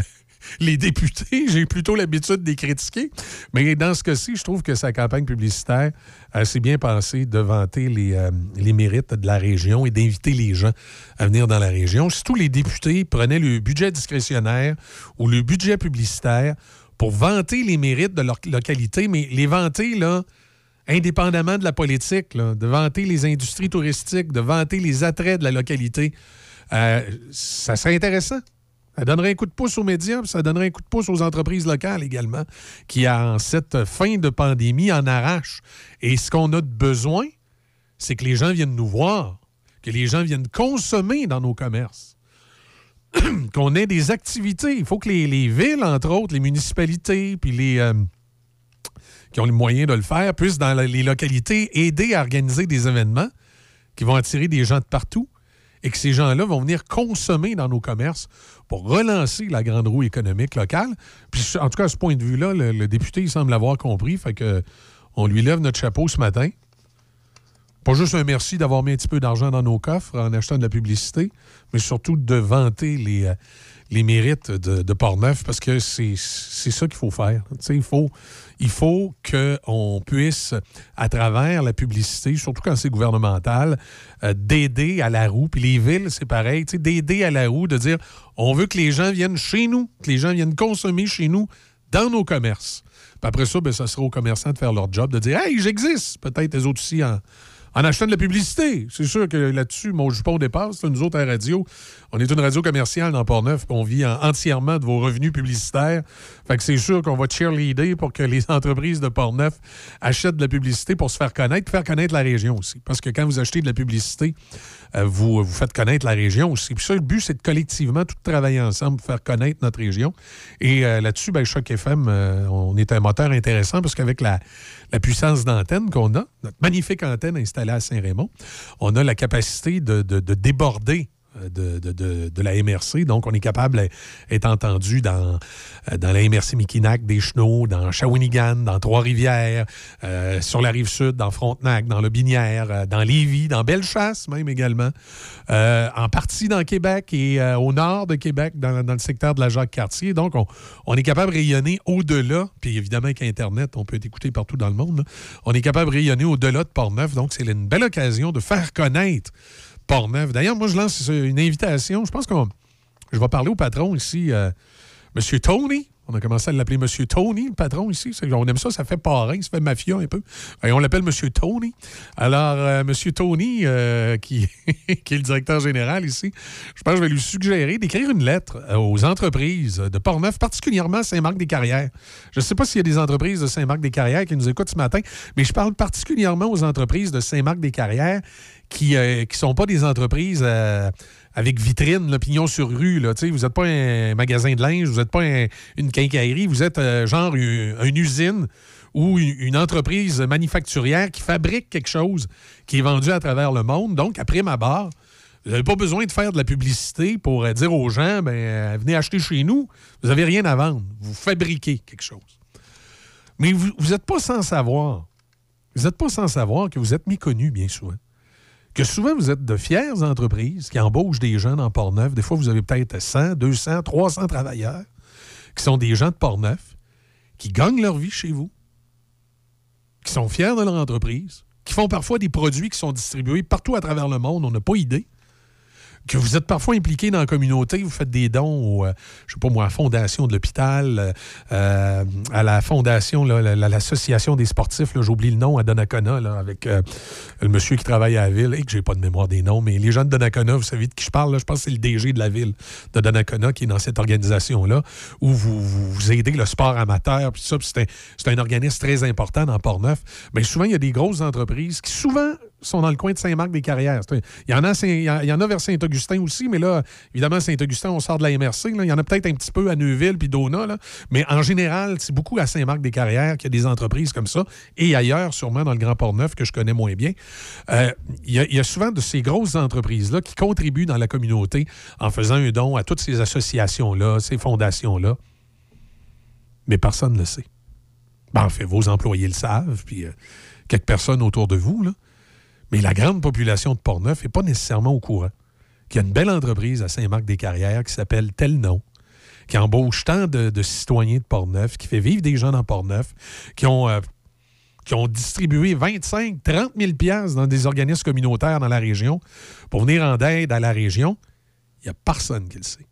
les députés. J'ai plutôt l'habitude de les critiquer. Mais dans ce cas-ci, je trouve que sa campagne publicitaire a assez bien pensé de vanter les, euh, les mérites de la région et d'inviter les gens à venir dans la région. Si tous les députés prenaient le budget discrétionnaire ou le budget publicitaire pour vanter les mérites de leur localité, mais les vanter, indépendamment de la politique, de vanter les industries touristiques, de vanter les attraits de la localité, euh, ça serait intéressant. Ça donnerait un coup de pouce aux médias, puis ça donnerait un coup de pouce aux entreprises locales également, qui, en cette fin de pandémie, en arrachent. Et ce qu'on a de besoin, c'est que les gens viennent nous voir, que les gens viennent consommer dans nos commerces. qu'on ait des activités. Il faut que les, les villes, entre autres, les municipalités, puis les... euh, qui ont les moyens de le faire, puissent, dans les localités, aider à organiser des événements qui vont attirer des gens de partout et que ces gens-là vont venir consommer dans nos commerces pour relancer la grande roue économique locale. Puis, en tout cas, à ce point de vue-là, le, député, semble l'avoir compris. Fait que on lui lève notre chapeau ce matin. Pas juste un merci d'avoir mis un petit peu d'argent dans nos coffres en achetant de la publicité, mais surtout de vanter les, euh, les mérites de, de Portneuf parce que c'est ça qu'il faut faire. Il faut, il faut qu'on puisse, à travers la publicité, surtout quand c'est gouvernemental, euh, d'aider à la roue. Puis les villes, c'est pareil, d'aider à la roue, de dire on veut que les gens viennent chez nous, que les gens viennent consommer chez nous dans nos commerces. Puis après ça, ben, ça sera aux commerçants de faire leur job, de dire Hey, j'existe. Peut-être les autres aussi en, en achetant de la publicité. C'est sûr que là-dessus, mon jupon dépasse. Nous autres, à la radio, on est une radio commerciale dans Port-Neuf, on vit en- entièrement de vos revenus publicitaires. Fait que c'est sûr qu'on va cheerleader pour que les entreprises de Port-Neuf achètent de la publicité pour se faire connaître, faire connaître la région aussi. Parce que quand vous achetez de la publicité, vous, vous faites connaître la région aussi. Puis ça, le but, c'est de collectivement tout travailler ensemble pour faire connaître notre région. Et euh, là-dessus, ben, Choc FM, euh, on est un moteur intéressant parce qu'avec la, puissance d'antenne qu'on a, notre magnifique antenne installée à Saint-Raymond, on a la capacité de, de- de déborder euh, de, la MRC. Donc, on est capable d'être entendu dans, dans la MRC Mikinac, des Chenaux, dans Shawinigan, dans Trois-Rivières, euh, sur la rive sud, dans Frontenac, dans le Binière, euh, dans Lévis, dans Bellechasse même également, euh, en partie dans Québec et au nord de Québec, dans, le secteur de la Jacques-Cartier. Donc, on, est capable de rayonner au-delà, puis évidemment avec Internet, on peut être écouté partout dans le monde. On est capable de rayonner au-delà de Port-Neuf. Donc, c'est une belle occasion de faire connaître Port-Neuf. D'ailleurs, moi, je lance une invitation. Je pense qu'on. Je vais parler au patron ici, euh, M. Tony. On a commencé à l'appeler M. Tony, le patron ici. On aime ça, ça fait parrain, ça fait mafia un peu. On l'appelle M. Tony. Alors, euh, M. Tony, euh, qui, qui est le directeur général ici, je pense que je vais lui suggérer d'écrire une lettre euh, aux entreprises de Portneuf, particulièrement Saint-Marc-des-Carrières. Je ne sais pas s'il y a des entreprises de Saint-Marc-des-Carrières qui nous écoutent ce matin, mais je parle particulièrement aux entreprises de Saint-Marc-des-Carrières qui ne sont pas des entreprises euh, avec vitrine, là, pignon sur rue. Là, vous n'êtes pas un magasin de linge, vous n'êtes pas un- une quincaillerie, vous êtes euh, genre une, usine ou une, entreprise manufacturière qui fabrique quelque chose qui est vendu à travers le monde. Donc, après ma barre, vous n'avez pas besoin de faire de la publicité pour euh, dire aux gens, ben, euh, venez acheter chez nous. Vous n'avez rien à vendre. Vous fabriquez quelque chose. Mais vous n'êtes pas sans savoir. Vous n'êtes pas sans savoir que vous êtes méconnu bien souvent. Que souvent, vous êtes de fières entreprises qui embauchent des gens dans Port-Neuf. Des fois, vous avez peut-être 100, 200, 300 travailleurs qui sont des gens de Port-Neuf, qui gagnent leur vie chez vous, qui sont fiers de leur entreprise, qui font parfois des produits qui sont distribués partout à travers le monde. On n'a pas idée que vous êtes parfois impliqué dans la communauté, vous faites des dons, au, euh, je sais pas moi, à la fondation de l'hôpital, euh, euh, à la fondation, l'association des sportifs, j'oublie le nom, à Donnacona, avec le monsieur qui travaille à la ville, et que j'ai pas de mémoire des noms, mais les gens de Donnacona, vous savez de qui je parle, là, je pense que c'est le DG de la ville de Donnacona qui est dans cette organisation-là, où vous, vous, aidez le sport amateur, puis ça, c'est un, un organisme très important dans Port-Neuf. Mais souvent, il y a des grosses entreprises qui souvent sont dans le coin de Saint-Marc-des-Carrières. Il y, en a, il y vers Saint-Augustin aussi, mais là, évidemment, Saint-Augustin, on sort de la MRC. Il y en a peut-être un petit peu à Neuville puis Dona. Mais en général, c'est beaucoup à Saint-Marc-des-Carrières qu'il y a des entreprises comme ça. Et ailleurs, sûrement dans le Grand Port-Neuf, que je connais moins bien. Euh, il, y a, il y a souvent de ces grosses entreprises-là qui contribuent dans la communauté en faisant un don à toutes ces associations-là, ces fondations-là. Mais personne ne le sait. Ben, en fait, vos employés le savent, puis euh, quelques personnes autour de vous, là. Mais la grande population de Portneuf n'est pas nécessairement au courant qu'il y a une belle entreprise à Saint-Marc-des-Carrières qui s'appelle Tel Nom, qui embauche tant de, citoyens de Portneuf, qui fait vivre des gens dans Portneuf, qui ont, euh, qui ont distribué 25, 30 000 piastres dans des organismes communautaires dans la région pour venir en aide à la région. Il n'y a personne qui le sait.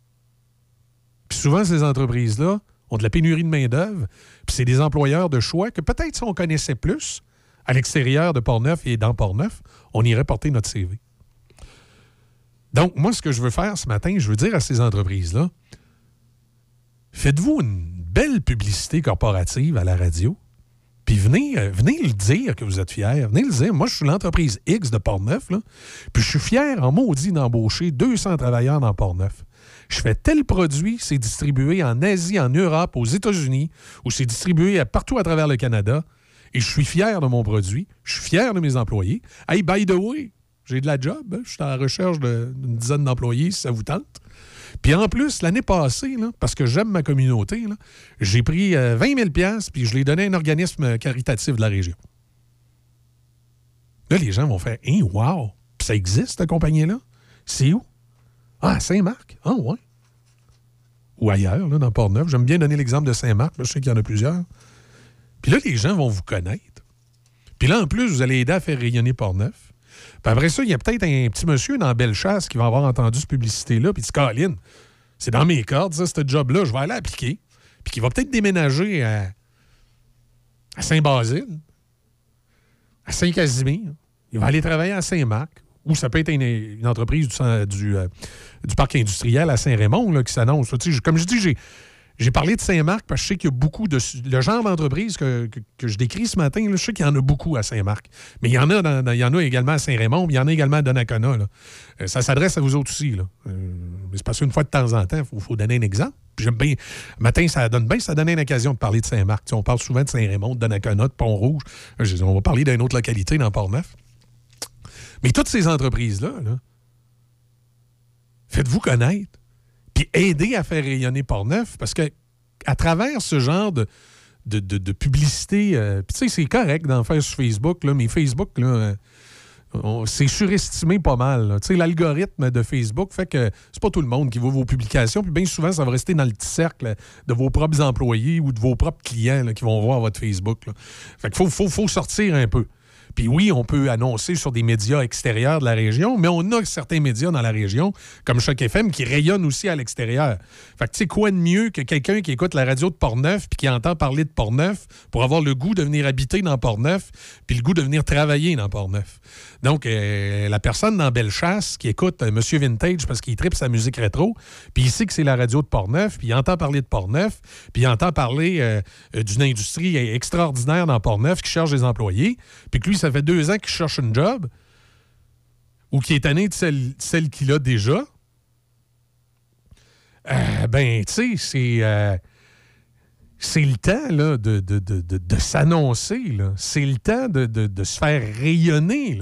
Puis souvent, ces entreprises-là ont de la pénurie de main-d'œuvre, puis c'est des employeurs de choix que peut-être si on connaissait plus à l'extérieur de Portneuf et dans Portneuf, on irait porter notre CV. Donc, moi, ce que je veux faire ce matin, je veux dire à ces entreprises-là, faites-vous une belle publicité corporative à la radio, puis venez, euh, le dire que vous êtes fier. Venez le dire. Moi, je suis l'entreprise X de Portneuf, puis je suis fier en maudit d'embaucher 200 travailleurs dans Portneuf. Je fais tel produit, c'est distribué en Asie, en Europe, aux États-Unis, ou c'est distribué partout à travers le Canada. Et je suis fier de mon produit. Je suis fier de mes employés. Hey, by the way, j'ai de la job. hein. Je suis à la recherche d'une dizaine d'employés, si ça vous tente. Puis en plus, l'année passée, parce que j'aime ma communauté, j'ai pris euh, 20 000 piastres, puis je l'ai donné à un organisme caritatif de la région. Là, les gens vont faire Hein, wow! Puis ça existe, cette compagnie-là? C'est où? Ah, à Saint-Marc. Ah, ouais. Ou ailleurs, là, dans Port-Neuf. J'aime bien donner l'exemple de Saint-Marc. Je sais qu'il y en a plusieurs. Puis là, les gens vont vous connaître. Puis là, en plus, vous allez aider à faire rayonner Port-Neuf. Puis après ça, il y a peut-être un petit monsieur dans Bellechasse qui va avoir entendu cette publicité-là, puis il dit Caroline, c'est dans mes cordes, ça, ce job-là, je vais aller appliquer. Puis qui va peut-être déménager à, Saint-Basile, à Saint-Casimir. Il va aller travailler à Saint-Marc, ou ça peut être une, entreprise du, du, euh, du parc industriel à Saint-Raymond qui s'annonce. Comme je dis, j'ai. J'ai parlé de Saint-Marc parce que je sais qu'il y a beaucoup de. Le genre d'entreprise que, que- je décris ce matin, je sais qu'il y en a beaucoup à Saint-Marc. Mais il y en a, dans- il y en a également à Saint-Raymond, il y en a également à Donnacona. Euh, ça s'adresse à vous autres aussi. Là. Euh, mais c'est parce qu'une fois de temps en temps, il faut, donner un exemple. J'aime bien. Matin, ça donne bien, ça donne une occasion de parler de Saint-Marc. On parle souvent de Saint-Raymond, de Donnacona, de Pont-Rouge. On va parler d'une autre localité dans Port-Neuf. Mais toutes ces entreprises-là, là, faites-vous connaître, puis aidez à faire rayonner Port-Neuf, parce que à travers ce genre de, de, de- publicité, euh, puis tu sais, c'est correct d'en faire sur Facebook, là, mais Facebook, là, euh, c'est surestimé pas mal. l'algorithme de Facebook fait que c'est pas tout le monde qui voit vos publications, puis bien souvent, ça va rester dans le petit cercle de vos propres employés ou de vos propres clients qui vont voir votre Facebook. Fait qu'il faut, faut, faut sortir un peu. Puis oui, on peut annoncer sur des médias extérieurs de la région, mais on a certains médias dans la région, comme Choc FM, qui rayonnent aussi à l'extérieur. Fait que tu sais quoi de mieux que quelqu'un qui écoute la radio de Portneuf puis qui entend parler de Portneuf pour avoir le goût de venir habiter dans Portneuf puis le goût de venir travailler dans Portneuf? Donc, euh, la personne dans Bellechasse qui écoute euh, Monsieur Vintage parce qu'il tripe sa musique rétro, puis il sait que c'est la radio de Portneuf, puis il entend parler de Portneuf, puis il entend parler euh, euh, d'une industrie extraordinaire dans Portneuf qui cherche des employés, puis que lui, ça fait deux ans qu'il cherche une job ou qui est tanné de celle, celle qu'il a déjà. Euh, ben, tu sais, c'est. euh, c'est le temps là, de, de, de, de- s'annoncer. C'est le temps de, se faire rayonner.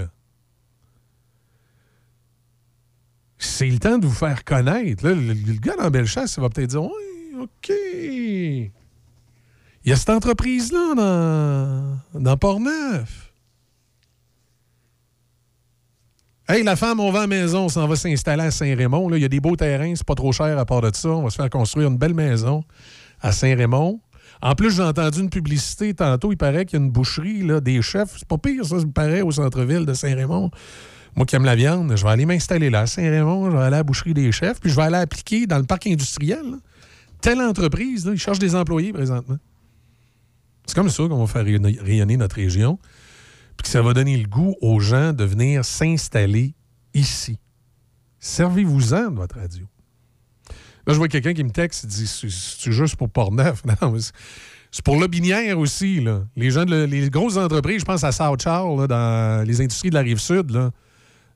C'est le temps de vous faire connaître. là. Le, le gars dans Bellechasse, il va peut-être dire Oui, OK. Il y a cette entreprise-là dans, dans Port-Neuf. Hey, la femme, on va à la maison, on s'en va s'installer à Saint-Raymond. Il y a des beaux terrains, c'est pas trop cher à part de ça. On va se faire construire une belle maison à Saint-Raymond. En plus, j'ai entendu une publicité tantôt. Il paraît qu'il y a une boucherie là, des chefs. C'est pas pire, ça, me paraît, au centre-ville de Saint-Raymond. Moi qui aime la viande, je vais aller m'installer là à Saint-Raymond. Je vais aller à la boucherie des chefs. Puis je vais aller appliquer dans le parc industriel. Telle entreprise, là, ils cherchent des employés présentement. C'est comme ça qu'on va faire rayonner notre région. Puis que ça va donner le goût aux gens de venir s'installer ici. Servez-vous-en de votre radio. Là, je vois quelqu'un qui me texte, il dit C'est- juste pour Port-Neuf. Non, c'est- pour Lobinière aussi. Là. Les gens, de le- les grosses entreprises, je pense à South Charles, dans les industries de la rive sud, là,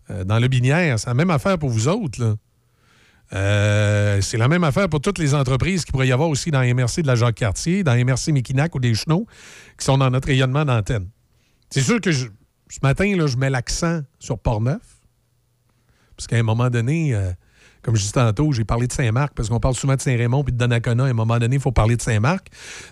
euh, dans Lobinière, c'est la même affaire pour vous autres. Euh, c'est la même affaire pour toutes les entreprises qu'il pourrait y avoir aussi dans MRC de la Jacques-Cartier, dans MRC Méquinac ou des Chenaux, qui sont dans notre rayonnement d'antenne. C'est sûr que ce matin, là, je mets l'accent sur Port-Neuf. Parce qu'à un moment donné, euh, comme je disais tantôt, j'ai parlé de Saint-Marc, parce qu'on parle souvent de Saint-Raymond puis de Donnacona. À un moment donné, il faut parler de Saint-Marc.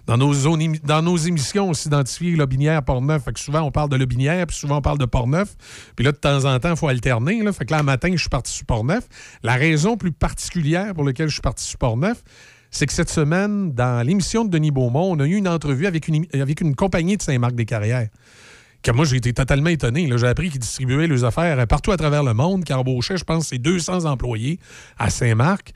Dans nos, zones dans nos émissions, on s'identifie Lobinière, Port-Neuf. Fait que souvent, on parle de Lobinière, puis souvent, on parle de Port-Neuf. Puis là, de temps en temps, il faut alterner. Là. Fait que là, un matin, je suis parti sur Port-Neuf. La raison plus particulière pour laquelle je suis parti sur Port-Neuf, c'est que cette semaine, dans l'émission de Denis Beaumont, on a eu une entrevue avec une, avec une compagnie de Saint-Marc-des-Carrières que moi, j'ai été totalement étonné. J'ai appris qu'ils distribuaient leurs affaires euh, partout à travers le monde, qu'ils embauchaient, je pense, c'est 200 employés à Saint-Marc.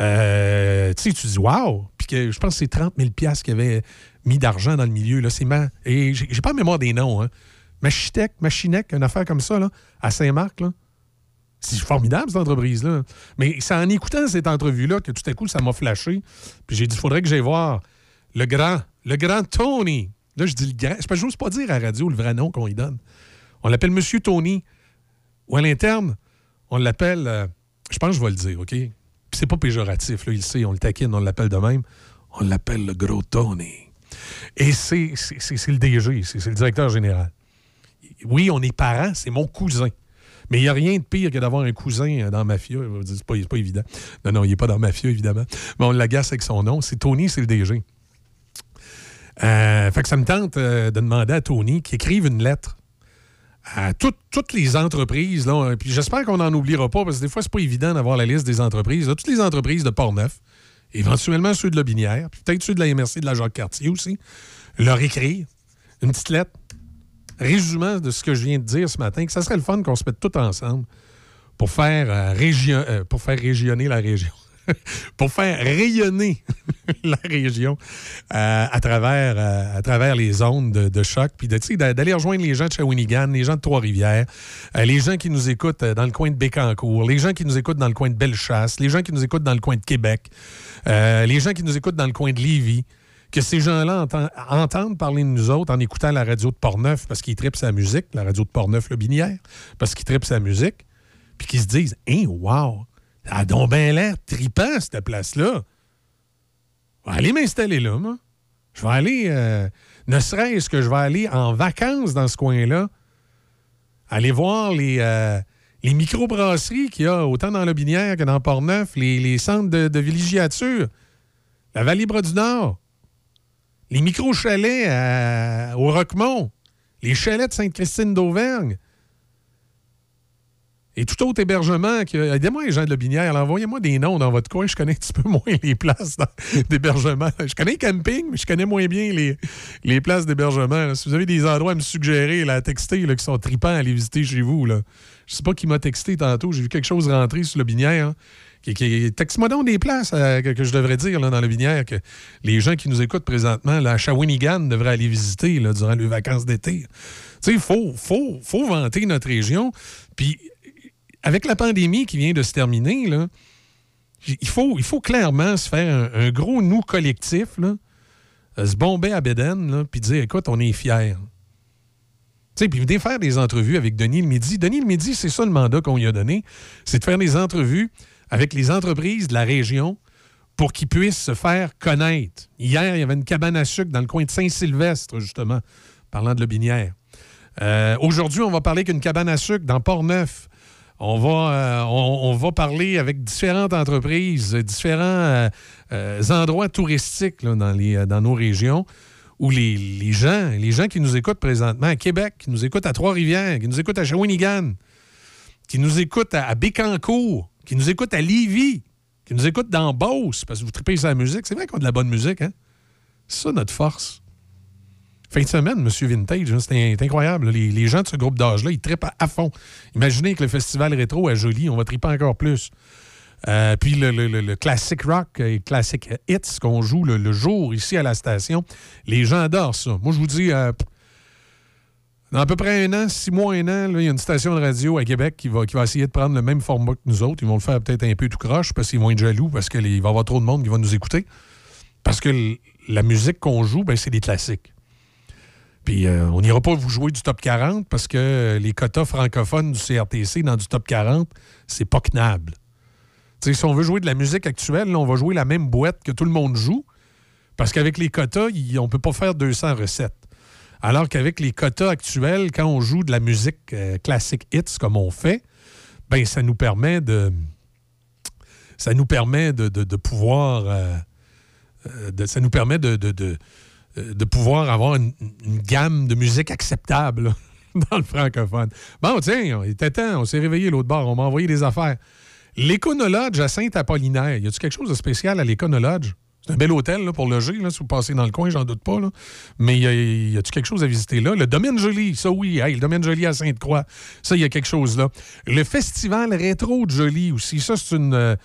Euh, tu sais, tu dis, waouh! Puis que je pense que c'est 30 000 piastres qu'ils avaient mis d'argent dans le milieu. Là. C'est. Et j'ai pas mémoire des noms. Hein. Machitech, Machinec, une affaire comme ça, là, à Saint-Marc. C'est formidable, cette entreprise-là. Mais c'est en écoutant cette entrevue-là que tout à coup, ça m'a flashé. Puis j'ai dit, il faudrait que j'aille voir le grand, le grand Tony. Là, je dis le grand. Je n'ose pas dire à la radio le vrai nom qu'on lui donne. On l'appelle Monsieur Tony. Ou à l'interne, on l'appelle. euh, je pense que je vais le dire, OK? Puis c'est pas péjoratif, là, il sait, on le taquine, on l'appelle de même. On l'appelle le gros Tony. Et c'est le DG, c'est le directeur général. Oui, on est parents, c'est mon cousin. Mais il n'y a rien de pire que d'avoir un cousin euh, dans Mafia. C'est pas, pas évident. Non, non, il n'est pas dans Mafia, évidemment. Mais on l'agace avec son nom. C'est Tony, c'est le DG. Euh, fait que ça me tente euh, de demander à Tony qu'il écrive une lettre à toutes- les entreprises. Là, euh, puis j'espère qu'on n'en oubliera pas, parce que des fois, c'est pas évident d'avoir la liste des entreprises. là. toutes les entreprises de Port-Neuf, éventuellement ceux de la Binière, puis peut-être ceux de la MRC de la Jacques-Cartier aussi, leur écrire une petite lettre résumant de ce que je viens de dire ce matin, que ça serait le fun qu'on se mette tout ensemble pour faire, région- pour faire régionner la région. pour faire rayonner la région euh, à, travers, euh, à travers les zones de, choc, puis d'aller rejoindre les gens de Shawinigan, les gens de Trois-Rivières, euh, les gens qui nous écoutent dans le coin de Bécancour, les gens qui nous écoutent dans le coin de Bellechasse, les gens qui nous écoutent dans le coin de Québec, les gens qui nous écoutent dans le coin de Lévis, que ces gens-là enten- entendent parler de nous autres en écoutant la radio de Portneuf parce qu'ils tripent sa musique, la radio de Portneuf, le Binière, parce qu'ils tripent sa musique, puis qu'ils se disent Hein, wow, a donc bien l'air tripant, cette place-là. Je vais aller m'installer là, moi. Je vais aller, euh, ne serait-ce que je vais aller en vacances dans ce coin-là, aller voir les, euh, les microbrasseries qu'il y a autant dans le Binière que dans Portneuf, les, centres de, de villégiature, la Vallée-Bras du Nord, les micro-chalets à- au Roquemont, les chalets de Sainte-Christine d'Auvergne, et tout autre hébergement. que- Aidez-moi les gens de la Binière, là, envoyez-moi des noms dans votre coin. Je connais un petit peu moins les places d'hébergement. Je connais les campings, mais je connais moins bien les, les places d'hébergement. Si vous avez des endroits à me suggérer, là, à texter, là, qui sont tripants à aller visiter chez vous, là. je sais pas qui m'a texté tantôt. J'ai vu quelque chose rentrer sur le Binière. hein, qui, qui- Texte-moi donc des places euh, que, que je devrais dire là, dans le Binière que les gens qui nous écoutent présentement, là, à Shawinigan, devraient aller visiter là, durant les vacances d'été. Tu sais, il faut, faut, faut vanter notre région. Puis avec la pandémie qui vient de se terminer, il, faut, clairement se faire un, gros nous collectif, euh, se bomber à Béden, là, puis dire écoute, on est fiers. Tu sais, puis venez faire des entrevues avec Denis le Midi. Denis le Midi, c'est ça le mandat qu'on lui a donné, c'est de faire des entrevues avec les entreprises de la région pour qu'ils puissent se faire connaître. Hier, il y avait une cabane à sucre dans le coin de Saint-Sylvestre, justement, parlant de Lobinière. Euh, Aujourd'hui, on va parler qu'une cabane à sucre dans Port-Neuf. On va, euh, on, va parler avec différentes entreprises, différents euh, euh, endroits touristiques dans, nos régions où les, les gens, les gens qui nous écoutent présentement à Québec, qui nous écoutent à Trois-Rivières, qui nous écoutent à Shawinigan, qui nous écoutent à, à Bécancour, qui nous écoutent à Lévis, qui nous écoutent dans Beauce, parce que vous tripez sur la musique. C'est vrai qu'on a de la bonne musique, hein? C'est ça notre force. Fin de semaine, Monsieur Vintage, hein, c'est incroyable. Les, gens de ce groupe d'âge-là, ils trippent à, fond. Imaginez que le festival rétro à Jolie, on va tripper encore plus. Euh, puis le, le- classic rock et classic hits qu'on joue le, jour ici à la station, les gens adorent ça. Moi, je vous dis, euh, dans à peu près un an, six mois, un an, il y a une station de radio à Québec qui va, essayer de prendre le même format que nous autres. Ils vont le faire peut-être un peu tout croche parce qu'ils vont être jaloux parce qu'il va y avoir trop de monde qui va nous écouter. Parce que la musique qu'on joue, ben, c'est des classiques. Puis euh, on n'ira pas vous jouer du top 40 parce que les quotas francophones du CRTC dans du top 40, c'est pas knable. Tu sais, si on veut jouer de la musique actuelle, là, on va jouer la même boîte que tout le monde joue. Parce qu'avec les quotas, on ne peut pas faire 200 recettes. Alors qu'avec les quotas actuels, quand on joue de la musique euh, classique hits comme on fait, ben ça nous permet de ça nous permet de, pouvoir euh, ça nous permet de- de- euh, de pouvoir avoir une, gamme de musique acceptable dans le francophone. Bon, tiens, il était temps, on s'est réveillé l'autre bord, on m'a envoyé des affaires. L'Éconolodge à Saint-Apollinaire, y a-tu quelque chose de spécial à l'Éconolodge? C'est un bel hôtel là, pour loger, là, si vous passez dans le coin, j'en doute pas. là. Mais y a-tu quelque chose à visiter là? Le domaine Joli, ça oui, hey, le domaine Joli à Sainte-Croix, ça, il y a quelque chose là. Le festival rétro de Joli aussi, ça, c'est une, euh,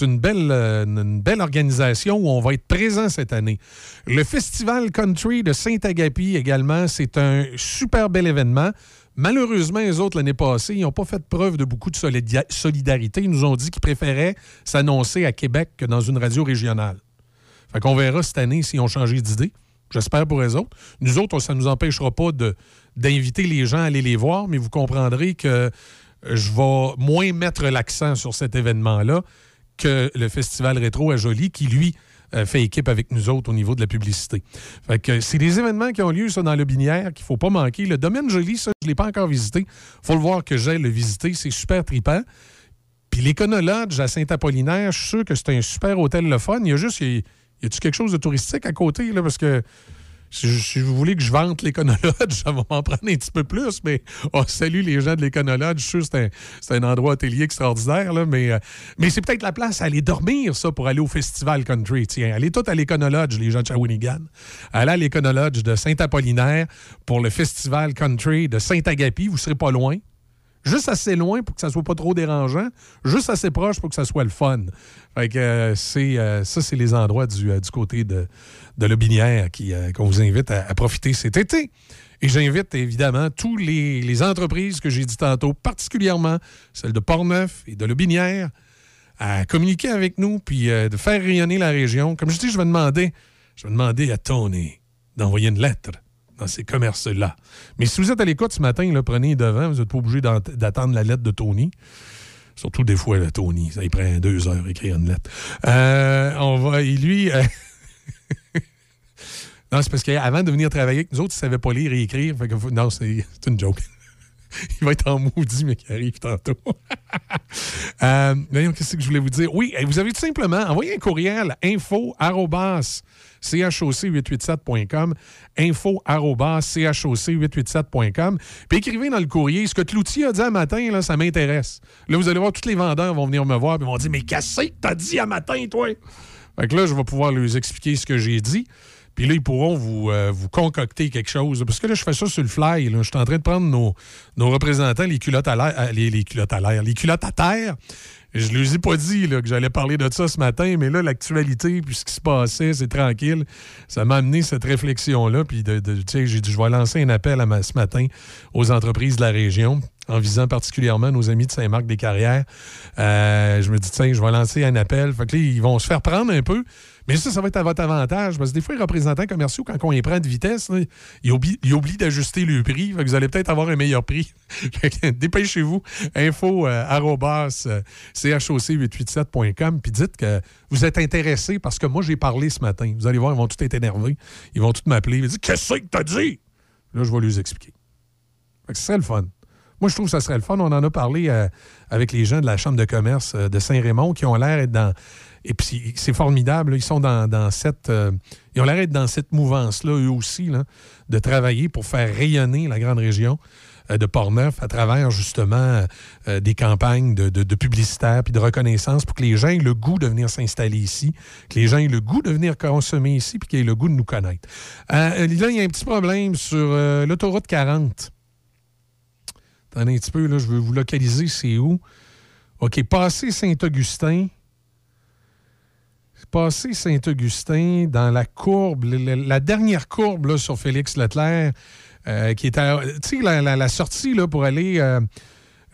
une, belle, euh, belle organisation où on va être présent cette année. Le festival country de Saint-Agapi également, c'est un super bel événement. Malheureusement, les autres, l'année passée, ils n'ont pas fait preuve de beaucoup de solida- solidarité. Ils nous ont dit qu'ils préféraient s'annoncer à Québec que dans une radio régionale. Fait qu'on verra cette année s'ils ont changé d'idée. J'espère pour eux autres. Nous autres, ça ne nous empêchera pas d'inviter les gens à aller les voir, mais vous comprendrez que euh, je vais moins mettre l'accent sur cet événement-là que le Festival Rétro à Jolie, qui, lui, euh, fait équipe avec nous autres au niveau de la publicité. Fait que c'est des événements qui ont lieu, ça, dans le Binière, qu'il faut pas manquer. Le domaine Jolie, ça, je l'ai pas encore visité. faut le voir que j'aille le visiter. C'est super trippant. Puis l'Éconolodge à Saint-Apollinaire, je suis sûr que c'est un super hôtel le fun. Il y a juste, y a-tu quelque chose de touristique à côté, là? Parce que si, vous voulez que je vante l'Éconolodge, ça va m'en prendre un petit peu plus, mais on salue les gens de l'Éconolodge. Je suis sûr que c'est un, endroit hôtelier extraordinaire, là, mais, euh, mais c'est peut-être la place à aller dormir, ça, pour aller au Festival Country. Tiens, allez tout à l'Éconolodge, les gens de Shawinigan. Allez à l'Éconolodge de Saint-Apollinaire pour le Festival Country de Saint-Agapi. Vous serez pas loin. Juste assez loin pour que ça soit pas trop dérangeant, juste assez proche pour que ça soit le fun. Fait que euh, c'est euh, ça, c'est les endroits du, euh, du côté de, de Lobinière qu'on vous invite à, profiter cet été. Et j'invite évidemment tous les, entreprises que j'ai dit tantôt, particulièrement celles de Portneuf et de Lobinière, à communiquer avec nous puis de faire rayonner la région. Comme je dis, je vais demander, je vais demander à Tony d'envoyer une lettre dans ces commerces-là. Mais si vous êtes à l'écoute ce matin, là, prenez devant, vous n'êtes pas obligé d'attendre la lettre de Tony. Surtout des fois, Tony, ça il prend deux heures à écrire une lettre. Euh, on va, et lui, euh, non, c'est parce qu'avant de venir travailler avec nous autres, il ne savait pas lire et écrire. Non, c'est une joke. il va être en maudit, mais qui arrive tantôt. Euh, qu'est-ce que je voulais vous dire? Oui, vous avez tout simplement envoyé un courriel info choc887.com info choc887.com puis écrivez dans le courrier ce que Cloutier a dit un matin, là, ça m'intéresse. Là, vous allez voir, tous les vendeurs vont venir me voir et vont dire Mais qu'est-ce que t'as dit un matin, toi? Fait que là, je vais pouvoir leur expliquer ce que j'ai dit. Puis là, ils pourront vous, euh, vous concocter quelque chose. Parce que là, je fais ça sur le fly. là. Je suis en train de prendre nos, nos représentants, les culottes à l'air, euh, les, les culottes à l'air, les culottes à terre. Je ne les ai pas dit là, que j'allais parler de ça ce matin, mais là, l'actualité, puis ce qui se passait, c'est tranquille. Ça m'a amené cette réflexion-là. Puis, de, de- j'ai dit, je vais lancer un appel à ce matin aux entreprises de la région en visant particulièrement nos amis de Saint-Marc-des-Carrières. Euh, je me dis, tiens, je vais lancer un appel. Fait que là, ils vont se faire prendre un peu. Mais ça, ça va être à votre avantage. Parce que des fois, les représentants commerciaux, quand on les prend de vitesse, ils oublient, oublient d'ajuster le prix. Vous allez peut-être avoir un meilleur prix. Dépêchez-vous. Info euh, arrobas, euh, choc887.com. Puis dites que vous êtes intéressé parce que moi, j'ai parlé ce matin. Vous allez voir, ils vont tous être énervés. Ils vont tous m'appeler. Ils vont dire Qu'est-ce que t'as dit? Là, je vais les expliquer. Fait ce serait le fun. Moi, je trouve que ça serait le fun. On en a parlé euh, avec les gens de la Chambre de commerce de Saint-Raymond qui ont l'air d'être dans. Et puis, c'est formidable. Ils sont dans, dans cette. euh, ils ont l'air d'être dans cette mouvance-là, eux aussi, là, de travailler pour faire rayonner la grande région euh, de Portneuf à travers, justement, euh, des campagnes de, publicitaires puis de reconnaissance pour que les gens aient le goût de venir s'installer ici, que les gens aient le goût de venir consommer ici puis qu'ils aient le goût de nous connaître. Euh, là, il y a un petit problème sur l'autoroute 40. Attendez un petit peu, là, je veux vous localiser, c'est où? OK, passé Saint-Augustin. Passé Saint-Augustin, dans la courbe, la, dernière courbe là, sur Félix Leclerc, euh, qui est à. La, la- sortie là, pour aller. euh,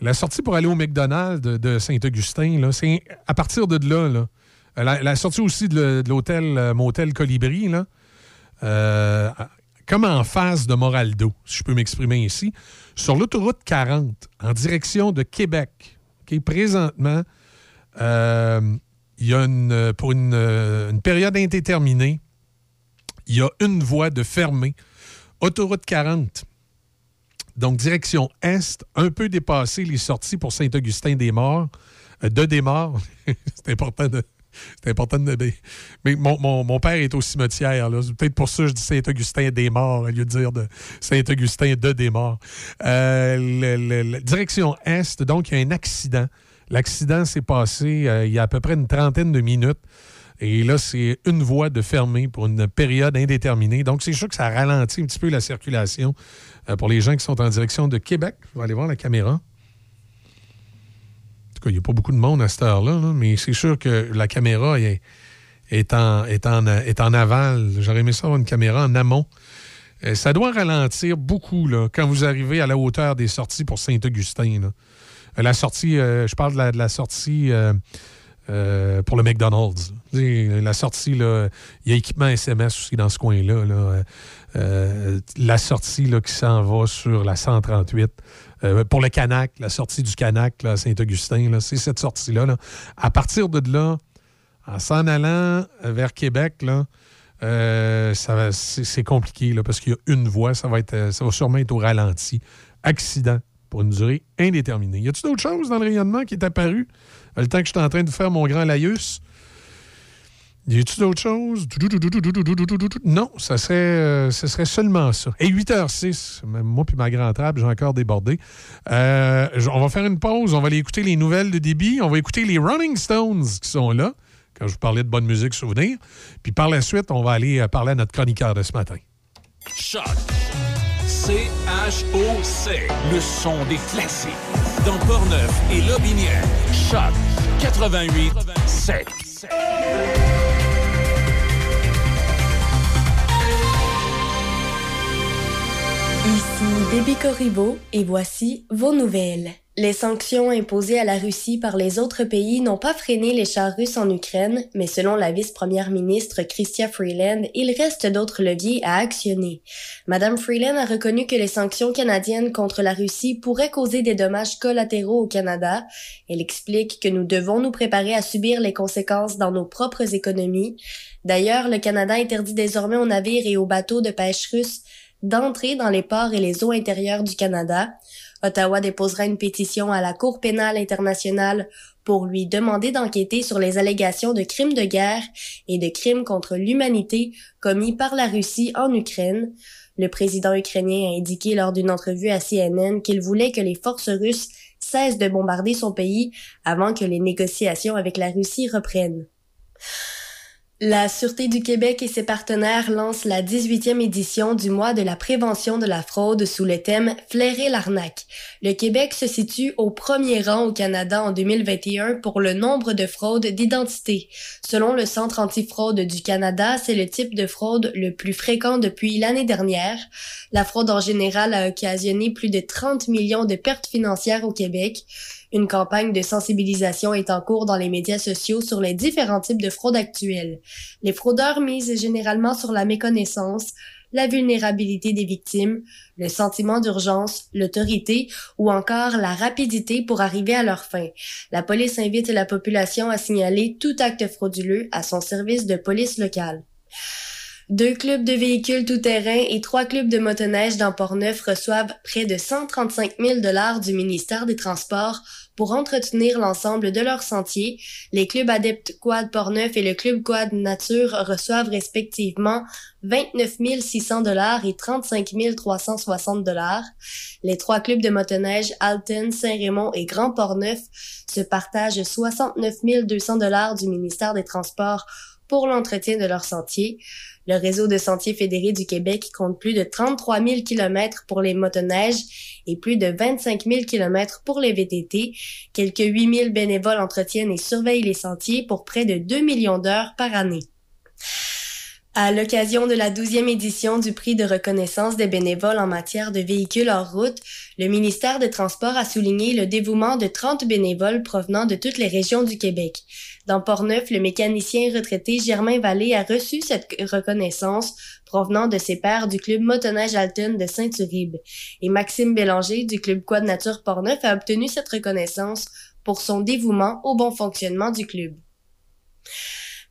la sortie pour aller au McDonald's de, Saint-Augustin, c'est à partir de là. là. Euh, La, sortie aussi de l'hôtel Motel Colibri, là. Comme en face de Moraldo, si je peux m'exprimer ici, sur l'autoroute 40, en direction de Québec. OK, présentement, il y a une, pour une, euh, une période indéterminée, il y a une voie de fermée. Autoroute 40. Donc, direction Est, un peu dépassé les sorties pour Saint-Augustin-des-Morts, euh, de Des-Morts. c'est important de. C'est important de. Mais- mon, mon- mon père est au cimetière. C'est peut-être pour ça je dis Saint-Augustin-des-Morts au lieu de dire de Saint-Augustin de Des-Morts. Euh, direction Est, donc, il y a un accident. L'accident s'est passé euh, il y a à peu près une trentaine de minutes. Et là, c'est une voie de fermée pour une période indéterminée. Donc, c'est sûr que ça ralentit un petit peu la circulation euh, pour les gens qui sont en direction de Québec. Je vais aller voir la caméra. En tout cas, il n'y a pas beaucoup de monde à cette heure-là, là, mais c'est sûr que la caméra est, est, en, est, en, est en aval. J'aurais aimé ça avoir une caméra en amont. Euh, ça doit ralentir beaucoup là, quand vous arrivez à la hauteur des sorties pour Saint-Augustin. Euh, La sortie, euh, je parle de la, sortie euh, pour le McDonald's. La sortie, il y a équipement SMS aussi dans ce coin-là. là. La sortie là, qui s'en va sur la 138. euh, pour le Canac, la sortie du Canac à Saint-Augustin, c'est cette sortie-là. là. À partir de là, en s'en allant vers Québec, euh, c'est compliqué là, parce qu'il y a une voie, ça va, être, ça va sûrement être au ralenti. Accident pour une durée indéterminée. Y a-t-il d'autres choses dans le rayonnement qui est apparu? Euh, le temps que je suis en train de faire mon grand laïus? Y a-t-il d'autres choses? Non, ça serait, euh, ce serait seulement ça. Et 8h06, même moi puis ma grande trappe, j'ai encore débordé. Euh, on va faire une pause, on va aller écouter les nouvelles de débit, on va écouter les Rolling Stones qui sont là, quand je vous parlais de bonne musique souvenir. Puis par la suite, on va aller euh, parler à notre chroniqueur de ce matin. Choc. C-H-O-C. Le son des classiques. Dans Portneuf et Lobinière. Choc 88 7. Ici Déby Corriveau et voici vos nouvelles. Les sanctions imposées à la Russie par les autres pays n'ont pas freiné les chars russes en Ukraine, mais selon la vice-première ministre Chrystia Freeland, il reste d'autres leviers à actionner. Madame Freeland a reconnu que les sanctions canadiennes contre la Russie pourraient causer des dommages collatéraux au Canada. Elle explique que nous devons nous préparer à subir les conséquences dans nos propres économies. D'ailleurs, le Canada interdit désormais aux navires et aux bateaux de pêche russes d'entrer dans les ports et les eaux intérieures du Canada. Ottawa déposera une pétition à la Cour pénale internationale pour lui demander d'enquêter sur les allégations de crimes de guerre et de crimes contre l'humanité commis par la Russie en Ukraine. Le président ukrainien a indiqué lors d'une entrevue à CNN qu'il voulait que les forces russes cessent de bombarder son pays avant que les négociations avec la Russie reprennent. La Sûreté du Québec et ses partenaires lancent la 18e édition du mois de la prévention de la fraude sous le thème Flairer l'arnaque. Le Québec se situe au premier rang au Canada en 2021 pour le nombre de fraudes d'identité. Selon le Centre antifraude du Canada, c'est le type de fraude le plus fréquent depuis l'année dernière. La fraude en général a occasionné plus de 30 millions de pertes financières au Québec. Une campagne de sensibilisation est en cours dans les médias sociaux sur les différents types de fraudes actuelles. Les fraudeurs misent généralement sur la méconnaissance, la vulnérabilité des victimes, le sentiment d'urgence, l'autorité ou encore la rapidité pour arriver à leur fin. La police invite la population à signaler tout acte frauduleux à son service de police locale. Deux clubs de véhicules tout-terrain et trois clubs de motoneige dans Portneuf reçoivent près de 135 000 dollars du ministère des Transports pour entretenir l'ensemble de leurs sentiers. Les clubs adeptes Quad Portneuf et le club Quad Nature reçoivent respectivement 29 600 dollars et 35 360 dollars. Les trois clubs de motoneige Alton, Saint-Raymond et Grand Portneuf se partagent 69 200 dollars du ministère des Transports pour l'entretien de leurs sentiers. Le réseau de sentiers fédérés du Québec compte plus de 33 000 km pour les motoneiges et plus de 25 000 km pour les VTT. Quelques 8 000 bénévoles entretiennent et surveillent les sentiers pour près de 2 millions d'heures par année. À l'occasion de la 12e édition du prix de reconnaissance des bénévoles en matière de véhicules hors route, le ministère des Transports a souligné le dévouement de 30 bénévoles provenant de toutes les régions du Québec. Dans Portneuf, le mécanicien retraité Germain Vallée a reçu cette reconnaissance provenant de ses pairs du club motoneige Alton de Saint-Uribe. Et Maxime Bélanger du club Quad Nature Portneuf a obtenu cette reconnaissance pour son dévouement au bon fonctionnement du club.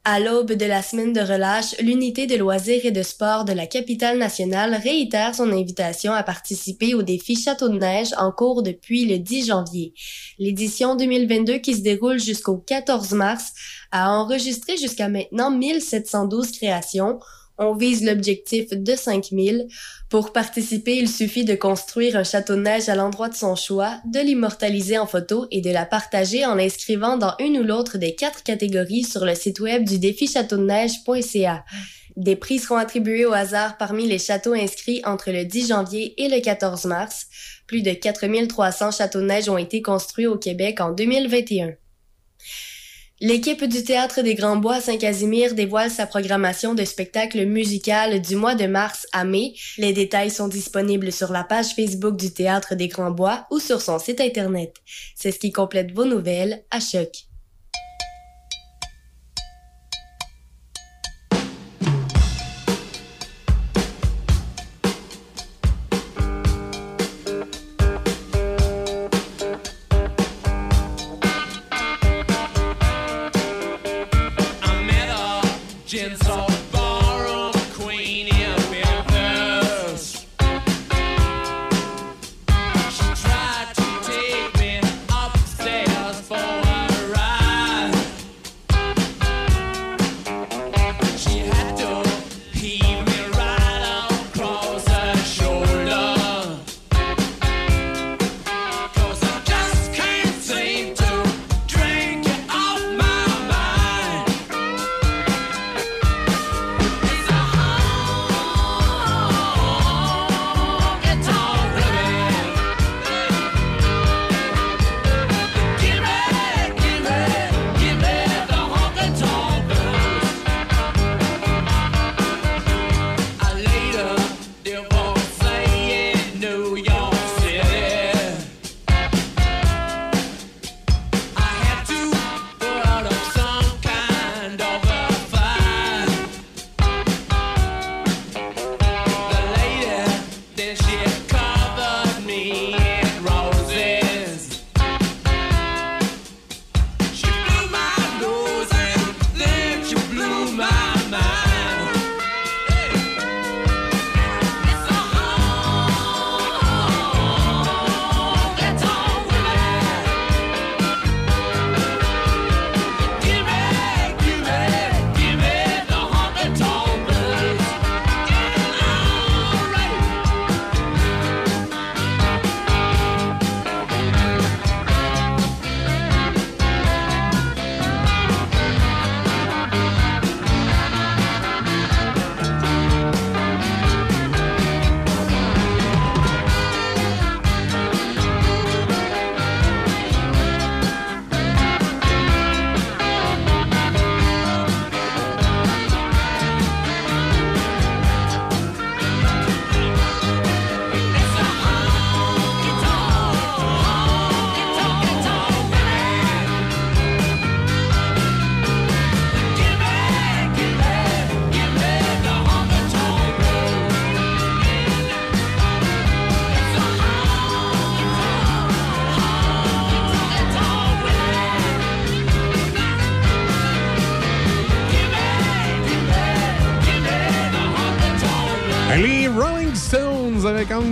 À l'aube de la semaine de relâche, l'unité de loisirs et de sport de la capitale nationale réitère son invitation à participer au défi Château de neige en cours depuis le 10 janvier. L'édition 2022 qui se déroule jusqu'au 14 mars a enregistré jusqu'à maintenant 1712 créations. On vise l'objectif de 5000. Pour participer, il suffit de construire un château de neige à l'endroit de son choix, de l'immortaliser en photo et de la partager en l'inscrivant dans une ou l'autre des quatre catégories sur le site web du défi châteaudeneige.ca. Des prix seront attribués au hasard parmi les châteaux inscrits entre le 10 janvier et le 14 mars. Plus de 4300 châteaux de neige ont été construits au Québec en 2021. L'équipe du Théâtre des Grands Bois Saint-Casimir dévoile sa programmation de spectacle musical du mois de mars à mai. Les détails sont disponibles sur la page Facebook du Théâtre des Grands Bois ou sur son site Internet. C'est ce qui complète vos nouvelles à Choc.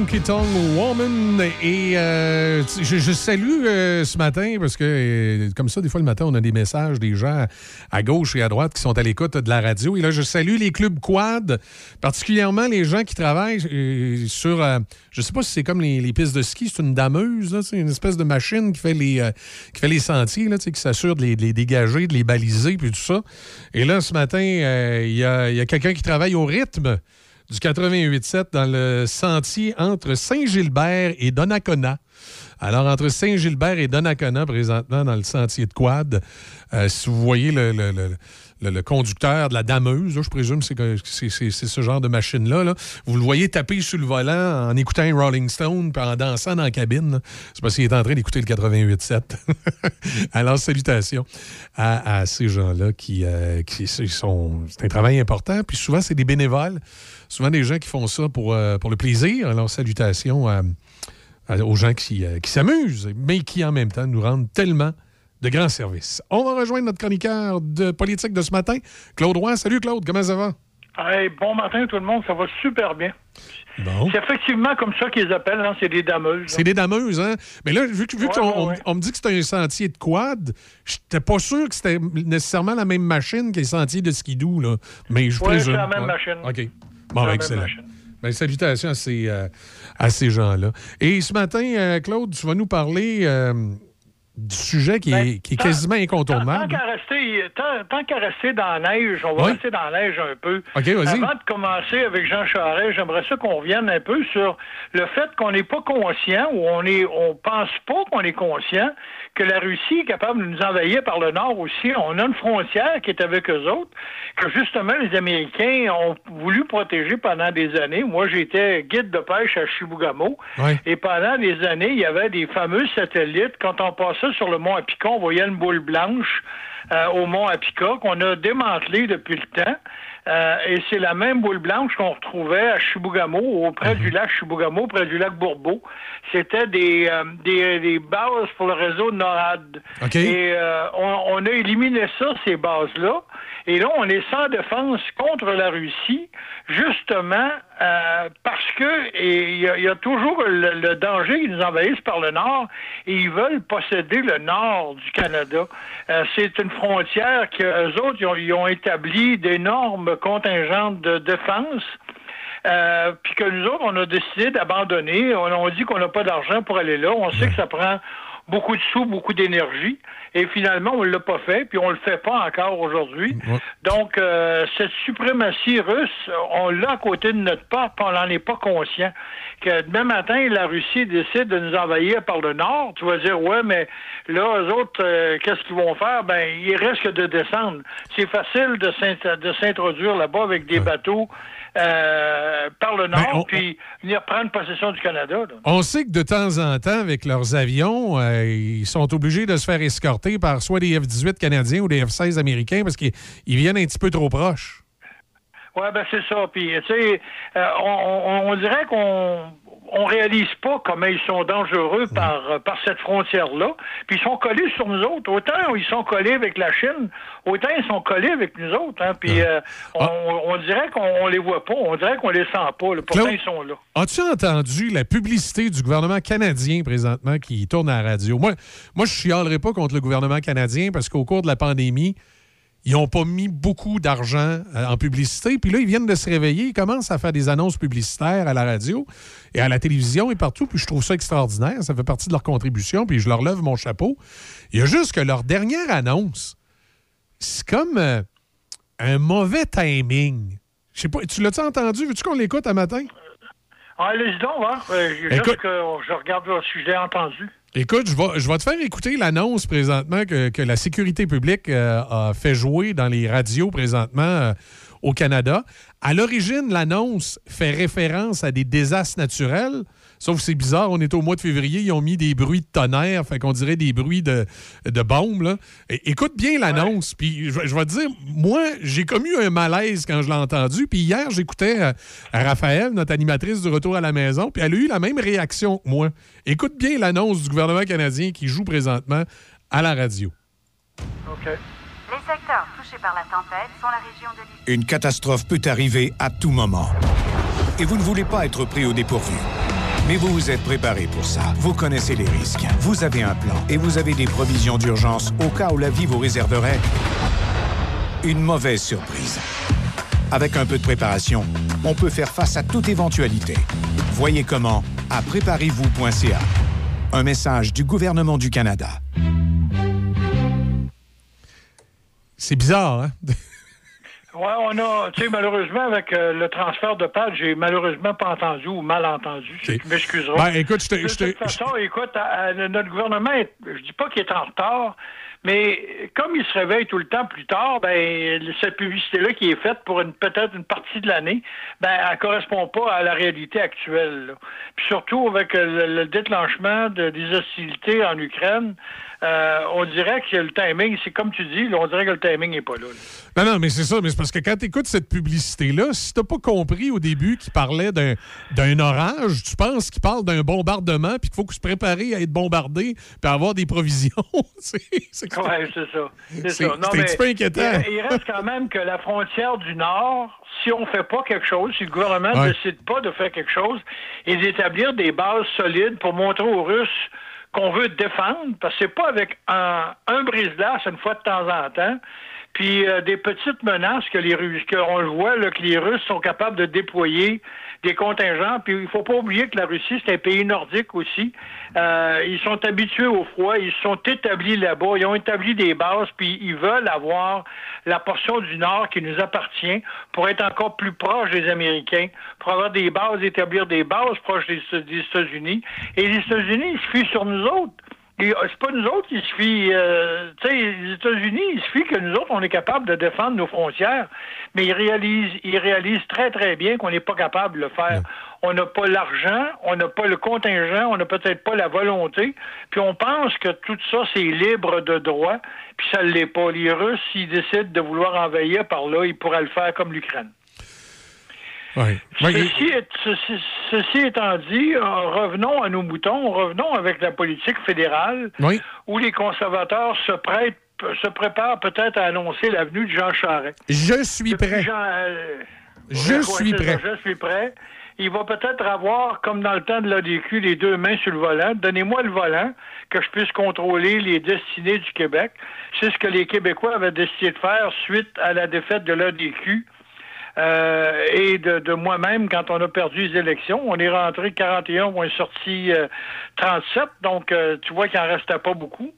Honky Woman. Et euh, je, salue euh, ce matin parce que, euh, comme ça, des fois le matin, on a des messages des gens à gauche et à droite qui sont à l'écoute de la radio. Et là, je salue les clubs quad, particulièrement les gens qui travaillent sur, je sais pas si c'est comme les, pistes de ski, c'est une dameuse, c'est une espèce de machine qui fait les, qui fait les sentiers, là, qui s'assure de les, dégager, de les baliser, puis tout ça. Et là, ce matin, il y a, il y a quelqu'un qui travaille au rythme du 88.7 dans le sentier entre Saint-Gilbert et Donnacona. Alors, entre Saint-Gilbert et Donnacona, présentement, dans le sentier de quad, euh, si vous voyez le, le- le- le- conducteur de la dameuse, je présume c'est ce genre de machine-là, là, vous le voyez taper sur le volant en écoutant Rolling Stone puis en dansant dans la cabine. C'est parce qu'il est en train d'écouter le 88.7. Alors, salutations à, ces gens-là qui, euh, qui sont. C'est un travail important. Puis souvent, c'est des bénévoles. Souvent, des gens qui font ça pour, euh, pour le plaisir. Alors, salutations à- à- aux gens qui, euh, qui s'amusent, mais qui, en même temps, nous rendent tellement de grands services. On va rejoindre notre chroniqueur de politique de ce matin, Claude Roy. Salut, Claude. Comment ça va? Hey, bon matin tout le monde, ça va super bien. Bon. C'est effectivement comme ça qu'ils appellent, hein, c'est des dameuses. C'est des dameuses, hein? Mais là, vu, que- vu Ouais, qu'on ouais, ouais. me dit que c'est un sentier de quad, j'étais pas sûr que c'était nécessairement la même machine que les sentiers de skidoo, là. Mais je présume. c'est la même machine. OK. Bon, excellent. Ben, salutations à ces, euh, à ces gens-là. Et ce matin, euh, Claude, tu vas nous parler euh, du sujet qui est, qui est tant- quasiment Tant, incontournable. qu'à rester, tant, tant qu'à rester dans la neige, on va Oui. rester dans la neige un peu. OK, vas-y. Avant de commencer avec Jean Charest, j'aimerais ça qu'on revienne un peu sur le fait qu'on n'est pas conscient ou on est, on pense pas qu'on est conscient que la Russie est capable de nous envahir par le nord aussi. On a une frontière qui est avec eux autres que justement les Américains ont voulu protéger pendant des années. Moi, j'étais guide de pêche à Chibougamau. Ouais. Et pendant des années, il y avait des fameux satellites. Quand on passait sur le mont Apicon, on voyait une boule blanche euh, au mont Apica qu'on a démantelé depuis le temps. Euh, et c'est la même boule blanche qu'on retrouvait à Chibougamau, auprès du lac Chibougamau, près du lac Bourbeau. C'était des, euh, des, des bases pour le réseau NORAD. OK. Et euh, on, on a éliminé ça, ces bases-là. Et là, on est sans défense contre la Russie, justement euh, parce que il y, a- il y a toujours le, le danger qu'ils nous envahissent par le nord et ils veulent posséder le nord du Canada. Euh, c'est une frontière qu'eux autres, ils ont, ils ont établi d'énormes contingents de défense. Euh, puis que nous autres, on a décidé d'abandonner. On, on dit qu'on n'a pas d'argent pour aller là. On sait que ça prend beaucoup de sous, beaucoup d'énergie. Et finalement, on ne l'a pas fait, puis on le fait pas encore aujourd'hui. Donc, euh, cette suprématie russe, on l'a à côté de notre porte, puis on n'en est pas conscient. Que demain matin, la Russie décide de nous envahir par le nord. Tu vas dire, ouais, mais là, eux autres, euh, qu'est-ce qu'ils vont faire? Ben, ils risquent de descendre. C'est facile de s'introduire là-bas avec des bateaux euh, par le nord, Ben, on- puis venir prendre possession du Canada. là. On sait que de temps en temps, avec leurs avions, euh, ils sont obligés de se faire escorter par soit des F-18 canadiens ou des F-16 américains parce qu'ils ils viennent un petit peu trop proches. Ouais, ben c'est ça. Puis, tu sais, euh, on, on- on dirait qu'on on réalise pas comment ils sont dangereux par, par cette frontière-là. Puis ils sont collés sur nous autres. Autant ils sont collés avec la Chine, autant ils sont collés avec nous autres. Hein. Puis euh, on, on dirait qu'on on les voit pas. On dirait qu'on les sent pas. là. Pourtant, Claude, ils sont là. As-tu entendu la publicité du gouvernement canadien présentement qui tourne à la radio? Moi, moi je ne chialerai pas contre le gouvernement canadien parce qu'au cours de la pandémie, ils n'ont pas mis beaucoup d'argent euh, en publicité. Puis là, ils viennent de se réveiller. Ils commencent à faire des annonces publicitaires à la radio et à la télévision et partout. Puis je trouve ça extraordinaire. Ça fait partie de leur contribution. Puis je leur lève mon chapeau. Il y a juste que leur dernière annonce, c'est comme euh, un mauvais timing. Je sais pas, tu l'as-tu entendu? Veux-tu qu'on l'écoute un matin? Ah, Allez-y donc, hein. Euh, juste Écoute- que je regarde je l'ai entendu. Écoute, je vais, te faire écouter l'annonce présentement que, que la sécurité publique euh, a fait jouer dans les radios présentement euh, au Canada. À l'origine, l'annonce fait référence à des désastres naturels. Sauf que c'est bizarre, on est au mois de février, ils ont mis des bruits de tonnerre, fait qu'on dirait des bruits de, de bombes. là. É- écoute bien l'annonce, puis je, vais- je vais te dire, moi, j'ai commis un malaise quand je l'ai entendu, puis hier, j'écoutais euh, Raphaël, notre animatrice du Retour à la maison, puis elle a eu la même réaction que moi. Écoute bien l'annonce du gouvernement canadien qui joue présentement à la radio. OK. Les secteurs touchés par la tempête sont la région de l'île. Une catastrophe peut arriver à tout moment. et vous ne voulez pas être pris au dépourvu. Mais vous vous êtes préparé pour ça. Vous connaissez les risques. Vous avez un plan et vous avez des provisions d'urgence au cas où la vie vous réserverait une mauvaise surprise. Avec un peu de préparation, on peut faire face à toute éventualité. Voyez comment à préparez-vous.ca. Un message du gouvernement du Canada. C'est bizarre, hein? Oui, on a, tu sais, malheureusement, avec euh, le transfert de Pat, j'ai malheureusement pas entendu ou mal entendu. Tu m'excuseras. Ben, écoute, je te- De toute façon, écoute, à- à- notre gouvernement, est- je dis pas qu'il est en retard, mais comme il se réveille tout le temps plus tard, ben, cette publicité-là qui est faite pour une peut-être une partie de l'année, ben, elle correspond pas à la réalité actuelle. là. Puis surtout avec euh, le, le déclenchement de- des hostilités en Ukraine, euh, on dirait que le timing, c'est comme tu dis, là, on dirait que le timing n'est pas là. là. Non, non, mais c'est ça. Mais c'est parce que quand tu écoutes cette publicité-là, si t'as pas compris au début qu'il parlait d'un, orage, tu penses qu'il parle d'un bombardement puis qu'il faut se préparer à être bombardé puis à avoir des provisions. c'est, Oui, c'est ça. C'est C'est- ça. Non, c'est un mais petit peu inquiétant. Il, il reste quand même que la frontière du Nord, si on fait pas quelque chose, si le gouvernement ne Ouais. décide pas de faire quelque chose et d'établir des bases solides pour montrer aux Russes qu'on veut défendre, parce que c'est pas avec un, un brise-glace une fois de temps en temps, puis euh, des petites menaces que les Russes, qu'on le voit, que les Russes sont capables de déployer des contingents. Puis il faut pas oublier que la Russie, c'est un pays nordique aussi. Euh, ils sont habitués au froid, ils sont établis là-bas, ils ont établi des bases, puis ils veulent avoir la portion du Nord qui nous appartient pour être encore plus proche des Américains, pour avoir des bases, établir des bases proches des, des États-Unis. Et les États-Unis, ils se fient sur nous autres. Et, euh, C'est pas nous autres qui se fient. euh, tu sais, les États-Unis, il suffit que nous autres, on est capable de défendre nos frontières, mais ils réalisent, ils réalisent très, très bien qu'on n'est pas capable de le faire. On n'a pas l'argent, on n'a pas le contingent, on n'a peut-être pas la volonté, puis on pense que tout ça, c'est libre de droit, puis ça ne l'est pas. Les Russes, s'ils décident de vouloir envahir par là, ils pourraient le faire comme l'Ukraine. Ouais, Ceci, est- ceci- ceci étant dit, euh, revenons à nos moutons, revenons avec la politique fédérale, Oui. où les conservateurs se prêtent, se préparent peut-être à annoncer l'avenue de Jean Charest. Je suis prêt. Jean- euh, Je suis prêt. je suis prêt. Il va peut-être avoir, comme dans le temps de l'ADQ, les deux mains sur le volant. Donnez-moi le volant, que je puisse contrôler les destinées du Québec. C'est ce que les Québécois avaient décidé de faire suite à la défaite de l'ADQ. Euh, et de, de moi-même, quand on a perdu les élections, on est rentré 41, on est sorti euh, 37, donc euh, tu vois qu'il en restait pas beaucoup.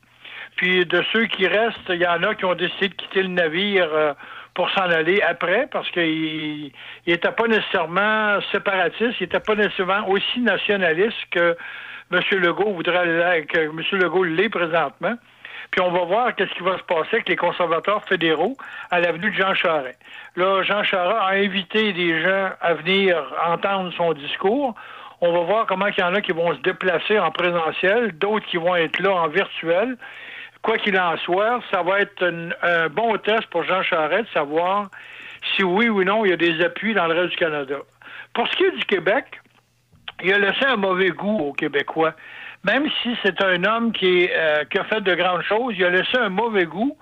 Puis de ceux qui restent, il y en a qui ont décidé de quitter le navire euh, pour s'en aller après, parce qu'ils n'étaient pas nécessairement séparatistes, ils n'étaient pas nécessairement aussi nationalistes que M. Legault voudrait que M. Legault l'est présentement. Puis on va voir qu'est-ce qui va se passer avec les conservateurs fédéraux à l'avenue de Jean Charest. Là, Jean Charest a invité des gens à venir entendre son discours. On va voir comment il y en a qui vont se déplacer en présentiel, d'autres qui vont être là en virtuel. Quoi qu'il en soit, ça va être un, bon test pour Jean Charest de savoir si oui ou non il y a des appuis dans le reste du Canada. Pour ce qui est du Québec, il a laissé un mauvais goût aux Québécois. Même si c'est un homme qui, euh, qui a fait de grandes choses, il a laissé un mauvais goût.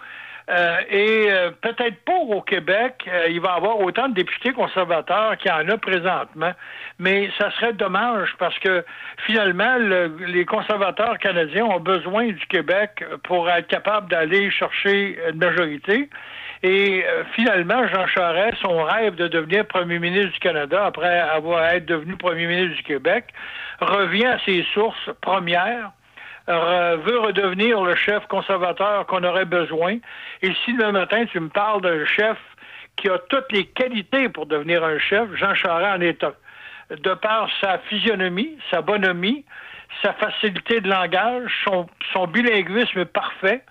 Euh, et euh, peut-être pas au Québec, euh, il va avoir autant de députés conservateurs qu'il y en a présentement. Mais ça serait dommage parce que finalement, le- les conservateurs canadiens ont besoin du Québec pour être capables d'aller chercher une majorité. Et euh, finalement, Jean Charest, son rêve de devenir premier ministre du Canada après avoir été devenu premier ministre du Québec, revient à ses sources premières, veut redevenir le chef conservateur qu'on aurait besoin. Et si demain matin tu me parles d'un chef qui a toutes les qualités pour devenir un chef, Jean Charest en est un. De par sa physionomie, sa bonhomie, sa facilité de langage, son, son bilinguisme parfait,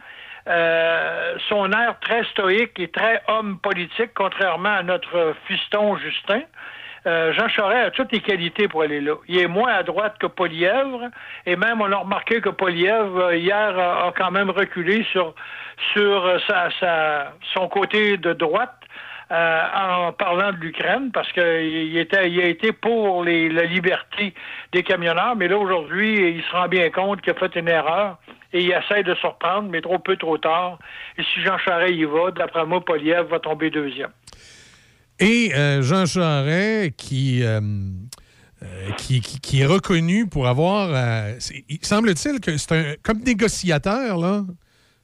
euh, son air très stoïque et très homme politique, contrairement à notre fiston Justin. Euh, Jean Charest a toutes les qualités pour aller là. Il est moins à droite que Polièvre, et même on a remarqué que Polièvre, euh, hier, a, quand même reculé sur, sur euh, sa, son côté de droite en parlant de l'Ukraine, parce qu'il était, il a été pour les, la liberté des camionneurs, mais là, aujourd'hui, il se rend bien compte qu'il a fait une erreur et il essaie de se reprendre, mais trop peu, trop tard. Et si Jean Charest y va, d'après moi, Polièvre va tomber deuxième. Et euh, Jean Charest, qui, euh, euh, qui, qui- qui est reconnu pour avoir. euh, il semble-t-il que c'est un. Comme négociateur, là.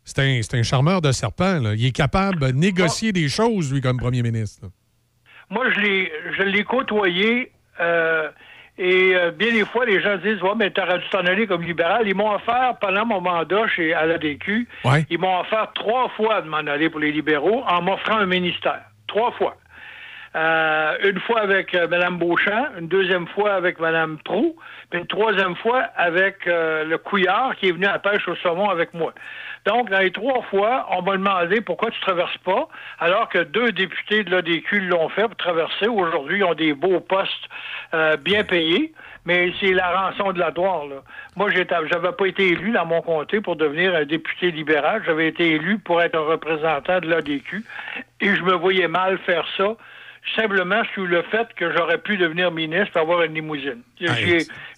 C'est un, un charmeur de serpent. là. Il est capable de négocier des choses, lui, comme premier ministre. là. Moi, je l'ai, je l'ai côtoyé. et euh, bien des fois, les gens disent Ouais, mais t'aurais dû t'en aller comme libéral. Ils m'ont offert, pendant mon mandat chez, à l'ADQ, Ouais. ils m'ont offert trois fois de m'en aller pour les libéraux en m'offrant un ministère. Trois fois. Euh, une fois avec euh, Mme Beauchamp, une deuxième fois avec Mme Prou, puis une troisième fois avec euh, le Couillard qui est venu à la pêche au saumon avec moi. Donc, dans les trois fois, on m'a demandé pourquoi tu traverses pas, alors que deux députés de l'ADQ l'ont fait pour traverser. Aujourd'hui, ils ont des beaux postes euh, bien payés, mais c'est la rançon de la gloire. Là. Moi, j'avais pas été élu dans mon comté pour devenir un député libéral. J'avais été élu pour être un représentant de l'ADQ et je me voyais mal faire ça simplement sous le fait que j'aurais pu devenir ministre et avoir une limousine. J'y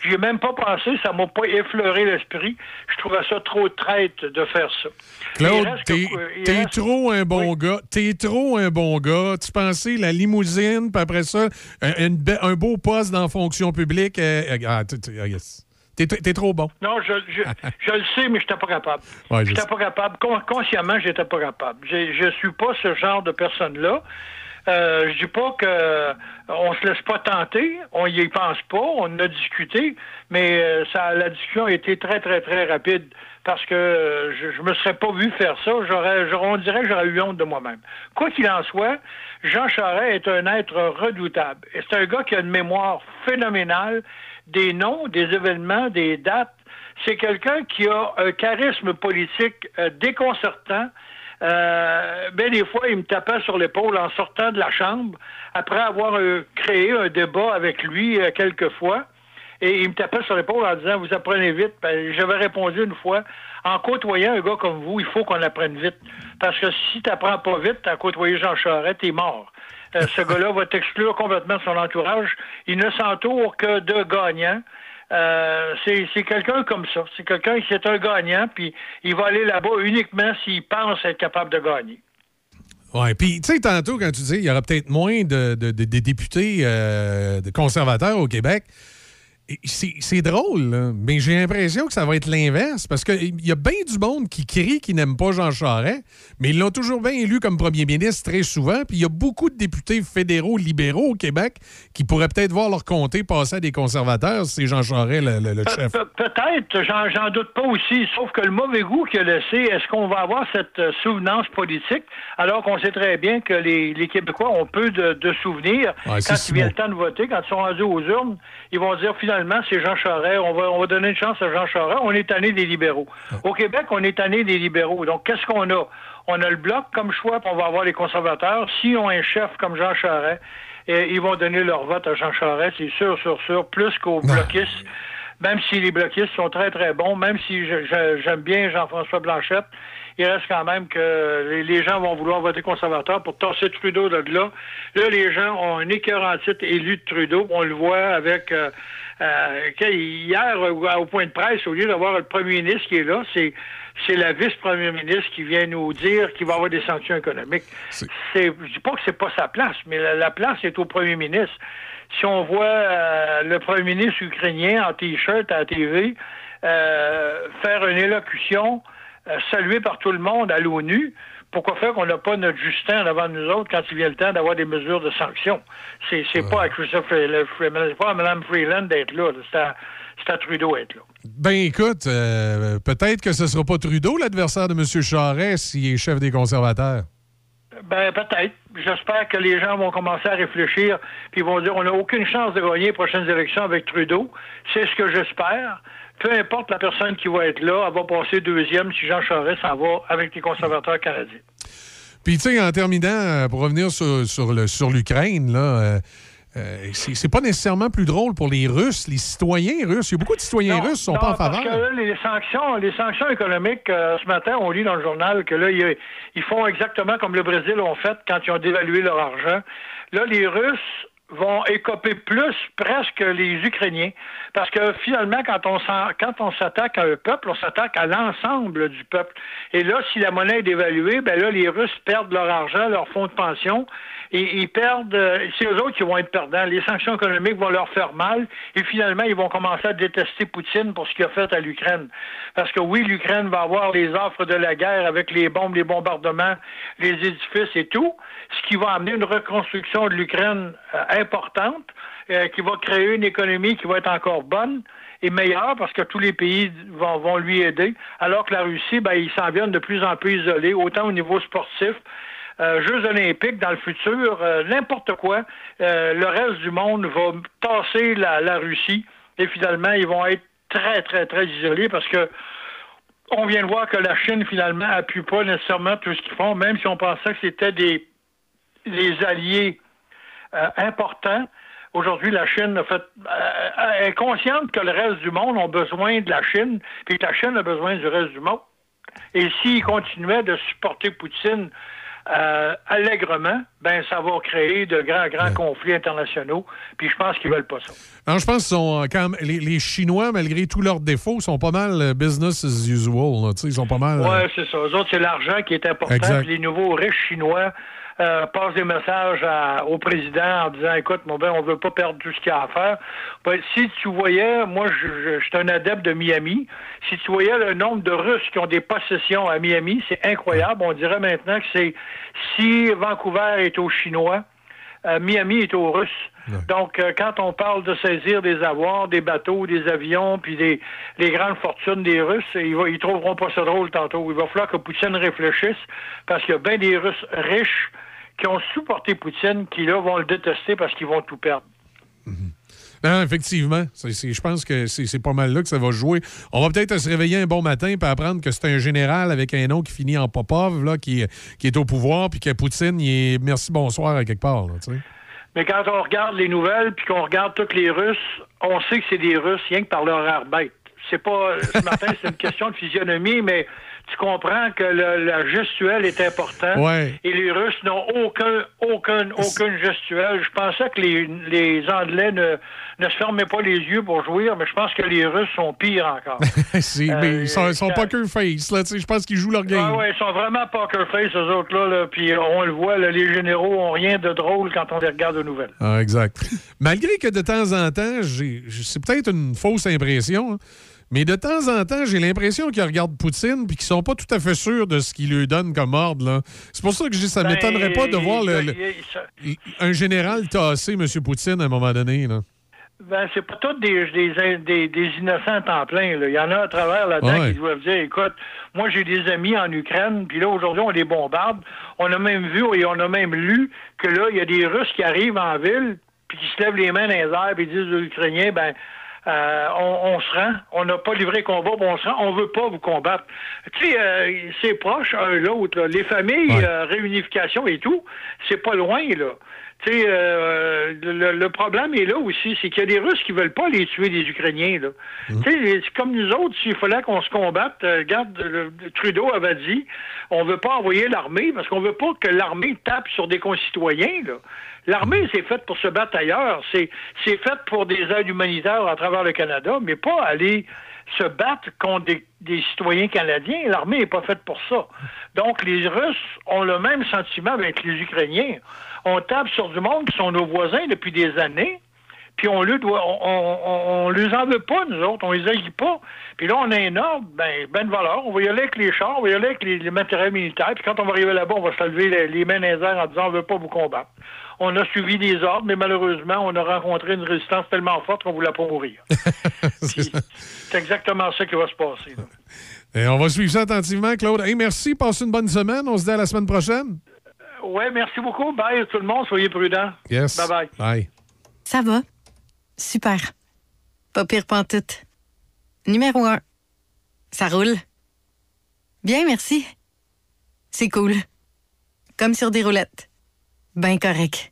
ai, même pas pensé, ça m'a pas effleuré l'esprit. Je trouvais ça trop traite de faire ça. Claude, t'es reste- trop un bon gars. T'es trop un bon gars. Tu pensais la limousine, puis après ça, un, une be- un beau poste dans la fonction publique. euh, euh, ah, ah, yes. T'es trop bon. Non, je, je, je le sais, mais je n'étais pas capable. Ouais, je j'étais sais. pas capable. Con- consciemment, j'étais pas capable. Je, je suis pas ce genre de personne-là. Euh, je dis pas que euh, on se laisse pas tenter, on y pense pas, on a discuté, mais euh, ça, la discussion a été très très très rapide parce que je, je me serais pas vu faire ça. J'aurais, j'aurais- on dirait j'aurais eu honte de moi-même. Quoi qu'il en soit, Jean Charest est un être redoutable. Et c'est un gars qui a une mémoire phénoménale des noms, des événements, des dates. C'est quelqu'un qui a un charisme politique déconcertant. Euh, ben des fois, il me tapait sur l'épaule en sortant de la chambre après avoir euh, créé un débat avec lui euh, quelques fois. Et il me tapait sur l'épaule en disant Vous apprenez vite. Ben, J'avais répondu une fois En côtoyant un gars comme vous, il faut qu'on apprenne vite. Parce que si tu n'apprends pas vite, à côtoyer Jean Charest, t'es mort. Euh, ce gars-là va t'exclure complètement de son entourage. Il ne s'entoure que de gagnants. Euh, c'est quelqu'un comme ça. C'est quelqu'un qui est un gagnant, puis il va aller là-bas uniquement s'il pense être capable de gagner. Ouais, puis tu sais, tantôt, quand tu dis il y aura peut-être moins de, de- députés euh, conservateurs au Québec, c'est drôle, là, mais j'ai l'impression que ça va être l'inverse parce qu'il y a bien du monde qui crie qu'ils n'aiment pas Jean Charest, mais ils l'ont toujours bien élu comme premier ministre très souvent. Puis il y a beaucoup de députés fédéraux libéraux au Québec qui pourraient peut-être voir leur comté passer à des conservateurs si c'est Jean Charest le, le- chef. pe- Peut-être, j'en, doute pas aussi, sauf que le mauvais goût qu'il a laissé, est-ce qu'on va avoir cette euh, souvenance politique, alors qu'on sait très bien que les, les Québécois ont peu de, de souvenirs Ouais, quand il vient bon. le temps de voter, quand ils sont rendus aux urnes, ils vont dire finalement c'est Jean Charest, on va, on va donner une chance à Jean Charest, on est tanné des libéraux. Au Québec, on est tanné des libéraux. Donc qu'est-ce qu'on a? On a le bloc comme choix, puis on va avoir les conservateurs. S'ils ont un chef comme Jean Charest, eh, ils vont donner leur vote à Jean Charest, c'est sûr, sûr, sûr, plus qu'aux bloquistes même si les bloquistes sont très, très bons, même si j'aime bien Jean-François Blanchette, il reste quand même que les, les gens vont vouloir voter conservateur pour tasser Trudeau de là. Là, les gens ont un écœurant titre élu de Trudeau. On le voit avec... euh, euh, hier, au, au point de presse, au lieu d'avoir le premier ministre qui est là, c'est c'est la vice-première ministre qui vient nous dire qu'il va y avoir des sanctions économiques. C'est, je dis pas que c'est pas sa place, mais la, la place est au premier ministre. Si on voit euh, le premier ministre ukrainien en t-shirt à la TV euh, faire une élocution saluée par tout le monde à l'ONU, pourquoi faire qu'on n'a pas notre Justin devant nous autres quand il vient le temps d'avoir des mesures de sanctions? C'est, c'est pas à Christophe Freeland, c'est pas à Mme Freeland d'être là, c'est à, c'est à Trudeau d'être là. Ben écoute, euh, peut-être que ce sera pas Trudeau l'adversaire de M. Charest s'il est chef des conservateurs. Ben, peut-être. J'espère que les gens vont commencer à réfléchir puis vont dire on n'a aucune chance de gagner les prochaines élections avec Trudeau. C'est ce que j'espère. Peu importe la personne qui va être là, elle va passer deuxième si Jean Charest s'en va avec les conservateurs canadiens. Puis, tu sais, en terminant, euh, pour revenir sur, sur l'Ukraine, là, euh, euh, c'est pas nécessairement plus drôle pour les Russes, les citoyens russes. Il y a beaucoup de citoyens russes qui sont Non, pas en parce faveur. que là, les sanctions, les sanctions économiques, euh, ce matin, on lit dans le journal que là, ils, ils font exactement comme le Brésil ont fait quand ils ont dévalué leur argent. Là, les Russes vont écoper plus presque les Ukrainiens. Parce que finalement, quand on s'attaque à un peuple, on s'attaque à l'ensemble du peuple. Et là, si la monnaie est dévaluée, ben là, les Russes perdent leur argent, leur fonds de pension. Et ils perdent, euh, c'est eux autres qui vont être perdants. Les sanctions économiques vont leur faire mal et finalement, ils vont commencer à détester Poutine pour ce qu'il a fait à l'Ukraine. Parce que oui, l'Ukraine va avoir les offres de la guerre avec les bombes, les bombardements, les édifices et tout, ce qui va amener une reconstruction de l'Ukraine euh, importante, euh, qui va créer une économie qui va être encore bonne et meilleure parce que tous les pays vont, vont lui aider, alors que la Russie, ben, ils s'en viennent de plus en plus isolés, autant au niveau sportif, euh, Jeux olympiques dans le futur, euh, n'importe quoi, euh, le reste du monde va tasser la, la Russie et finalement, ils vont être très, très, très isolés parce que on vient de voir que la Chine, finalement, appuie pas nécessairement tout ce qu'ils font, même si on pensait que c'était des, alliés importants. Aujourd'hui, la Chine est consciente que le reste du monde a besoin de la Chine, puis que la Chine a besoin du reste du monde. Et s'ils continuaient de supporter Poutine euh, allègrement, ben ça va créer de grands, grands conflits internationaux. Puis je pense qu'ils veulent pas ça. Alors, je pense qu'ils sont euh, quand même, les, les Chinois, malgré tous leurs défauts, sont pas mal euh, business as usual. là, ils sont pas mal. euh, Oui, c'est ça. Eux autres, c'est l'argent qui est important. Puis les nouveaux riches chinois euh, passent des messages à- au président en disant Écoute, mon ben, on veut pas perdre tout ce qu'il y a à faire. Ben, si tu voyais, moi, je, je, je suis un adepte de Miami. Si tu voyais le nombre de Russes qui ont des possessions à Miami, c'est incroyable. On dirait maintenant que c'est si Vancouver est aux Chinois, euh, Miami est aux Russes. Donc, euh, quand on parle de saisir des avoirs, des bateaux, des avions, puis des les grandes fortunes des Russes, ils, va- ils trouveront pas ça drôle tantôt. Il va falloir que Poutine réfléchisse, parce qu'il y a bien des Russes riches qui ont supporté Poutine, qui là vont le détester parce qu'ils vont tout perdre. Non, effectivement. C'est- c'est- je pense que c'est pas mal là que ça va jouer. On va peut-être se réveiller un bon matin et apprendre que c'est un général avec un nom qui finit en Popov, là, qui, qui est au pouvoir, puis que Poutine, il est merci, bonsoir à quelque part. Là. Mais quand on regarde les nouvelles, puis qu'on regarde tous les Russes, on sait que c'est des Russes rien que par leur air bête. C'est pas, ce matin, c'est une question de physionomie, mais tu comprends que le, la gestuelle est important. Ouais. Et les Russes n'ont aucun, aucun, aucune gestuelle. Je pensais que les, les Anglais ne, ne se fermaient pas les yeux pour jouir, mais je pense que les Russes sont pires encore. Mais ils sont, ils sont poker face. Là, je pense qu'ils jouent leur game. Ah ouais, ils sont vraiment poker face, eux autres-là. Là, puis on le voit, là, les généraux ont rien de drôle quand on les regarde aux nouvelles. Ah, exact. Malgré que de temps en temps, c'est peut-être une fausse impression, hein, mais de temps en temps, j'ai l'impression qu'ils regardent Poutine puis qu'ils sont pas tout à fait sûrs de ce qu'il lui donne comme ordre. là. C'est pour ça que je dis, ça Ben, m'étonnerait pas de voir le- un général tasser M. Poutine à un moment donné. Là. Ben, c'est pas tous des, des, des, des innocents temps plein. Là. Il y en a à travers là-dedans Ouais. qui doivent dire écoute, moi j'ai des amis en Ukraine, puis là aujourd'hui on les bombarde. On a même vu et on a même lu que là, il y a des Russes qui arrivent en ville, puis qui se lèvent les mains dans les airs, puis disent aux Ukrainiens, ben euh, on, on se rend, on n'a pas livré combat, puis on se rend, on veut pas vous combattre. Tu sais, euh, c'est proche un l'autre. là. Les familles, euh, réunification et tout, c'est pas loin là. Tu sais, euh, le, le problème est là aussi, c'est qu'il y a des Russes qui veulent pas les tuer des Ukrainiens. Là. Tu sais, c'est comme nous autres, s'il fallait qu'on se combatte, regarde, le- le Trudeau avait dit, on veut pas envoyer l'armée parce qu'on veut pas que l'armée tape sur des concitoyens. Là. L'armée, c'est faite pour se battre ailleurs. C'est, fait pour des aides humanitaires à travers le Canada, mais pas aller se battre contre des, citoyens canadiens. L'armée n'est pas faite pour ça. Donc, les Russes ont le même sentiment avec les Ukrainiens. On tape sur du monde qui sont nos voisins depuis des années, puis on doit, on, on, on- les en veut pas, nous autres, on les haït pas. Puis là, on a un ordre, ben, ben de valeur, on va y aller avec les chars, on va y aller avec les, les matériels militaires, puis quand on va arriver là-bas, on va se lever les, les mains dans les airs en disant on veut pas vous combattre. On a suivi des ordres, mais malheureusement, on a rencontré une résistance tellement forte qu'on voulait pas mourir. C'est exactement ça qui va se passer. là. Et on va suivre ça attentivement, Claude. Hey, merci, passe une bonne semaine. On se dit à la semaine prochaine. Ouais, merci beaucoup. Bye tout le monde, soyez prudents. Yes. Bye bye. Bye. Ça va? Super. Pas pire pantoute. Numéro un. Ça roule. Bien, merci. C'est cool. Comme sur des roulettes. Ben correct.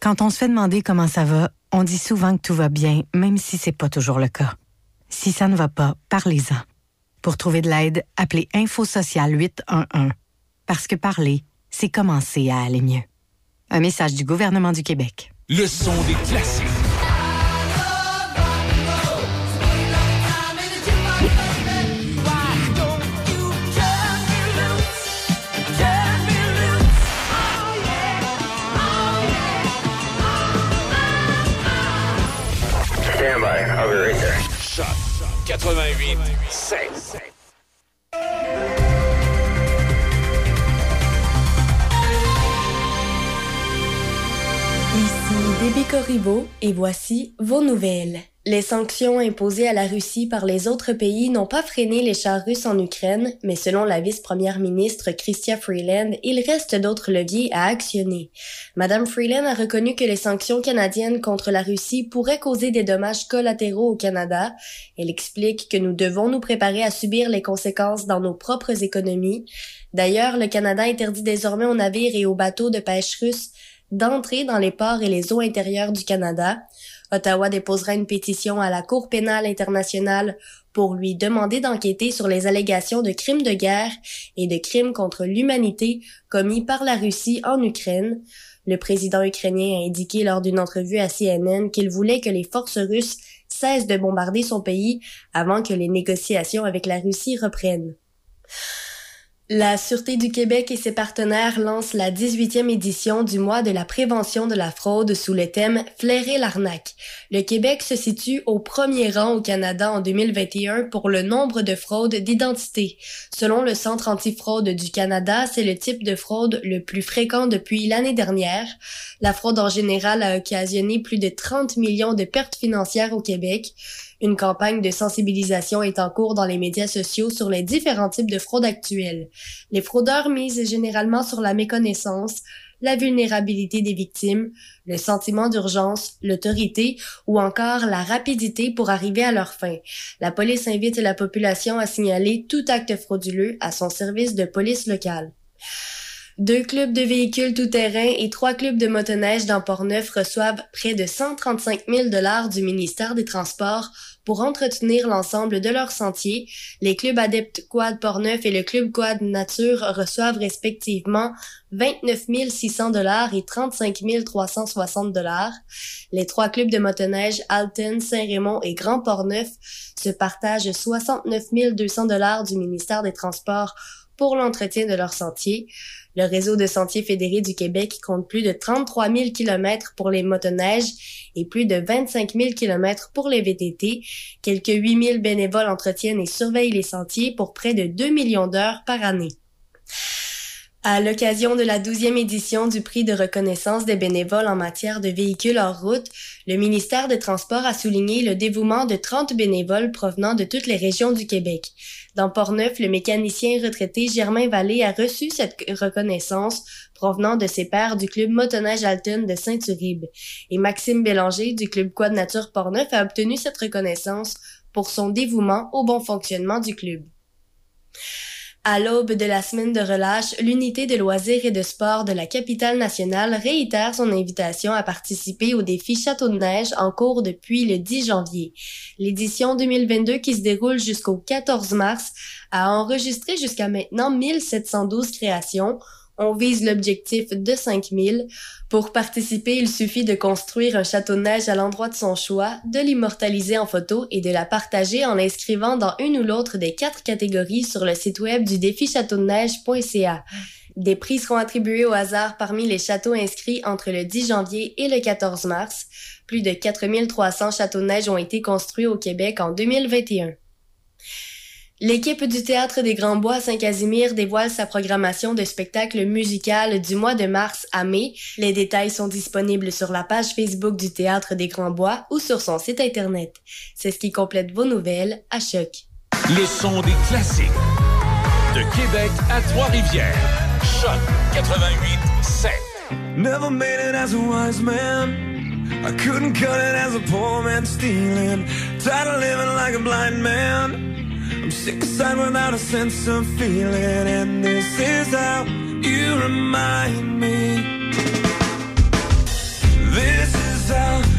Quand on se fait demander comment ça va, on dit souvent que tout va bien, même si c'est pas toujours le cas. Si ça ne va pas, parlez-en. Pour trouver de l'aide, appelez Info Social 811. Parce que parler, c'est commencer à aller mieux. Un message du gouvernement du Québec. Le son des classiques. 88 7. Ici Déby Corriveau et voici vos nouvelles. Les sanctions imposées à la Russie par les autres pays n'ont pas freiné les chars russes en Ukraine, mais selon la vice-première ministre Chrystia Freeland, il reste d'autres leviers à actionner. Madame Freeland a reconnu que les sanctions canadiennes contre la Russie pourraient causer des dommages collatéraux au Canada. Elle explique que nous devons nous préparer à subir les conséquences dans nos propres économies. D'ailleurs, le Canada interdit désormais aux navires et aux bateaux de pêche russes d'entrer dans les ports et les eaux intérieures du Canada. Ottawa déposera une pétition à la Cour pénale internationale pour lui demander d'enquêter sur les allégations de crimes de guerre et de crimes contre l'humanité commis par la Russie en Ukraine. Le président ukrainien a indiqué lors d'une entrevue à CNN qu'il voulait que les forces russes cessent de bombarder son pays avant que les négociations avec la Russie reprennent. La Sûreté du Québec et ses partenaires lancent la 18e édition du mois de la prévention de la fraude sous le thème Flairer l'arnaque. Le Québec se situe au premier rang au Canada en 2021 pour le nombre de fraudes d'identité. Selon le Centre antifraude du Canada, c'est le type de fraude le plus fréquent depuis l'année dernière. La fraude en général a occasionné plus de 30 millions de pertes financières au Québec. Une campagne de sensibilisation est en cours dans les médias sociaux sur les différents types de fraudes actuelles. Les fraudeurs misent généralement sur la méconnaissance, la vulnérabilité des victimes, le sentiment d'urgence, l'autorité ou encore la rapidité pour arriver à leur fin. La police invite la population à signaler tout acte frauduleux à son service de police locale. Deux clubs de véhicules tout-terrain et trois clubs de motoneige dans Port-Neuf reçoivent près de 135 000 dollars du ministère des Transports pour entretenir l'ensemble de leurs sentiers. Les clubs adeptes Quad Port-Neuf et le club Quad Nature reçoivent respectivement 29 600 dollars et 35 360 dollars. Les trois clubs de motoneige Alton, Saint-Raymond et Grand Port-Neuf se partagent 69 200 dollars du ministère des Transports pour l'entretien de leurs sentiers. Le réseau de sentiers fédérés du Québec compte plus de 33 000 km pour les motoneiges et plus de 25 000 km pour les VTT. Quelques 8 000 bénévoles entretiennent et surveillent les sentiers pour près de 2 millions d'heures par année. À l'occasion de la 12e édition du prix de reconnaissance des bénévoles en matière de véhicules hors route, le ministère des Transports a souligné le dévouement de 30 bénévoles provenant de toutes les régions du Québec. Dans Portneuf, le mécanicien retraité Germain Vallée a reçu cette reconnaissance provenant de ses pairs du club motoneige Alton de Saint-Uribe. Et Maxime Bélanger du club Quad Nature Portneuf a obtenu cette reconnaissance pour son dévouement au bon fonctionnement du club. À l'aube de la semaine de relâche, l'unité de loisirs et de sport de la capitale nationale réitère son invitation à participer au défi Château de neige en cours depuis le 10 janvier. L'édition 2022 qui se déroule jusqu'au 14 mars a enregistré jusqu'à maintenant 1712 créations. On vise l'objectif de 5000. Pour participer, il suffit de construire un château de neige à l'endroit de son choix, de l'immortaliser en photo et de la partager en l'inscrivant dans une ou l'autre des quatre catégories sur le site web du défi châteaudeneige.ca. Des prix seront attribués au hasard parmi les châteaux inscrits entre le 10 janvier et le 14 mars. Plus de 4300 châteaux de neige ont été construits au Québec en 2021. L'équipe du Théâtre des Grands Bois Saint-Casimir dévoile sa programmation de spectacle musical du mois de mars à mai. Les détails sont disponibles sur la page Facebook du Théâtre des Grands Bois ou sur son site Internet. C'est ce qui complète vos nouvelles à Choc. Le son des classiques. De Québec à Trois-Rivières. Choc 88 7. Never made it as a wise man. I couldn't cut it as a poor man stealing. Tired of living like a blind man. I'm sick aside without a sense of feeling. And this is how you remind me. This is how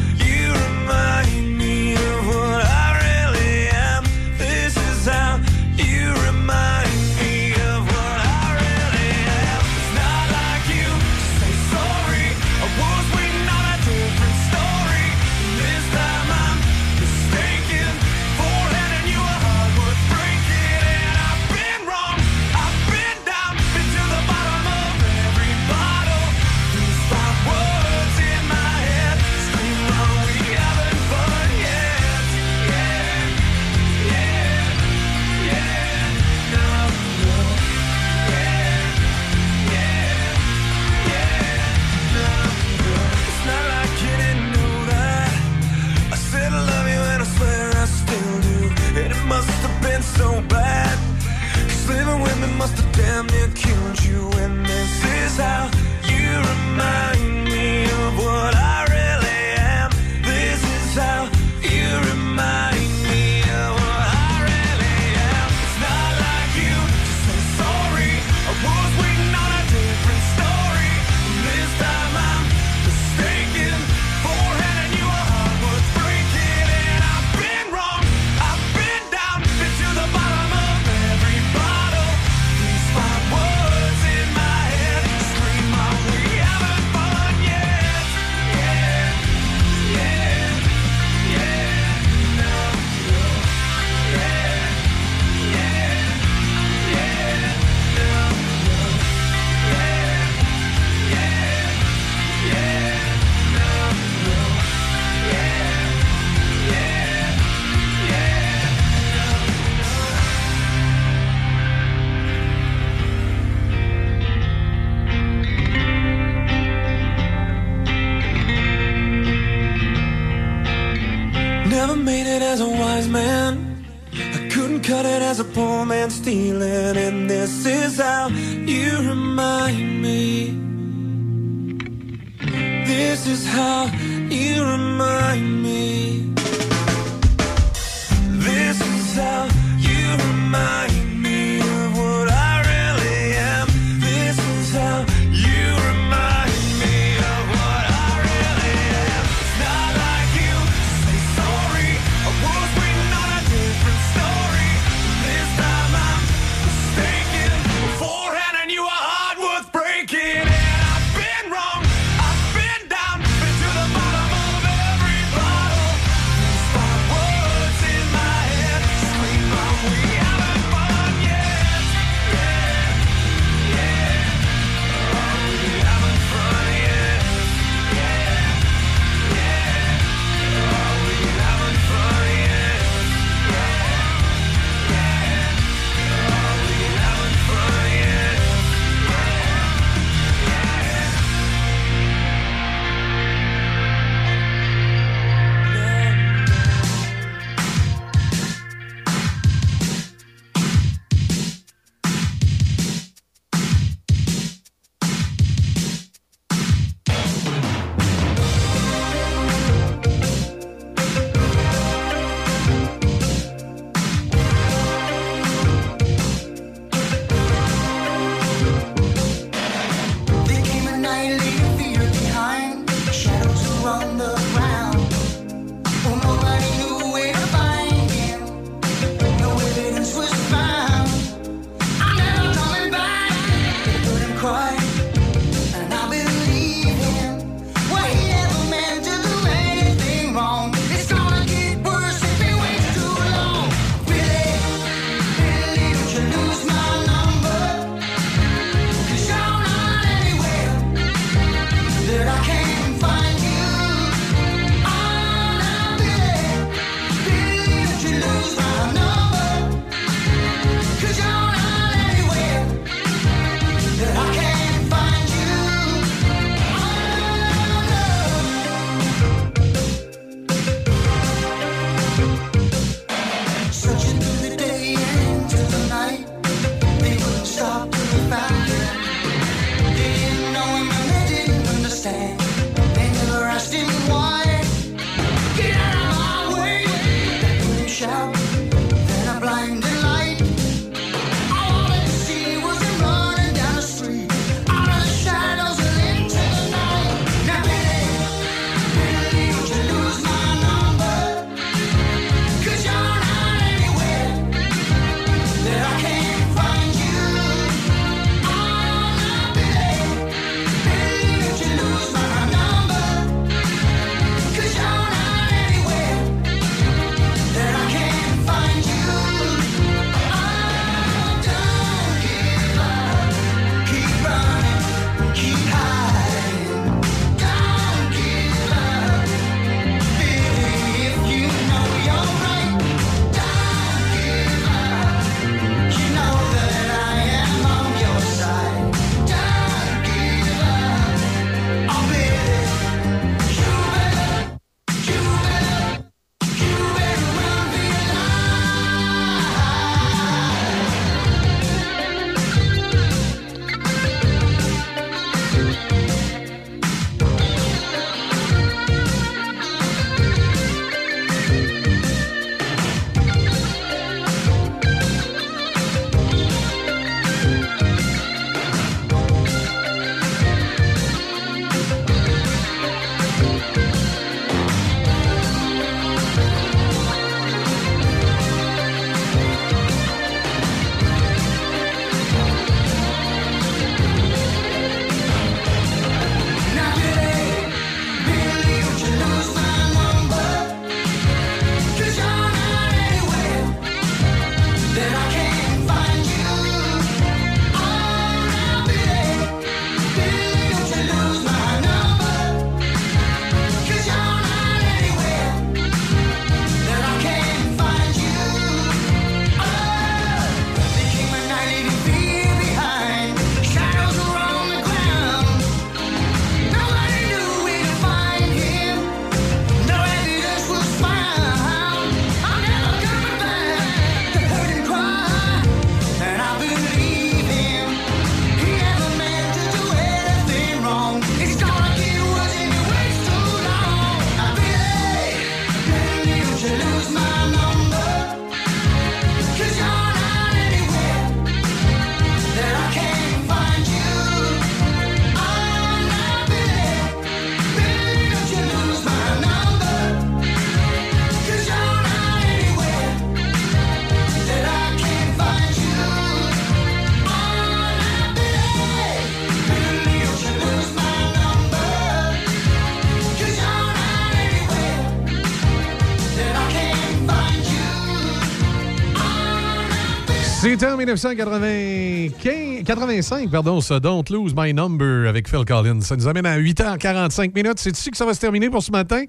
C'était en 1985, pardon, ce Don't Lose My Number avec Phil Collins. Ça nous amène à 8h45 minutes. C'est ici que ça va se terminer pour ce matin?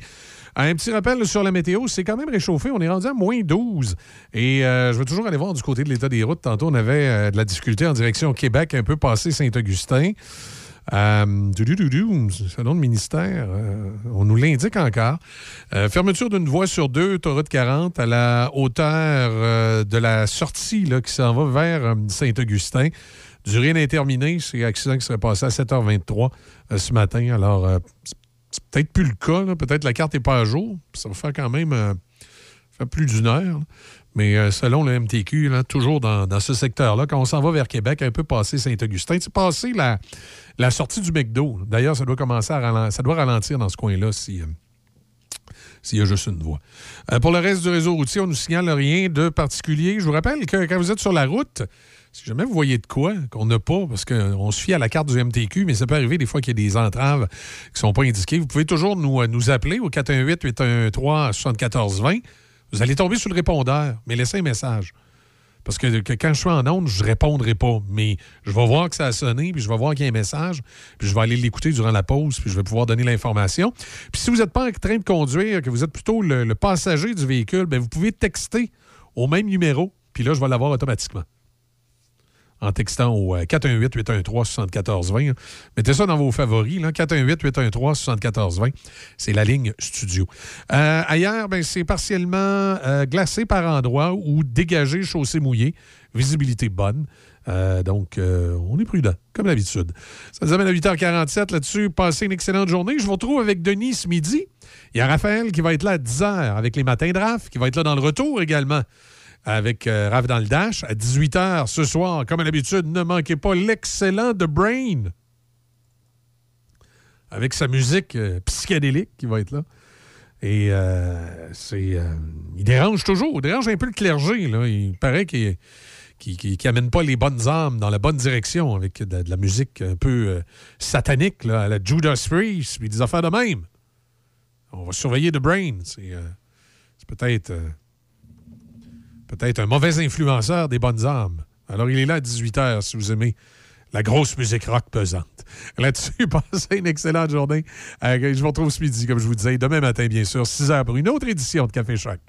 Un petit rappel sur la météo, c'est quand même réchauffé. On est rendu à moins 12. Et euh, je vais toujours aller voir du côté de l'état des routes. Tantôt, on avait euh, de la difficulté en direction Québec, un peu passé Saint-Augustin. Euh, du-du-du-du, selon le ministère, euh, on nous l'indique encore. Euh, fermeture d'une voie sur deux, autoroute 40, à la hauteur euh, de la sortie là, qui s'en va vers Saint-Augustin. Durée indéterminée, c'est accident qui serait passé à 7h23 euh, ce matin. Alors, c'est peut-être plus le cas. Peut-être la carte n'est pas à jour. Ça va faire quand même plus d'une heure. Mais euh, selon le MTQ, toujours dans, ce secteur-là, quand on s'en va vers Québec, un peu passé Saint-Augustin, c'est passé la, la sortie du McDo. D'ailleurs, ça doit commencer à ralentir, ça doit ralentir dans ce coin-là si, euh, s'il y a juste une voie. Euh, pour le reste du réseau routier, on nous signale rien de particulier. Je vous rappelle que quand vous êtes sur la route, si jamais vous voyez de quoi qu'on n'a pas, parce qu'on se fie à la carte du MTQ, mais ça peut arriver des fois qu'il y a des entraves qui ne sont pas indiquées, vous pouvez toujours nous, nous appeler au 418-813-7420. Vous allez tomber sur le répondeur, mais laissez un message. Parce que, quand je suis en onde, je ne répondrai pas. Mais je vais voir que ça a sonné, puis je vais voir qu'il y a un message, puis je vais aller l'écouter durant la pause, puis je vais pouvoir donner l'information. Puis si vous n'êtes pas en train de conduire, que vous êtes plutôt le, le passager du véhicule, bien, vous pouvez texter au même numéro, puis là, je vais l'avoir automatiquement. En textant au euh, 418-813-7420. Mettez ça dans vos favoris, là, 418-813-7420. C'est la ligne studio. Euh, ailleurs, ben, c'est partiellement euh, glacé par endroits ou dégagé, chaussée mouillée. Visibilité bonne. Euh, donc, euh, on est prudent, comme d'habitude. Ça nous amène à 8h47 là-dessus. Passez une excellente journée. Je vous retrouve avec Denis ce midi. Il y a Raphaël qui va être là à 10h avec les matins de RAF, qui va être là dans le retour également avec euh, Raph dans le Dash. À 18h ce soir, comme à l'habitude, ne manquez pas l'excellent The Brain avec sa musique euh, psychédélique qui va être là. Et euh, c'est. euh, il dérange toujours. Il dérange un peu le clergé. Là. Il paraît qu'il qui, qui, qui amène pas les bonnes âmes dans la bonne direction avec de, la musique un peu satanique, là, à la Judas Priest, puis des affaires de même. On va surveiller The Brain. C'est peut-être peut-être un mauvais influenceur des bonnes âmes. Alors, il est là à 18h si vous aimez la grosse musique rock pesante. Là-dessus, passez une excellente journée. Euh, je vous retrouve ce midi, comme je vous disais, demain matin, bien sûr, 6h pour une autre édition de Café Choc.